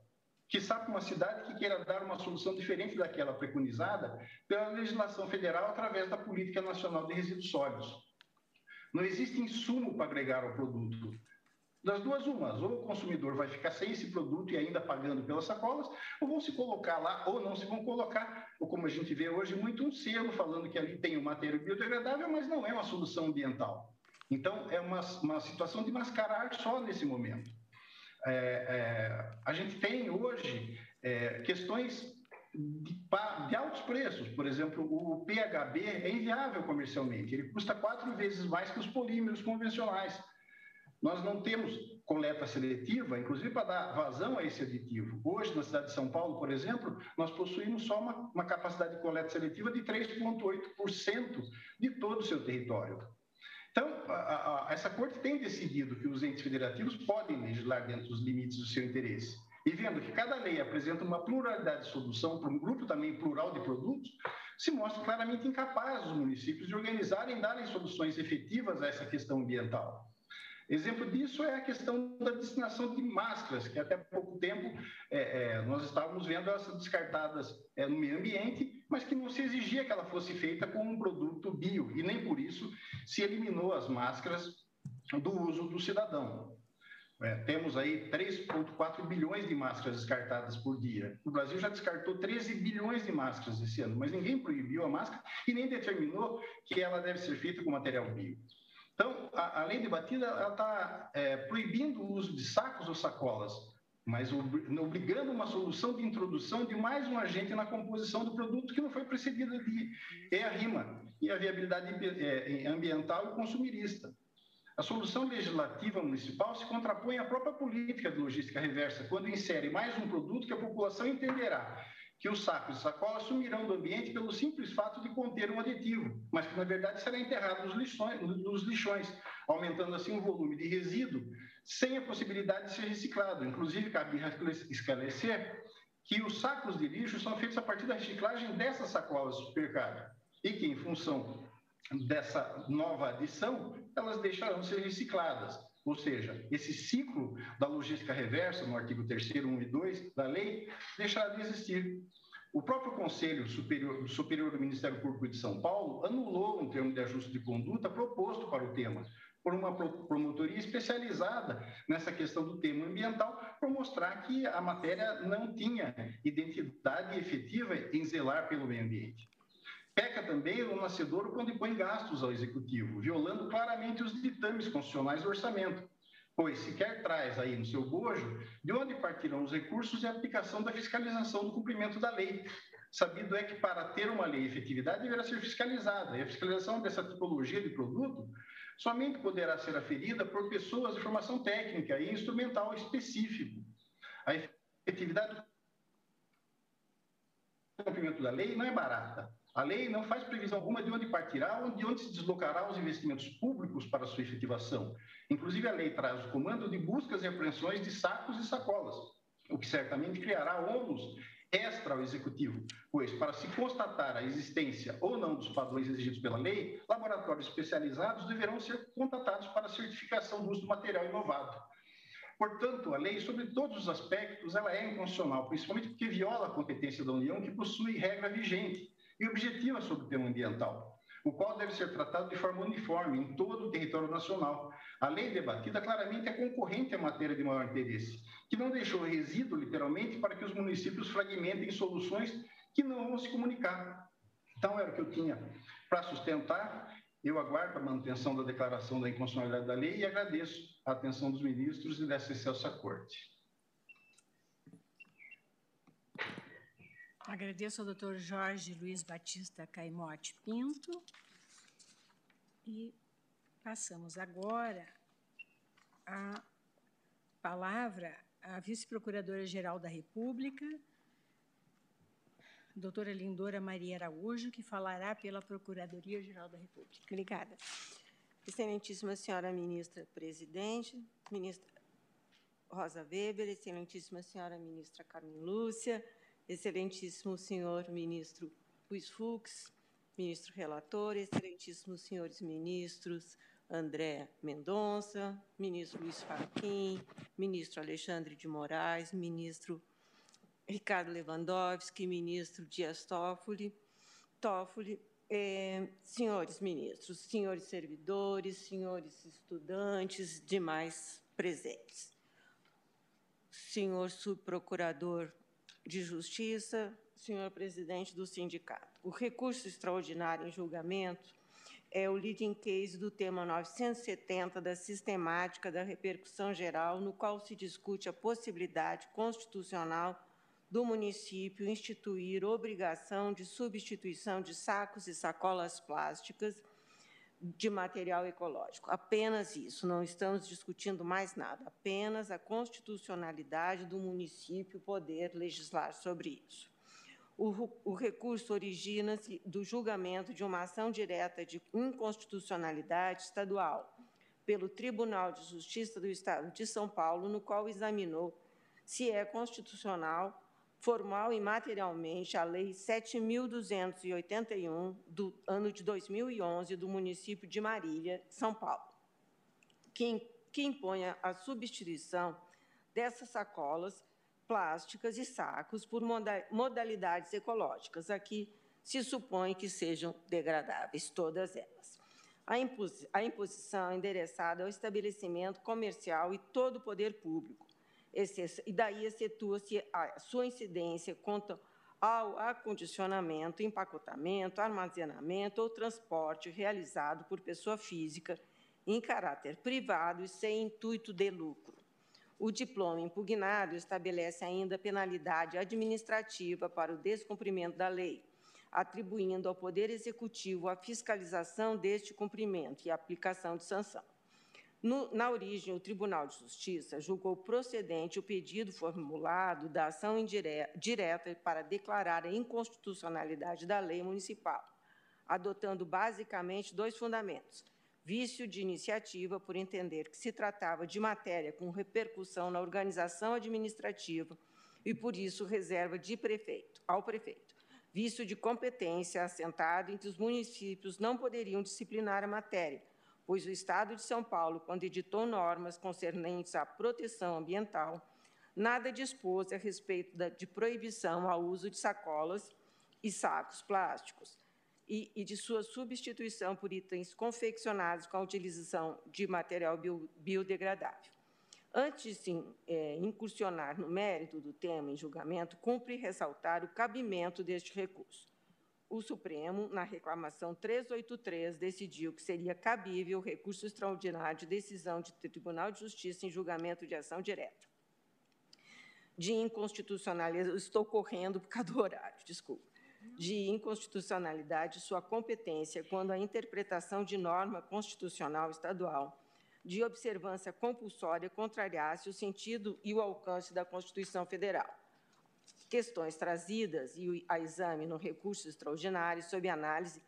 Speaker 6: que sabe uma cidade que queira dar uma solução diferente daquela preconizada pela legislação federal através da Política Nacional de Resíduos Sólidos. Não existe insumo para agregar ao produto. Das duas, umas, ou o consumidor vai ficar sem esse produto e ainda pagando pelas sacolas, ou vão se colocar lá, ou não se vão colocar, ou como a gente vê hoje, muito um selo falando que ali tem um material biodegradável, mas não é uma solução ambiental. Então, é uma, uma situação de mascarar só nesse momento. É, é, a gente tem hoje é, questões de, de, altos preços. Por exemplo, o PHB é inviável comercialmente, ele custa quatro vezes mais que os polímeros convencionais. Nós não temos coleta seletiva, inclusive para dar vazão a esse aditivo. Hoje, na cidade de São Paulo, por exemplo, nós possuímos só uma, uma capacidade de coleta seletiva de 3,8% de todo o seu território. Então, a, a, essa corte tem decidido que os entes federativos podem legislar dentro dos limites do seu interesse. E vendo que cada lei apresenta uma pluralidade de solução para um grupo também plural de produtos, se mostra claramente incapaz os municípios de organizarem e darem soluções efetivas a essa questão ambiental. Exemplo disso é a questão da destinação de máscaras, que até pouco tempo é, é, nós estávamos vendo elas descartadas é, no meio ambiente, mas que não se exigia que ela fosse feita com um produto bio, e nem por isso se eliminou as máscaras do uso do cidadão. É, temos aí 3,4 bilhões de máscaras descartadas por dia. O Brasil já descartou 13 bilhões de máscaras esse ano, mas ninguém proibiu a máscara e nem determinou que ela deve ser feita com material bio. Então, a, a lei debatida está é, proibindo o uso de sacos ou sacolas, mas obrigando uma solução de introdução de mais um agente na composição do produto que não foi precedida de é a rima e a viabilidade é, ambiental e consumirista. A solução legislativa municipal se contrapõe à própria política de logística reversa, quando insere mais um produto que a população entenderá que os sacos e sacolas sumirão do ambiente pelo simples fato de conter um aditivo, mas que na verdade será enterrado nos lixões, nos lixões aumentando assim o volume de resíduo sem a possibilidade de ser reciclado. Inclusive, cabe esclarecer que os sacos de lixo são feitos a partir da reciclagem dessas sacolas supermercado e que, em função dessa nova adição, elas deixarão de ser recicladas. Ou seja, esse ciclo da logística reversa, no artigo 3 1 e 2 da lei, deixará de existir. O próprio Conselho Superior, Superior do Ministério Público de São Paulo anulou um termo de ajuste de conduta proposto para o tema, por uma promotoria especializada nessa questão do tema ambiental, para mostrar que a matéria não tinha identidade efetiva em zelar pelo meio ambiente. Peca também o nascedor quando impõe gastos ao executivo, violando claramente os ditames constitucionais do orçamento, pois sequer traz aí no seu bojo de onde partirão os recursos e a aplicação da fiscalização do cumprimento da lei. Sabido é que para ter uma lei efetividade deverá ser fiscalizada, e a fiscalização dessa tipologia de produto somente poderá ser aferida por pessoas de formação técnica e instrumental específico. A efetividade do cumprimento da lei não é barata. A lei não faz previsão alguma de onde partirá ou de onde se deslocará os investimentos públicos para sua efetivação. Inclusive, a lei traz o comando de buscas e apreensões de sacos e sacolas, o que certamente criará ônus extra ao executivo, pois, para se constatar a existência ou não dos padrões exigidos pela lei, laboratórios especializados deverão ser contatados para certificação do uso do material inovado. Portanto, a lei, sobre todos os aspectos, ela é inconstitucional, principalmente porque viola a competência da União, que possui regra vigente e objetiva sobre o tema ambiental, o qual deve ser tratado de forma uniforme em todo o território nacional. A lei debatida claramente é concorrente à matéria de maior interesse, que não deixou resíduo, literalmente, para que os municípios fragmentem soluções que não vão se comunicar. Então, era o que eu tinha para sustentar. Eu aguardo a manutenção da declaração da inconstitucionalidade da lei e agradeço a atenção dos ministros e dessa excelsa corte.
Speaker 1: Agradeço ao doutor Jorge Luiz Batista Caimote Pinto. E passamos agora a palavra à vice-procuradora-geral da República, doutora Lindora Maria Araújo, que falará pela Procuradoria-Geral da República.
Speaker 15: Obrigada. Excelentíssima senhora ministra presidente, ministra Rosa Weber, excelentíssima senhora ministra Carmen Lúcia, excelentíssimo senhor ministro Luiz Fux, ministro relator, excelentíssimos senhores ministros André Mendonça, ministro Luiz Faquim, ministro Alexandre de Moraes, ministro Ricardo Lewandowski, ministro Dias Toffoli, Toffoli eh, senhores ministros, senhores servidores, senhores estudantes, demais presentes. Senhor subprocurador de Justiça, senhor presidente do sindicato. O recurso extraordinário em julgamento é o leading case do tema 970 da sistemática da repercussão geral, no qual se discute a possibilidade constitucional do município instituir obrigação de substituição de sacos e sacolas plásticas de material ecológico. Apenas isso, não estamos discutindo mais nada, apenas a constitucionalidade do município poder legislar sobre isso. O, o recurso origina-se do julgamento de uma ação direta de inconstitucionalidade estadual pelo Tribunal de Justiça do Estado de São Paulo, no qual examinou se é constitucional formal e materialmente a Lei 7.281 do ano de 2011 do município de Marília, São Paulo, que, que impõe a substituição dessas sacolas plásticas e sacos por modalidades ecológicas. Aqui se supõe que sejam degradáveis, todas elas. A, imposição é endereçada ao estabelecimento comercial e todo o poder público, e daí excetua-se a sua incidência quanto ao acondicionamento, empacotamento, armazenamento ou transporte realizado por pessoa física em caráter privado e sem intuito de lucro. O diploma impugnado estabelece ainda penalidade administrativa para o descumprimento da lei, atribuindo ao Poder Executivo a fiscalização deste cumprimento e aplicação de sanção. No, na origem, o Tribunal de Justiça julgou procedente o pedido formulado da ação indireta, direta para declarar a inconstitucionalidade da lei municipal, adotando basicamente dois fundamentos. Vício de iniciativa, por entender que se tratava de matéria com repercussão na organização administrativa e, por isso, reserva de prefeito, ao prefeito. Vício de competência, assentado em que os municípios não poderiam disciplinar a matéria, pois o Estado de São Paulo, quando editou normas concernentes à proteção ambiental, nada dispôs a respeito de proibição ao uso de sacolas e sacos plásticos e, de sua substituição por itens confeccionados com a utilização de material bio, biodegradável. Antes de é, incursionar no mérito do tema em julgamento, cumpre ressaltar o cabimento deste recurso o Supremo, na reclamação 383, decidiu que seria cabível recurso extraordinário de decisão de Tribunal de Justiça em julgamento de ação direta. De inconstitucionalidade, estou correndo por causa do horário, desculpa. De inconstitucionalidade, sua competência quando a interpretação de norma constitucional estadual de observância compulsória contrariasse o sentido e o alcance da Constituição Federal questões trazidas e a exame no recurso extraordinário sob análise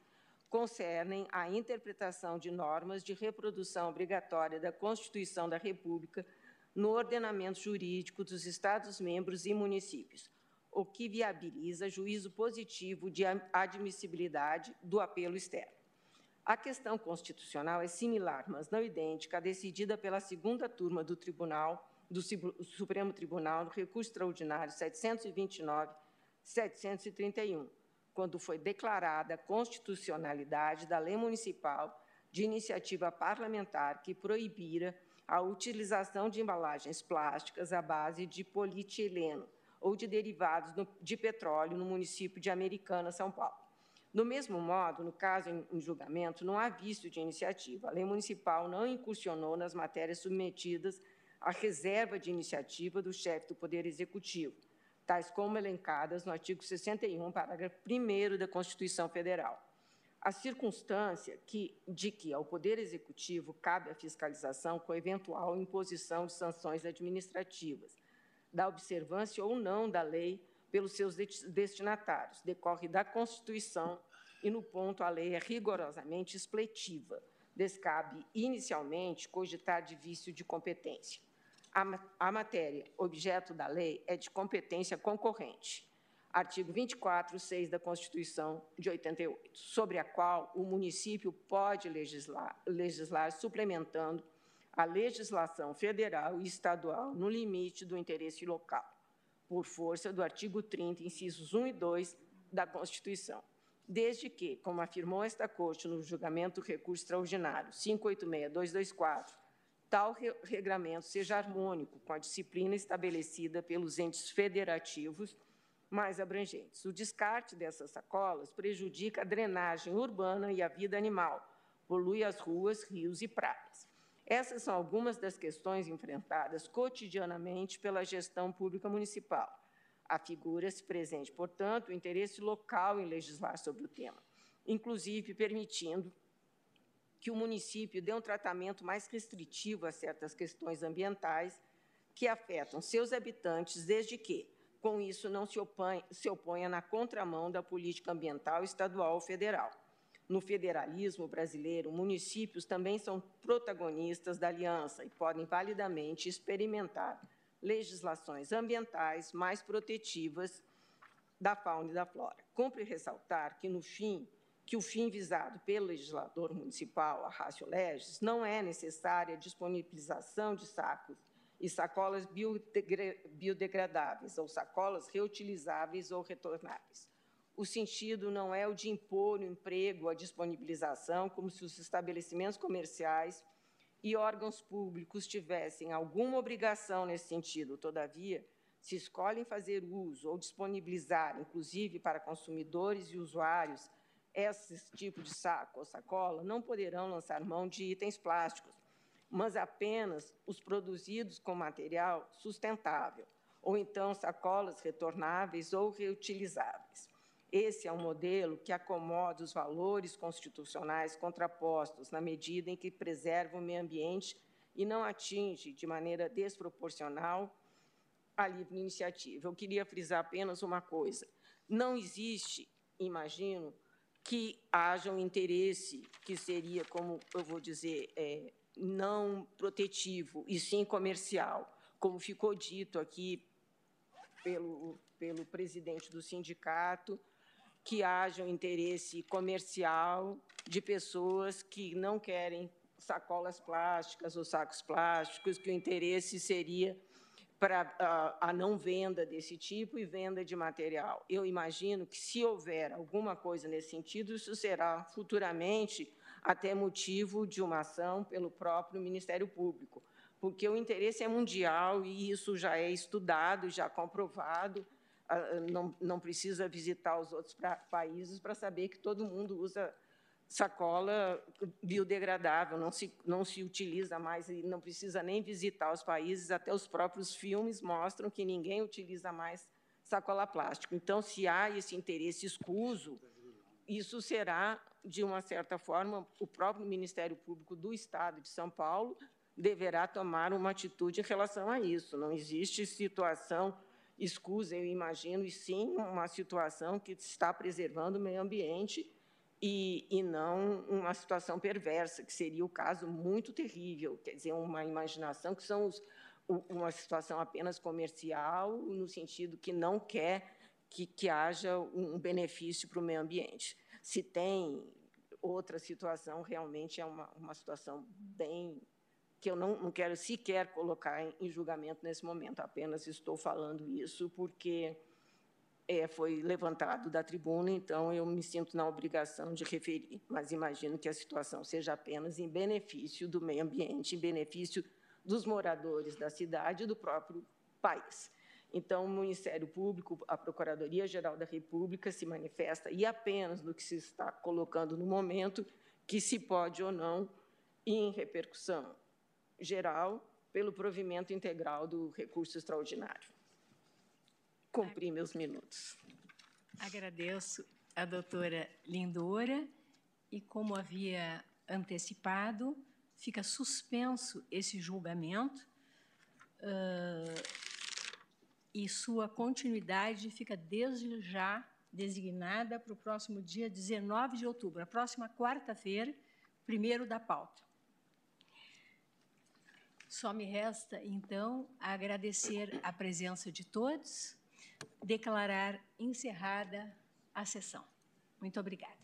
Speaker 15: concernem a interpretação de normas de reprodução obrigatória da Constituição da República no ordenamento jurídico dos Estados-membros e municípios, o que viabiliza juízo positivo de admissibilidade do apelo externo. A questão constitucional é similar, mas não idêntica, à decidida pela segunda turma do Tribunal do Supremo Tribunal no recurso extraordinário 729-731, quando foi declarada a constitucionalidade da lei municipal de iniciativa parlamentar que proibira a utilização de embalagens plásticas à base de polietileno ou de derivados de petróleo no município de Americana, São Paulo. Do mesmo modo, no caso em julgamento, não há vício de iniciativa. A lei municipal não incursionou nas matérias submetidas a reserva de iniciativa do chefe do Poder Executivo, tais como elencadas no artigo 61, parágrafo 1 da Constituição Federal. A circunstância que, de que ao Poder Executivo cabe a fiscalização com eventual imposição de sanções administrativas, da observância ou não da lei pelos seus destinatários, decorre da Constituição e, no ponto, a lei é rigorosamente expletiva. Descabe, inicialmente, cogitar de vício de competência a, a matéria objeto da lei é de competência concorrente, artigo 24, 6 da Constituição de 88, sobre a qual o município pode legislar, legislar suplementando a legislação federal e estadual no limite do interesse local, por força do artigo 30, incisos 1 e 2 da Constituição. Desde que, como afirmou esta Corte no julgamento do recurso extraordinário 586224, tal re regramento seja harmônico com a disciplina estabelecida pelos entes federativos mais abrangentes. O descarte dessas sacolas prejudica a drenagem urbana e a vida animal, polui as ruas, rios e praias. Essas são algumas das questões enfrentadas cotidianamente pela gestão pública municipal. Afigura-se presente, portanto, o interesse local em legislar sobre o tema, inclusive permitindo que o município dê um tratamento mais restritivo a certas questões ambientais que afetam seus habitantes, desde que, com isso, não se, opõe, se oponha na contramão da política ambiental estadual ou federal. No federalismo brasileiro, municípios também são protagonistas da aliança e podem validamente experimentar legislações ambientais mais protetivas da fauna e da flora. Cumpre ressaltar que, no fim, que o fim visado pelo legislador municipal, a ratio legis, não é necessária a disponibilização de sacos e sacolas biodegradáveis ou sacolas reutilizáveis ou retornáveis. O sentido não é o de impor o emprego, a disponibilização, como se os estabelecimentos comerciais e órgãos públicos tivessem alguma obrigação nesse sentido. Todavia, se escolhem fazer uso ou disponibilizar, inclusive para consumidores e usuários, esse tipo de saco ou sacola, não poderão lançar mão de itens plásticos, mas apenas os produzidos com material sustentável, ou então sacolas retornáveis ou reutilizáveis. Esse é um modelo que acomoda os valores constitucionais contrapostos na medida em que preserva o meio ambiente e não atinge de maneira desproporcional a livre iniciativa. Eu queria frisar apenas uma coisa: não existe, imagino, que haja um interesse que seria, como eu vou dizer, é, não protetivo e sim comercial, como ficou dito aqui pelo, pelo presidente do sindicato, que haja um interesse comercial de pessoas que não querem sacolas plásticas ou sacos plásticos, que o interesse seria para a, a, não venda desse tipo e venda de material. Eu imagino que, se houver alguma coisa nesse sentido, isso será futuramente até motivo de uma ação pelo próprio Ministério Público, porque o interesse é mundial e isso já é estudado, já comprovado. Não, não precisa visitar os outros pra, países para saber que todo mundo usa sacola biodegradável, não se, não se utiliza mais e não precisa nem visitar os países, até os próprios filmes mostram que ninguém utiliza mais sacola plástica. Então, se há esse interesse escuso, isso será, de uma certa forma, o próprio Ministério Público do Estado de São Paulo deverá tomar uma atitude em relação a isso. Não existe situação escusa, eu imagino, e sim uma situação que está preservando o meio ambiente e, e não uma situação perversa, que seria o caso muito terrível, quer dizer, uma imaginação que são os, uma situação apenas comercial, no sentido que não quer que, que haja um benefício para o meio ambiente. Se tem outra situação, realmente é uma, uma situação bem que eu não, não quero sequer colocar em, em julgamento nesse momento, apenas estou falando isso porque é, foi levantado da tribuna, então eu me sinto na obrigação de referir, mas imagino que a situação seja apenas em benefício do meio ambiente, em benefício dos moradores da cidade e do próprio país. Então, o Ministério Público, a Procuradoria-Geral da República se manifesta, e apenas no que se está colocando no momento, que se pode ou não ir em repercussão geral pelo provimento integral do recurso extraordinário cumprir meus minutos.
Speaker 1: Agradeço a doutora Lindora e, como havia antecipado, fica suspenso esse julgamento uh, e sua continuidade fica desde já designada para o próximo dia 19 de outubro, a próxima quarta-feira, primeiro da pauta. Só me resta, então, agradecer a presença de todos declarar encerrada a sessão. Muito obrigada.